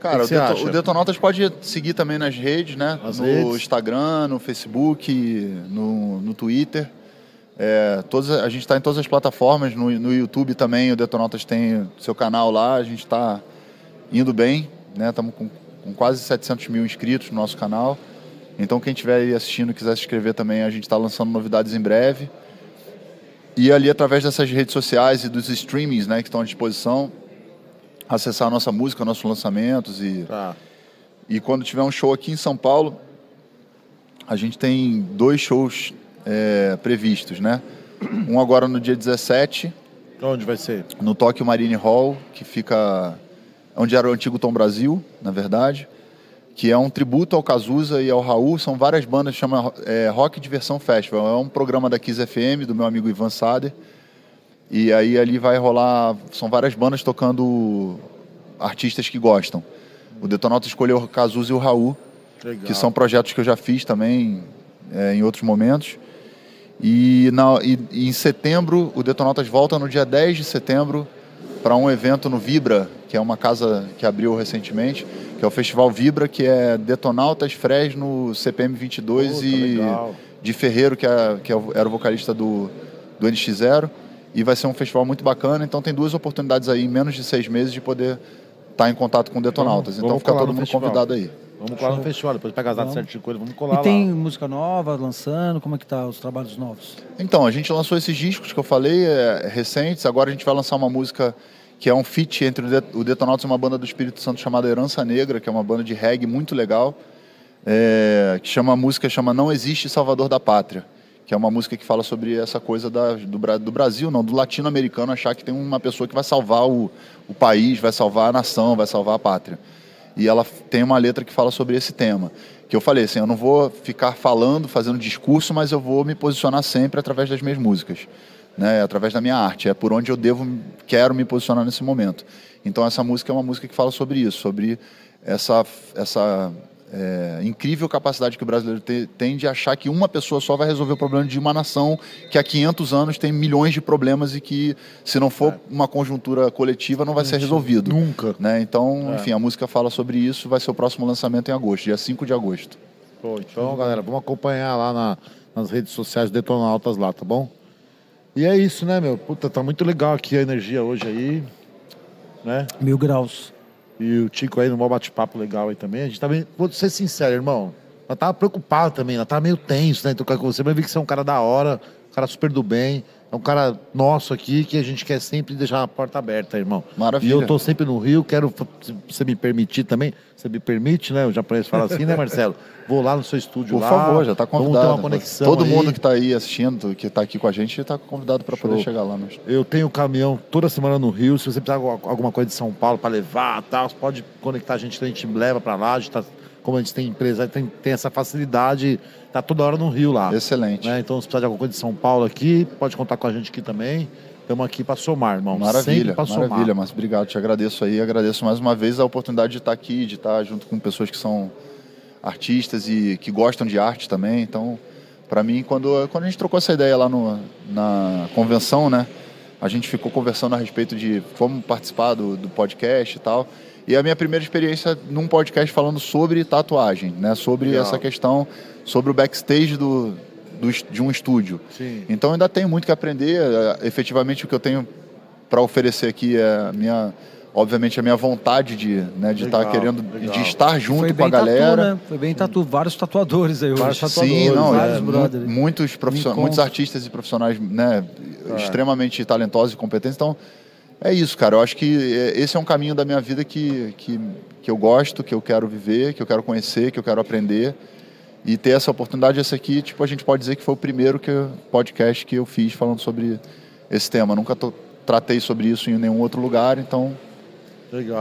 S3: Cara,
S1: O
S3: o, Deto- o Detonautas pode seguir também nas redes, né?
S1: Nas
S3: no
S1: redes.
S3: Instagram, no Facebook, no, no Twitter. É, todas, a gente está em todas as plataformas, no, no YouTube também, o Detonautas tem seu canal lá, a gente está indo bem, né? Estamos com, com quase 700 mil inscritos no nosso canal. Então quem estiver aí assistindo e quiser se inscrever também, a gente está lançando novidades em breve. E ali, através dessas redes sociais e dos streamings né, que estão à disposição, acessar a nossa música, nossos lançamentos e,
S1: Tá.
S3: e quando tiver um show aqui em São Paulo, a gente tem dois shows é, previstos, né? Um agora no dia 17,
S1: Onde vai ser?
S3: no Tokyo Marine Hall, que fica onde era o antigo Tom Brasil, na verdade, que é um tributo ao Cazuza e ao Raul. São várias bandas, chama é, Rock Diversão Festival. É um programa da Kiss FM, do meu amigo Ivan Sader. E aí ali vai rolar, são várias bandas tocando artistas que gostam. O Detonauta escolheu o Cazuza e o Raul,
S1: Legal.
S3: que são projetos que eu já fiz também é, em outros momentos. E, na- e- e em setembro, o Detonautas volta no dia 10 de setembro para um evento no Vibra, que é uma casa que abriu recentemente, que é o Festival Vibra, que é Detonautas, Fresno, CPM 22
S1: Puta,
S3: e
S1: legal.
S3: de Ferreiro, que, é, que é o- era o vocalista do, do NX0. E vai ser um festival muito bacana, então tem duas oportunidades aí em menos de seis meses de poder estar em contato com Detonautas.
S1: Vamos-
S3: então
S1: vamos
S3: fica todo mundo
S1: festival.
S3: convidado aí.
S1: Vamos colar no festival, depois pega as datas certinho com ele, vamos colar
S2: E tem
S1: lá.
S2: música nova lançando? Como é que tá os trabalhos novos?
S3: Então, a gente lançou esses discos que eu falei, é, recentes. Agora a gente vai lançar uma música que é um feat entre o, Det o Detonautas e uma banda do Espírito Santo chamada Herança Negra, que é uma banda de reggae muito legal, é, que chama a música chama Não Existe Salvador da Pátria, que é uma música que fala sobre essa coisa da- do, do Brasil, não, do latino-americano achar que tem uma pessoa que vai salvar o, o país, vai salvar a nação, vai salvar a pátria. E ela tem uma letra que fala sobre esse tema. Que eu falei assim, eu não vou ficar falando, fazendo discurso, mas eu vou me posicionar sempre através das minhas músicas, né? Através da minha arte, é por onde eu devo, quero me posicionar nesse momento. Então essa música é uma música que fala sobre isso, sobre essa essa é, incrível capacidade que o brasileiro te- tem de achar que uma pessoa só vai resolver o problema de uma nação que há 500 anos tem milhões de problemas e que, se não for uma conjuntura coletiva, não vai ser resolvido.
S1: Nunca.
S3: Né? Então,
S1: É.
S3: enfim, a música fala sobre isso, vai ser o próximo lançamento em agosto, dia 5 de agosto.
S1: Pô, então, galera, vamos acompanhar lá na- nas redes sociais Detonautas lá, tá bom? E é isso, né, meu? Puta, tá muito legal aqui a energia hoje aí, né?
S2: Mil graus.
S1: E o Tico aí no maior bate-papo legal aí também. A gente tá bem... Vou ser sincero, irmão. Ela tava preocupada também, ela tava meio tenso, né? Então, com você, mas eu vi que você é um cara da hora, um cara super do bem. É um cara nosso aqui que a gente quer sempre deixar a porta aberta, irmão.
S3: Maravilha.
S1: E eu tô sempre no Rio, quero, se você me permitir também, você me permite, né? O japonês fala assim, né, Marcelo? Vou lá no seu estúdio
S3: Por
S1: lá.
S3: favor, já está
S1: Vamos
S3: convidado.
S1: ter uma conexão
S3: Todo
S1: aí.
S3: mundo que está aí assistindo, que está aqui com a gente, está convidado para poder chegar lá. No...
S1: Eu tenho caminhão toda semana no Rio. Se você precisar de alguma- coisa de São Paulo para levar, tal, você pode conectar a gente, a gente leva para lá. A gente tá, como a gente tem empresa, tem, tem essa facilidade, tá toda hora no Rio lá.
S3: Excelente.
S1: né? Então, se precisar de alguma coisa de São Paulo aqui, pode contar com a gente aqui também. Estamos aqui para somar, irmão.
S3: Maravilha,
S1: pra somar.
S3: maravilha, mas obrigado, te agradeço aí, agradeço mais uma vez a oportunidade de estar aqui, de estar junto com pessoas que são artistas e que gostam de arte também. Então, para mim, quando, quando a gente trocou essa ideia lá no, na convenção, né, a gente ficou conversando a respeito de como participar do, do podcast e tal. E a minha primeira experiência num podcast falando sobre tatuagem, né, sobre
S1: Legal.
S3: essa questão, sobre o backstage do, do, de um estúdio.
S1: Sim.
S3: Então ainda tenho muito que aprender. É, Efetivamente o que eu tenho para oferecer aqui é a minha, obviamente a minha vontade de, né, de
S1: Legal,
S3: estar querendo,
S1: legal.
S3: de estar junto com a
S2: bem tatu,
S3: galera.
S2: né? Foi bem tatu. Vários tatuadores aí hoje.
S1: Vários
S3: Sim,
S1: tatuadores,
S3: não,
S2: vários
S3: é, mu-
S2: brothers.
S3: muitos, profission...
S2: Me
S3: muitos artistas e profissionais né,
S1: É.
S3: extremamente talentosos e competentes. Então, é isso, cara. Eu acho que é, esse é um caminho da minha vida que, que, que eu gosto, que eu quero viver, que eu quero conhecer, que eu quero aprender. E ter essa oportunidade, esse aqui, tipo, a gente pode dizer que foi o primeiro que podcast que eu fiz falando sobre esse tema. Nunca to- tratei sobre isso em nenhum outro lugar, então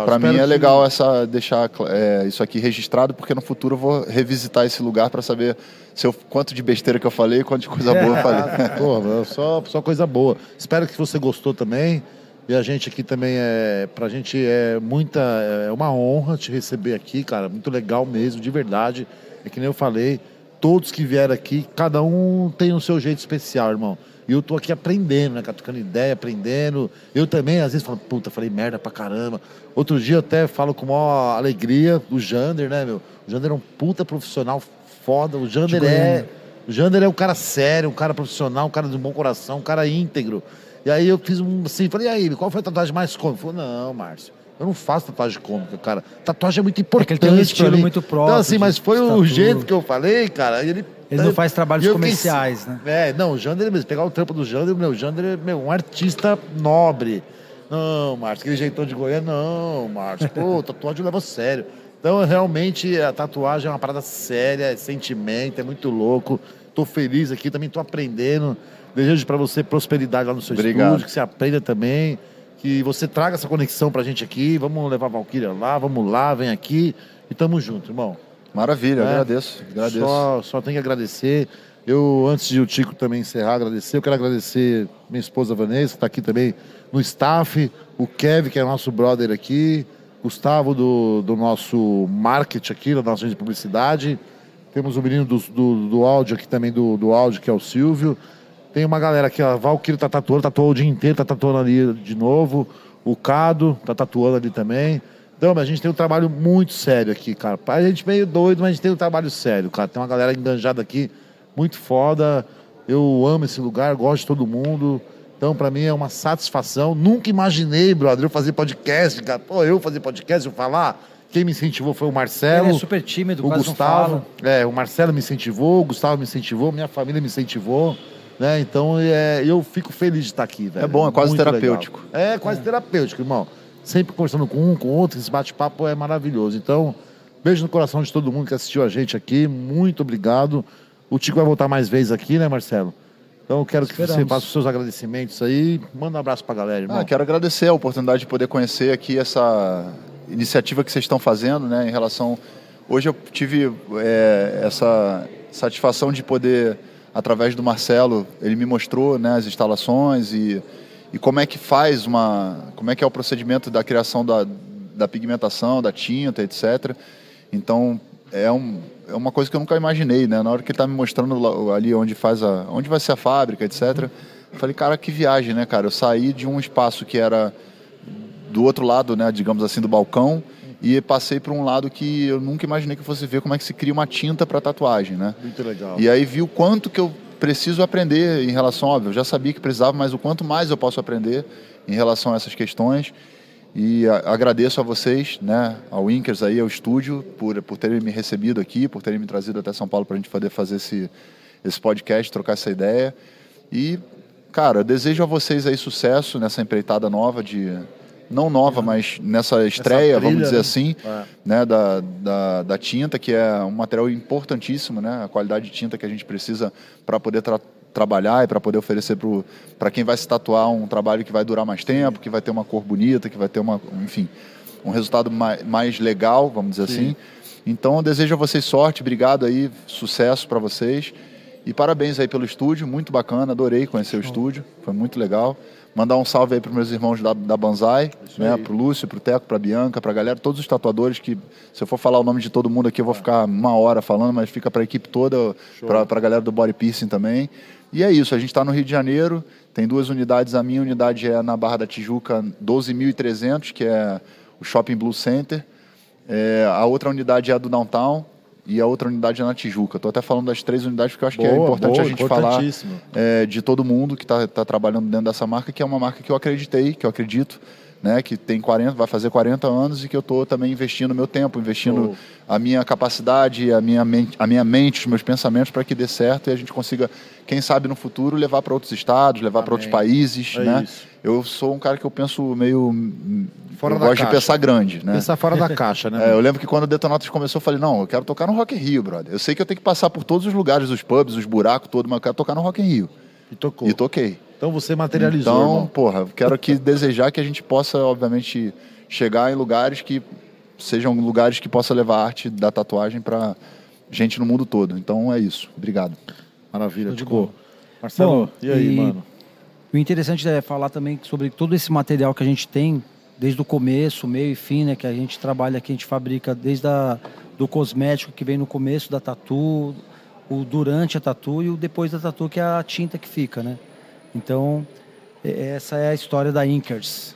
S1: Espero
S3: mim é
S1: que-
S3: legal essa deixar é, isso aqui registrado, porque no futuro eu vou revisitar esse lugar para saber se eu, quanto de besteira que eu falei e quanto de coisa boa eu falei.
S1: Pô, só, só coisa boa. Espero que você gostou também. E a gente aqui também é. Pra gente é muita. É uma honra te receber aqui, cara. Muito legal mesmo, de verdade. É que nem eu falei, todos que vieram aqui, cada um tem o seu jeito especial, irmão. E eu tô aqui aprendendo, né, cara? Trocando ideia, aprendendo. Eu também, às vezes, falo, puta, falei merda pra caramba. Outro dia eu até falo com maior alegria do Jander, né, meu? O Jander é um puta profissional foda. O Jander é. O Jander é um cara sério, um cara profissional, um cara de bom coração, um cara íntegro. E aí eu fiz um assim, falei, e aí, qual foi a tatuagem mais cômica? Ele falou, não, Márcio, eu não faço tatuagem cômica, cara. Tatuagem é muito importante.
S2: ele tem um estilo
S1: mim."
S2: muito próprio
S1: Então, assim, mas foi o jeito que eu falei, cara. Ele,
S2: Ele não faz trabalhos comerciais, né?
S1: É, não, o Jander mesmo. Pegar o trampo do Jander, meu, o Jander é meu, um artista nobre. Não, Márcio, aquele jeitão de Goiânia, não, Márcio. Pô, tatuagem eu levo a sério. Então, realmente, a tatuagem é uma parada séria, é sentimento, é muito louco. Tô feliz aqui, também tô aprendendo. Desejo para você prosperidade lá no seu
S3: Obrigado.
S1: estúdio, que você aprenda também. Que você traga essa conexão pra gente aqui. Vamos levar a Valkyria lá, vamos lá, vem aqui. E tamo junto, irmão.
S3: Maravilha,
S1: É.
S3: agradeço. agradeço.
S1: Só, só tenho que agradecer. Eu, antes de o Tico também encerrar, agradecer, eu quero agradecer minha esposa Vanessa, que está aqui também no staff, o Kevin, que é nosso brother aqui, Gustavo do, do nosso marketing aqui, da nossa agência de publicidade. Temos o menino do, do, do áudio aqui também, do, do áudio, que é o Silvio. Tem uma galera aqui, a Valkyrie tá tatuando, tatuou o dia inteiro, tá tatuando ali de novo. O Cado tá tatuando ali também. Então, mas a gente tem um trabalho muito sério aqui, cara. A gente meio doido, mas a gente tem um trabalho sério, cara. Tem uma galera enganjada aqui, muito foda. Eu amo esse lugar, gosto de todo mundo. Então, pra mim é uma satisfação. Nunca imaginei, brother, eu fazer podcast, cara. Pô, eu fazer podcast, eu falar. Quem me incentivou foi o Marcelo.
S2: Ele é super tímido,
S1: O Gustavo, é, o Marcelo me incentivou, o Gustavo me incentivou, minha família me incentivou, né? Então é, eu fico feliz de estar aqui, velho.
S3: É bom, é quase
S1: Muito
S3: terapêutico.
S1: legal. É quase terapêutico, irmão. Sempre conversando com um, com outro, esse bate-papo é maravilhoso. Então, beijo no coração de todo mundo que assistiu a gente aqui, muito obrigado. O Tico vai voltar mais vezes aqui, né, Marcelo? Então eu quero que você faça os seus agradecimentos aí. Manda um abraço pra galera, irmão.
S3: Ah, quero agradecer a oportunidade de poder conhecer aqui essa iniciativa que vocês estão fazendo, né, em relação. Hoje eu tive é, essa satisfação de poder, através do Marcelo, ele me mostrou, né, as instalações e, e como é que faz uma, como é que é o procedimento da criação da, da pigmentação, da tinta, etc. Então é um é uma coisa que eu nunca imaginei, né? Na hora que ele tá me mostrando ali onde faz a, onde vai ser a fábrica, etc. Eu falei, cara, que viagem, né, cara? Eu saí de um espaço que era do outro lado, né, digamos assim, do balcão e passei para um lado que eu nunca imaginei que fosse ver como é que se cria uma tinta para tatuagem, né?
S1: Muito legal.
S3: E aí vi o quanto que eu preciso aprender em relação, óbvio, eu já sabia que precisava, mas o quanto mais eu posso aprender em relação a essas questões. E a- agradeço a vocês, né, ao Inkers aí, ao estúdio, por, por terem me recebido aqui, por terem me trazido até São Paulo para a gente poder fazer esse, esse podcast, trocar essa ideia. E, cara, desejo a vocês aí sucesso nessa empreitada nova de... Não nova, mas nessa estreia, vamos
S1: trilha,
S3: dizer
S1: né?
S3: assim,
S1: É.
S3: né, da, da, da tinta, que é um material importantíssimo, né, a qualidade de tinta que a gente precisa para poder tra- trabalhar e para poder oferecer para quem vai se tatuar um trabalho que vai durar mais tempo, que vai ter uma cor bonita, que vai ter uma, enfim, um resultado mais, mais legal, vamos dizer
S1: Sim.
S3: assim. Então, eu desejo a vocês sorte, obrigado aí, sucesso para vocês. E parabéns aí pelo estúdio, muito bacana, adorei conhecer o estúdio, foi muito legal. Mandar um salve aí para meus irmãos da, da Banzai, né,
S1: aí.
S3: pro Lúcio, pro Teco, pra Bianca, pra galera, todos os tatuadores que, se eu for falar o nome de todo mundo aqui, eu vou ficar uma hora falando, mas fica pra equipe toda, pra, pra galera do Body Piercing também. E é isso, a gente está no Rio de Janeiro, tem duas unidades, a minha unidade é na Barra da Tijuca, 12.300, que é o Shopping Blue Center. É, a outra unidade é a do Downtown e a outra unidade é na Tijuca. Estou até falando das três unidades porque eu acho que é
S1: Boa,
S3: importante
S1: boa,
S3: a gente falar é, de todo mundo que está trabalhando dentro dessa marca, que é uma marca que eu acreditei, que eu acredito, né, que tem 40, vai fazer 40 anos e que eu estou também investindo meu tempo, investindo
S1: Show.
S3: a minha capacidade, a minha mente, a minha mente os meus pensamentos para que dê certo e a gente consiga, quem sabe no futuro, levar para outros estados, levar para outros países,
S1: É
S3: né?
S1: isso.
S3: Eu sou um cara que eu penso meio
S1: Fora
S3: eu
S1: da
S3: gosto
S1: caixa.
S3: de pensar grande, né?
S1: Pensar fora da caixa, né?
S3: É, eu lembro que quando o Detonatos começou, eu falei, não, eu quero tocar no Rock in Rio, brother. Eu sei que eu tenho que passar por todos os lugares, os pubs, os buracos, todo, mas eu quero tocar no Rock in Rio.
S1: E tocou.
S3: E toquei.
S1: Então você materializou,
S3: Então,
S1: irmão.
S3: porra, quero aqui desejar que a gente possa, obviamente, chegar em lugares que sejam lugares que possa levar a arte da tatuagem para gente no mundo todo. Então é isso. Obrigado.
S1: Maravilha,
S2: Tudo
S1: Tico.
S2: bom.
S1: Marcelo,
S2: Bom,
S1: e aí,
S2: e-
S1: mano?
S2: O interessante é falar também sobre todo esse material que a gente tem, desde o começo, meio e fim, né? Que a gente trabalha aqui, a gente fabrica desde a, do cosmético que vem no começo da tatu, o durante a tatu e o depois da tatu, que é a tinta que fica, né? Então, é- essa é a história da Inkers.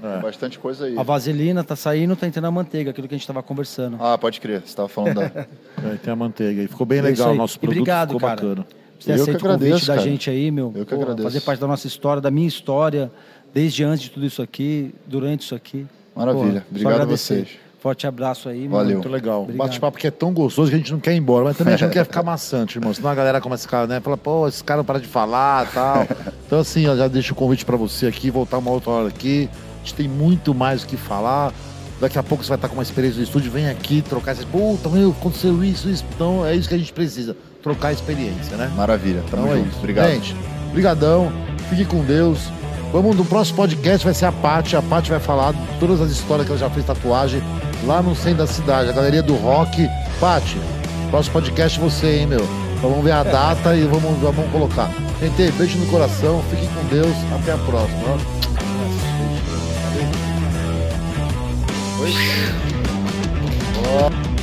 S3: Tem bastante coisa aí.
S2: A vaselina tá saindo, tá entrando a manteiga, aquilo que a gente estava conversando.
S3: Ah, pode crer. Você estava falando da.
S1: É, tem a manteiga aí. Ficou bem
S2: É
S1: legal o
S2: aí.
S1: nosso
S2: E
S1: produto.
S2: obrigado,
S1: ficou
S2: cara.
S1: bacana.
S2: Você
S3: Eu que
S2: aceita o convite
S3: agradeço,
S2: da
S3: cara.
S2: gente aí, meu.
S3: Eu que
S2: Pô,
S3: agradeço.
S2: Fazer parte da nossa história, da minha história, desde antes de tudo isso aqui, durante isso aqui.
S3: Maravilha.
S2: Pô,
S3: Obrigado a vocês.
S2: Forte abraço aí.
S3: Valeu.
S1: Muito legal.
S2: Obrigado.
S1: Bate-papo que é tão gostoso que a gente não quer ir embora, mas também a gente não quer ficar maçante, irmão. Senão a galera começa a ficar, né? Fala, pô, esse cara não para de falar e tal. Então, assim, ó, já deixo o convite pra você aqui, voltar uma outra hora aqui. A gente tem muito mais o que falar. Daqui a pouco você vai estar com uma experiência no estúdio, vem aqui trocar essa. Puta, meu, aconteceu isso, isso. Então é isso que a gente precisa. Trocar experiência, né?
S3: Maravilha. Tamo
S1: Então é
S3: junto.
S1: isso.
S3: Obrigado.
S1: Gente, brigadão. Fique com Deus. Vamos no próximo podcast, vai ser a Paty. A Paty vai falar todas as histórias que ela já fez tatuagem lá no centro da cidade, a galeria do rock. Paty, próximo podcast você, hein, meu? Então vamos ver a data e vamos, vamos colocar. Gente, beijo no coração, fiquem com Deus. Até a próxima. Oi? Ó.